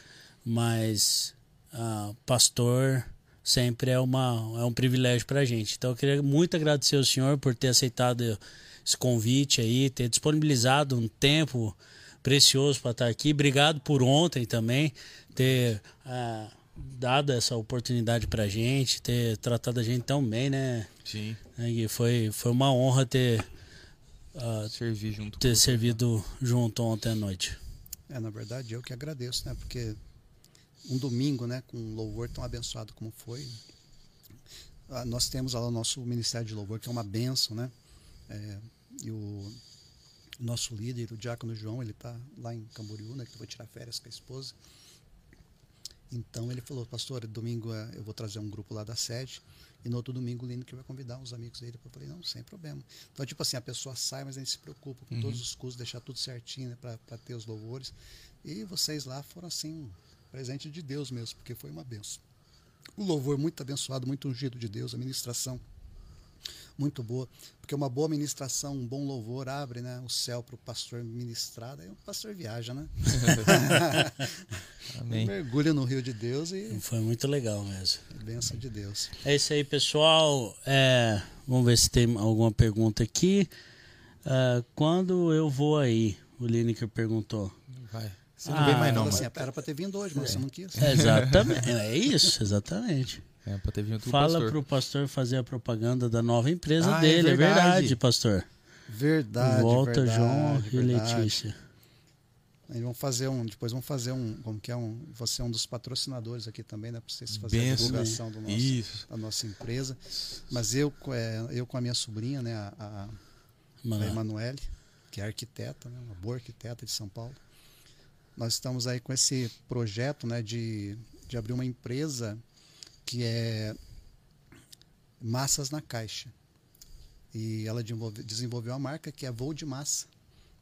mas ah, pastor sempre é, uma, é um privilégio para a gente. Então eu queria muito agradecer ao senhor por ter aceitado esse convite aí, ter disponibilizado um tempo precioso para estar aqui. Obrigado por ontem também, ter ah, dado essa oportunidade para a gente, ter tratado a gente tão bem, né? Sim. né, Gui? Foi, foi uma honra ter, Servir junto ter servido junto ontem à noite. É, na verdade, eu que agradeço, né? Porque um domingo, né, com um louvor tão abençoado como foi, ah, nós temos lá o nosso Ministério de Louvor, que é uma benção, né? É, e o nosso líder, o Diácono João, ele está lá em Camboriú, né? Que vai tirar férias com a esposa. Então ele falou, pastor, domingo eh, eu vou trazer um grupo lá da sede. E no outro domingo o Lineker vai convidar os amigos dele. Eu falei, não, sem problema. Então, tipo assim, a pessoa sai, mas a gente se preocupa com todos os custos, deixar tudo certinho né, para ter os louvores. E vocês lá foram assim, um presente de Deus mesmo, porque foi uma benção. O louvor muito abençoado, muito ungido de Deus, a ministração muito boa, porque uma boa ministração, um bom louvor abre né, o céu para o pastor ministrar, aí o pastor viaja, né? (laughs) Amém. Mergulha no rio de Deus e Foi muito legal mesmo. bênção de Deus. É isso aí, pessoal. É, vamos ver se tem alguma pergunta aqui. Ah, quando eu vou aí? O Lineker perguntou. Vai. Você não Ah, vem mais não, assim, era para ter vindo hoje, mas você não quis. É, exatamente. É isso, exatamente. É, pra ter vindo o Fala pastor. pro pastor fazer a propaganda da nova empresa Ah, é dele. É verdade, verdade. pastor. Verdade, Volta, verdade, João e verdade. Letícia. Aí vão fazer um, depois vão fazer um, como que é um, você é um dos patrocinadores aqui também, né, para vocês fazerem a Benção. divulgação do nosso, Isso. da nossa empresa. Mas eu, é, eu com a minha sobrinha, né, a, a, a Emanuele, que é arquiteta, né, uma boa arquiteta de São Paulo. Nós estamos aí com esse projeto né, de de abrir uma empresa que é massas na caixa. E ela desenvolve- desenvolveu uma marca que é Voo de Massa.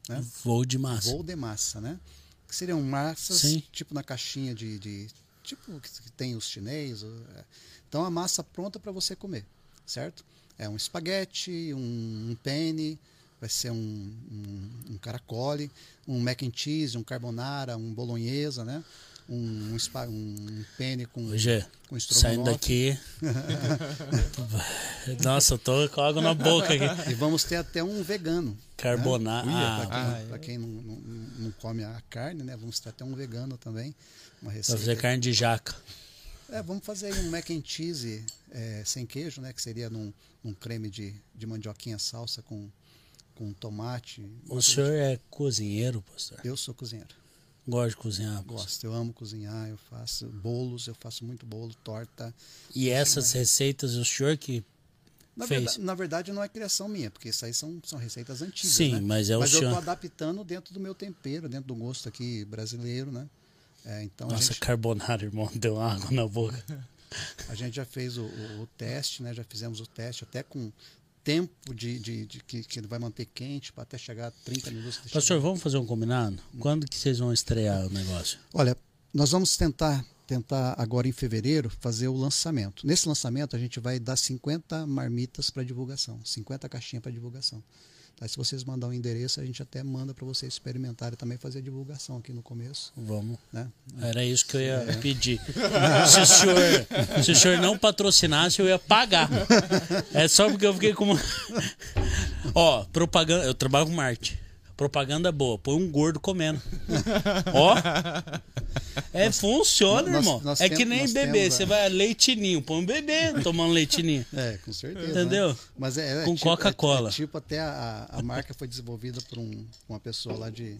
Né? Voo de massa. Voo de massa, né? Que seriam massas, Sim. tipo na caixinha de, de- tipo que tem os chinês. o- é. Então a massa pronta para você comer, certo? É um espaguete, um, um penne, vai ser um, um, um caracole, um mac and cheese, um carbonara, um bolonhesa, né? Um, um, um penne com, Hoje, com saindo daqui. (laughs) Nossa, eu tô com água na boca aqui. E vamos ter até um vegano. Carbonara. Para Ah, quem, Ah, pra quem não, não, não come a carne, né? Vamos ter até um vegano também. Uma pra receita. fazer carne de jaca. É, vamos fazer aí um mac and cheese é, sem queijo, né? Que seria num, num creme de, de mandioquinha salsa com, com tomate. O senhor é cozinheiro, pastor? Eu sou cozinheiro. Gosta de cozinhar? Gosto, eu amo cozinhar, eu faço bolos, eu faço muito bolo, torta. E essas receitas, o senhor que Na, fez? verdade, na verdade, não é criação minha, porque isso aí são, são receitas antigas. Sim, né? mas é o Mas eu estou adaptando dentro do meu tempero, dentro do gosto aqui brasileiro, né? É, então Nossa, gente, carbonara, irmão, (laughs) deu água na boca. a gente já fez o, o- o teste, né? Já fizemos o teste até com tempo de, de, de que, que ele vai manter quente para até chegar a 30 minutos. Pastor, vamos fazer um combinado? Quando que vocês vão estrear o negócio? Olha, nós vamos tentar tentar agora em fevereiro fazer o lançamento. Nesse lançamento a gente vai dar 50 marmitas para divulgação, 50 caixinhas para divulgação. Tá? Se vocês mandar um endereço, a gente até manda para vocês experimentarem também fazer a divulgação aqui no começo, Vamos. né? Era isso que eu ia pedir. Se o, senhor, se o senhor não patrocinasse, eu ia pagar. É só porque eu fiquei com. uma- Ó, propaganda. Eu trabalho com marketing. Propaganda boa. Põe um gordo comendo. (laughs) Ó. É, funciona, nós- irmão. nós é que nem nós bebê. Você é. vai leitinho. Põe um bebê tomando leitinho. É, com certeza. Entendeu? né? Mas é, é Com tipo- Coca-Cola. É, é tipo até a, a marca foi desenvolvida por um, uma pessoa lá de,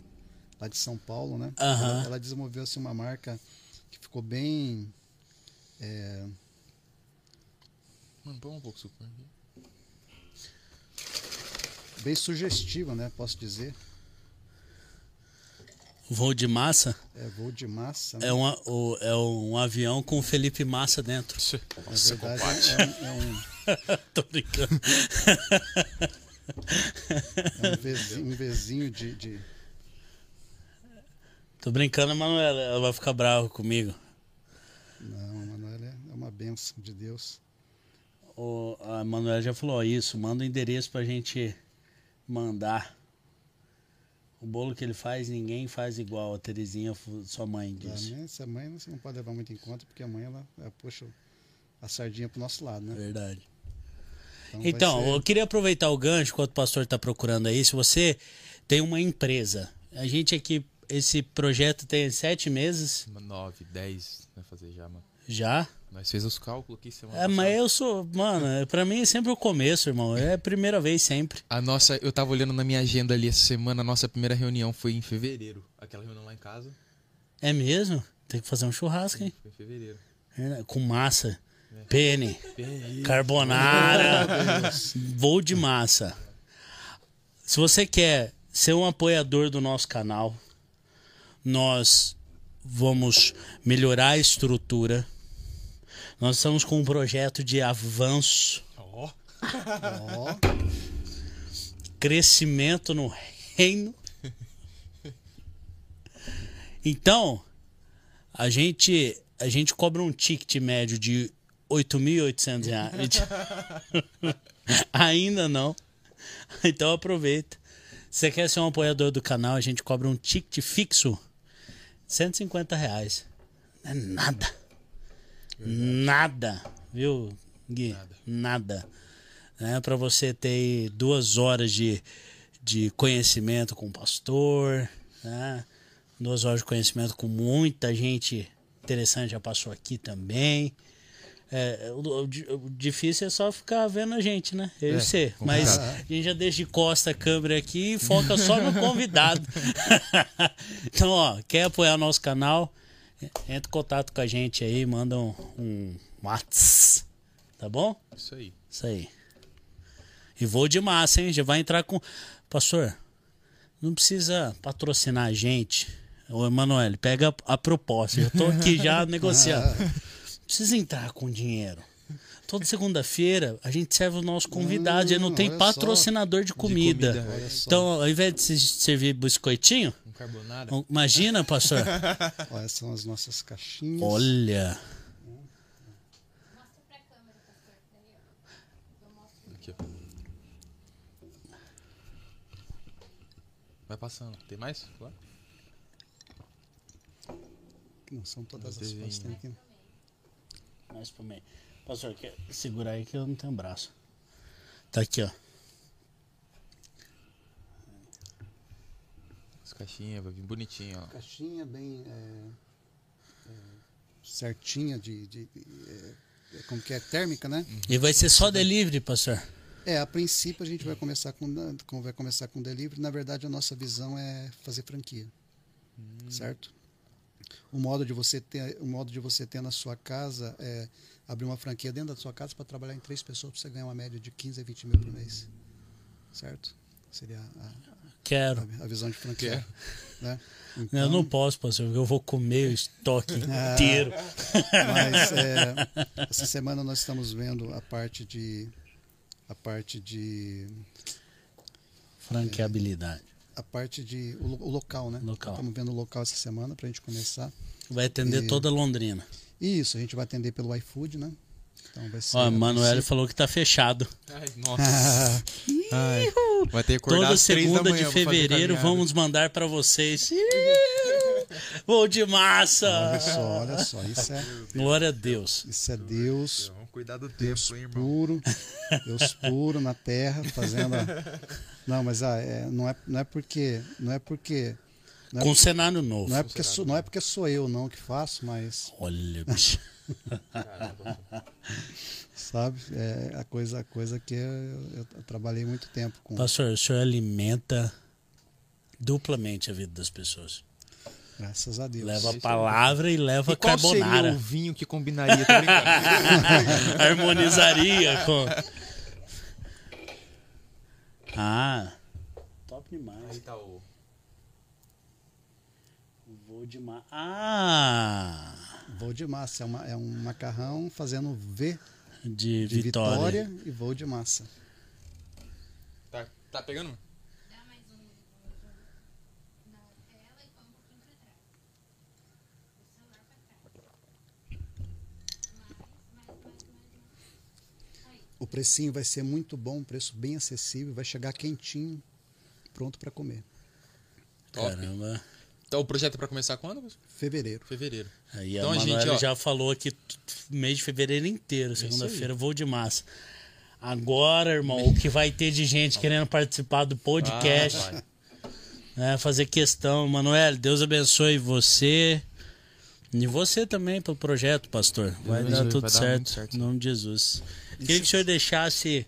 lá de São Paulo, né? Aham. Ela, ela desenvolveu assim, uma marca que ficou bem. é, Mano, põe um pouco de suco aqui. bem sugestiva, né? Posso dizer. Voo de massa É voo de massa. né? é, uma, o- é um avião com Felipe Massa dentro. Na Nossa, verdade, compadre. é, um- é um, (laughs) Tô brincando. é um vizinho, um vizinho de, de- Tô brincando, Manuela. Ela vai ficar brava comigo. Não, a Manuela é uma benção de Deus. O, a Manuela já falou ó, isso. Manda o endereço pra gente mandar. O bolo que ele faz, ninguém faz igual. A Terezinha, sua mãe, disse. mãe, essa mãe você não pode levar muito em conta, porque a mãe ela, ela puxa a sardinha pro nosso lado, né? Verdade. vai Então, ser- eu queria aproveitar o gancho enquanto o pastor está procurando aí. Se você tem uma empresa, a gente aqui, esse projeto tem sete meses 9, 10 vai fazer já, mano. Já. Nós fez os cálculos aqui semana É, mas eu sou, mano, é- pra mim é sempre o começo, irmão. É a primeira vez sempre. A nossa, eu tava olhando na minha agenda ali essa semana, a nossa primeira reunião foi em fevereiro. Aquela reunião lá em casa É mesmo? Tem que fazer um churrasco, hein? foi em fevereiro. É, Com massa, pene, carbonara, (laughs) voo de massa. Se você quer ser um apoiador do nosso canal, nós vamos melhorar a estrutura. Nós estamos com um projeto de avanço, Ó. Ó, crescimento no reino. Então, a gente a gente cobra um ticket médio de 8.800 reais. (laughs) Ainda não. Então aproveita. Se você quer ser um apoiador do canal, a gente cobra um ticket fixo 150 reais. Não é nada. Nada. Viu, Gui? Nada. Né? Para você ter duas horas de, de conhecimento com o pastor, né? duas horas de conhecimento com muita gente interessante já passou aqui também. É, o, o o difícil é só ficar vendo a gente, né? Eu e É, você. Mas a gente já deixa de costa a câmera aqui e foca só no (laughs) convidado. (laughs) então, ó, quer apoiar o nosso canal? Entra em contato com a gente aí, manda um, um Whats. Tá bom? Isso aí. Isso aí. E vou de massa, hein? Já vai entrar com. Pastor, não precisa patrocinar a gente. Ô, Emanuele, pega a proposta. Eu tô aqui já (laughs) negociando. Precisa entrar com dinheiro. Toda segunda-feira a gente serve o nosso convidado. Já não Hum, tem patrocinador de comida. comida, olha só. então, ao invés de se servir biscoitinho, Um carbonara. imagina, pastor. (laughs) Olha, são as nossas caixinhas. Olha. Mostra pra câmera, pastor. Daí, ó. Eu mostro. Aqui, ó. Vai passando. Tem mais? Não são todas as fotos que tem aqui. Mais pro meio. Pastor, quer segurar aí que eu não tenho braço. Tá aqui, ó. As caixinhas, vai vir bonitinho, ó. Caixinha bem é, é, certinha de, de- de- é, é, como que é térmica, né? E vai ser só delivery, pastor. É, a princípio a gente vai começar com, com vai começar com delivery. Na verdade, a nossa visão é fazer franquia, certo? O modo de você ter, o modo de você ter na sua casa é abrir uma franquia dentro da sua casa para trabalhar em três pessoas para você ganhar uma média de 15 a 20 mil por mês, certo? Seria a, Quero. a, a visão de franquia, né? Eu Então- não posso, pastor, porque eu vou comer o estoque (laughs) inteiro. Mas é, (laughs) essa semana nós estamos vendo a parte de a parte de Franqueabilidade. A parte de o, o local, né? Local. Estamos vendo o local essa semana para a gente começar. Vai atender E- toda Londrina. Isso, a gente vai atender pelo iFood, né? Então vai ser. Ó, a a Manuel princípio- falou que tá fechado. Ai, nossa. (laughs) Ai, vai ter que acordar Toda segunda manhã de fevereiro vamos mandar pra vocês. Vou de massa! Olha só, olha só, isso é, Glória a Deus. isso é Deus Vamos cuidar do Deus tempo, hein, irmão? puro, Deus puro na terra, fazendo. a- Não, mas ah, é, não, é, não é porque. Não é porque. Não é, Com cenário novo. não, é porque sou, não é porque sou eu não que faço, mas Olha, (laughs) bicho. sabe? É a coisa, a coisa que eu, eu- eu trabalhei muito tempo com. Pastor, o senhor alimenta duplamente a vida das pessoas. Graças a Deus. Leva a palavra e leva E qual seria carbonara. o vinho que combinaria? (laughs) Harmonizaria com. (laughs) Ah, top demais. Aí tá o... Vou de ma... Ah, Voo de massa é, uma, é um macarrão fazendo V de, de Vitória. Vitória, e voo de massa. Tá, tá pegando? Dá mais um na tela e põe um pouquinho pra trás. O celular pra trás. Mais, mais, mais, mais, mais. Aí. O precinho vai ser muito bom, um preço bem acessível, vai chegar quentinho, pronto para comer. Top. Caramba. Então o projeto é pra começar quando? Fevereiro. Fevereiro. Aí Então, a gente, Manuela ó- já falou aqui mês de fevereiro inteiro, segunda-feira, vou de massa. Agora, irmão, o que vai ter de gente querendo participar do podcast, Ah, né, fazer questão. Manuel, Deus abençoe você e você também pelo projeto, pastor. Vai dar abençoe, tudo vai dar certo, muito certo, em nome de Jesus. Queria que o senhor deixasse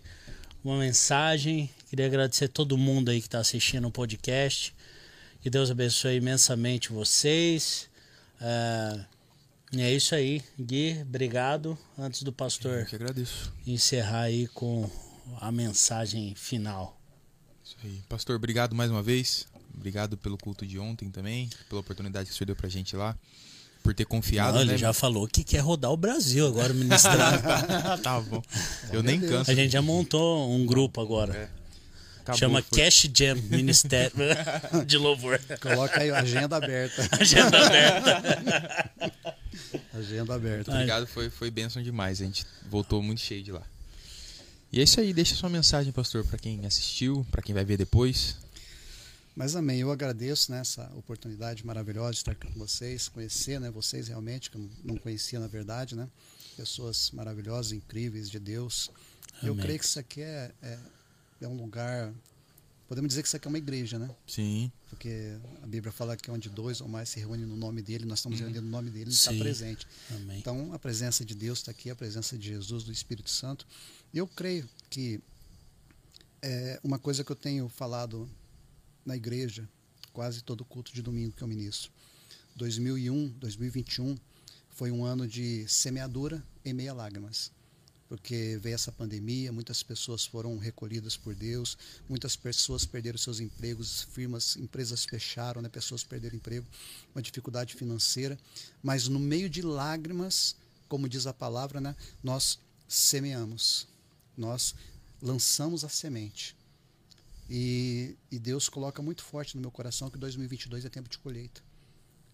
uma mensagem. Queria agradecer todo mundo aí que está assistindo o podcast. Que Deus abençoe imensamente vocês. É, e é isso aí, Gui. Obrigado. Antes do pastor Eu que agradeço. encerrar aí com a mensagem final. Isso aí. Pastor, obrigado mais uma vez. Obrigado pelo culto de ontem também, pela oportunidade que o senhor deu pra gente lá. Por ter confiado, Não, ele né? já falou que quer rodar o Brasil agora ministrando. (laughs) tá bom. Eu nem Deus. canso. a gente já montou um grupo agora. É. Acabou, Chama foi. Cash Jam Ministério (laughs) de Louvor. Coloca aí, (laughs) agenda aberta. Agenda aberta. Agenda aberta. Obrigado, foi, foi bênção demais. A gente voltou muito cheio de lá. E é isso aí, deixa sua mensagem, pastor, pra quem assistiu, pra quem vai ver depois. Mas amém, eu agradeço né, essa oportunidade maravilhosa de estar aqui com vocês, conhecer né, vocês realmente, que eu não conhecia na verdade, né? Pessoas maravilhosas, incríveis de Deus. Eu Amém. creio que isso aqui é, é, é um lugar. Podemos dizer que isso aqui é uma igreja, né? Sim. Porque a Bíblia fala que onde dois ou mais se reúnem no nome dele, nós estamos reunindo no nome dele, ele está presente. Amém. Então, a presença de Deus está aqui, a presença de Jesus, do Espírito Santo. Eu creio que é uma coisa que eu tenho falado na igreja, quase todo culto de domingo que eu ministro. 2001, 2021 foi um ano de semeadura e meia lágrimas. porque veio essa pandemia, muitas pessoas foram recolhidas por Deus, muitas pessoas perderam seus empregos, firmas, empresas fecharam, né? pessoas perderam emprego, uma dificuldade financeira, mas no meio de lágrimas, como diz a palavra, né? nós semeamos, nós lançamos a semente. E, e Deus coloca muito forte no meu coração que 2022 é tempo de colheita.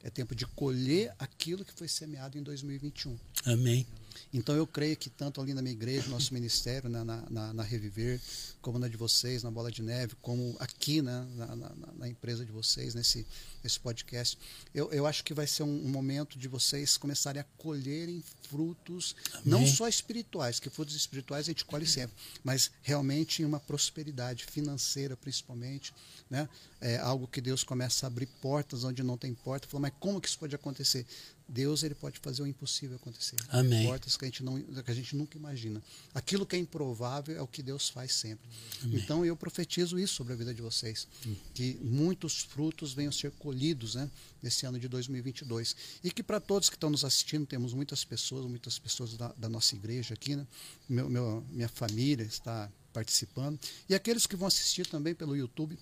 É tempo de colher aquilo que foi semeado em 2021. Amém. Então eu creio que tanto ali na minha igreja, no nosso ministério, na, na, na, Reviver, como na de vocês, na Bola de Neve, como aqui né, na, na, na empresa de vocês, nesse, nesse podcast, eu, eu acho que vai ser um, um momento de vocês começarem a colherem frutos, Amém. não só espirituais, que frutos espirituais a gente colhe sempre, mas realmente em uma prosperidade financeira, principalmente, né? É algo que Deus começa a abrir portas onde não tem porta. Falou, mas como que isso pode acontecer? Deus ele pode fazer o impossível acontecer. Amém. Portas que a gente não que a gente nunca imagina. Aquilo que é improvável é o que Deus faz sempre. Amém. Então eu profetizo isso sobre a vida de vocês, hum. que muitos frutos venham a ser colhidos, né, nesse ano de 2022 e que para todos que estão nos assistindo temos muitas pessoas, muitas pessoas da, da nossa igreja aqui, né, meu, meu, minha família está participando e aqueles que vão assistir também pelo YouTube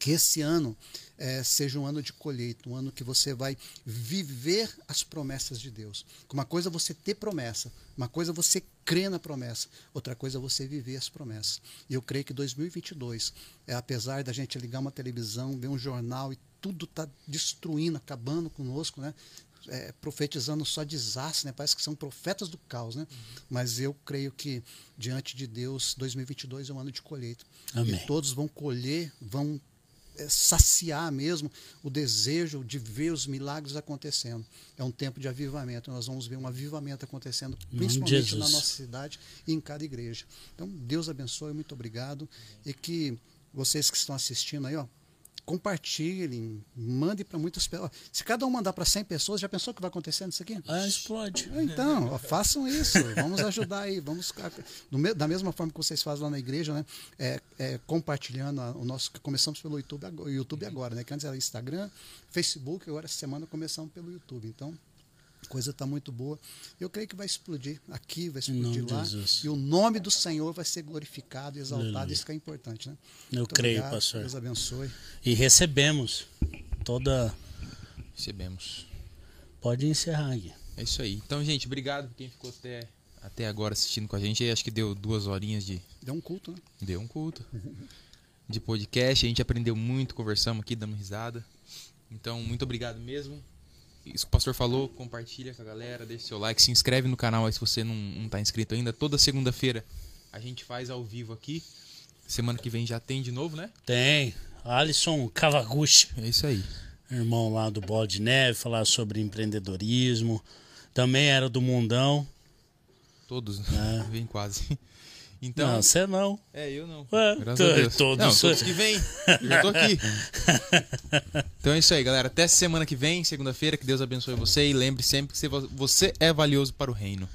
que esse ano é, seja um ano de colheita, um ano que você vai viver as promessas de Deus. Uma coisa é você ter promessa, uma coisa é você crer na promessa, outra coisa é você viver as promessas. E eu creio que 2022, é, apesar da gente ligar uma televisão, ver um jornal e tudo está destruindo, acabando conosco, né? É, profetizando só desastre, né? Parece que são profetas do caos, né? Uhum. Mas eu creio que diante de Deus, 2022 é um ano de colheita. Amém. E todos vão colher, vão saciar mesmo o desejo de ver os milagres acontecendo. É um tempo de avivamento. Nós vamos ver um avivamento acontecendo, principalmente na nossa cidade e em cada igreja. Então, Deus abençoe, muito obrigado. E que vocês que estão assistindo aí, ó, compartilhem, mande para muitas pessoas. Se cada um mandar para 100 pessoas, já pensou que vai acontecer isso aqui? Ah, explode. Então, ó, façam isso. Vamos ajudar aí. Vamos da mesma forma que vocês fazem lá na igreja, né? É, é, compartilhando o nosso. Começamos pelo YouTube, YouTube agora, né? Que antes era Instagram, Facebook, agora essa semana começamos pelo YouTube. Então, coisa está muito boa. Eu creio que vai explodir aqui, vai explodir lá. E o nome do Senhor vai ser glorificado e exaltado. Aleluia. Isso que é importante, né? Eu muito creio, obrigado, pastor. Deus abençoe. E recebemos toda. Recebemos. Pode encerrar aqui. É isso aí. Então, gente, obrigado por quem ficou até, até agora assistindo com a gente. Acho que deu duas horinhas de. Deu um culto, né? Deu um culto. de podcast. A gente aprendeu muito, conversamos aqui, damos risada. Então, muito obrigado mesmo isso que o pastor falou, compartilha com a galera, deixa seu like, se inscreve no canal aí se você não, não tá inscrito ainda. Toda segunda-feira a gente faz ao vivo aqui. Semana que vem já tem de novo, né? Tem. Alisson Cavaguchi. É isso aí. Irmão lá do Bola de Neve, falar sobre empreendedorismo. Também era do Mundão. Todos, né? É. (laughs) Vem quase. Então, não, você não. É, eu não. Ué, Graças a Deus. Todos, não, todos que vêm. Eu já tô aqui. (laughs) então é isso aí, galera. Até semana que vem, segunda-feira. Que Deus abençoe você. E lembre sempre que você é valioso para o reino.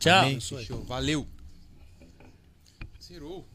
Tchau. Amém? Valeu. Zerou.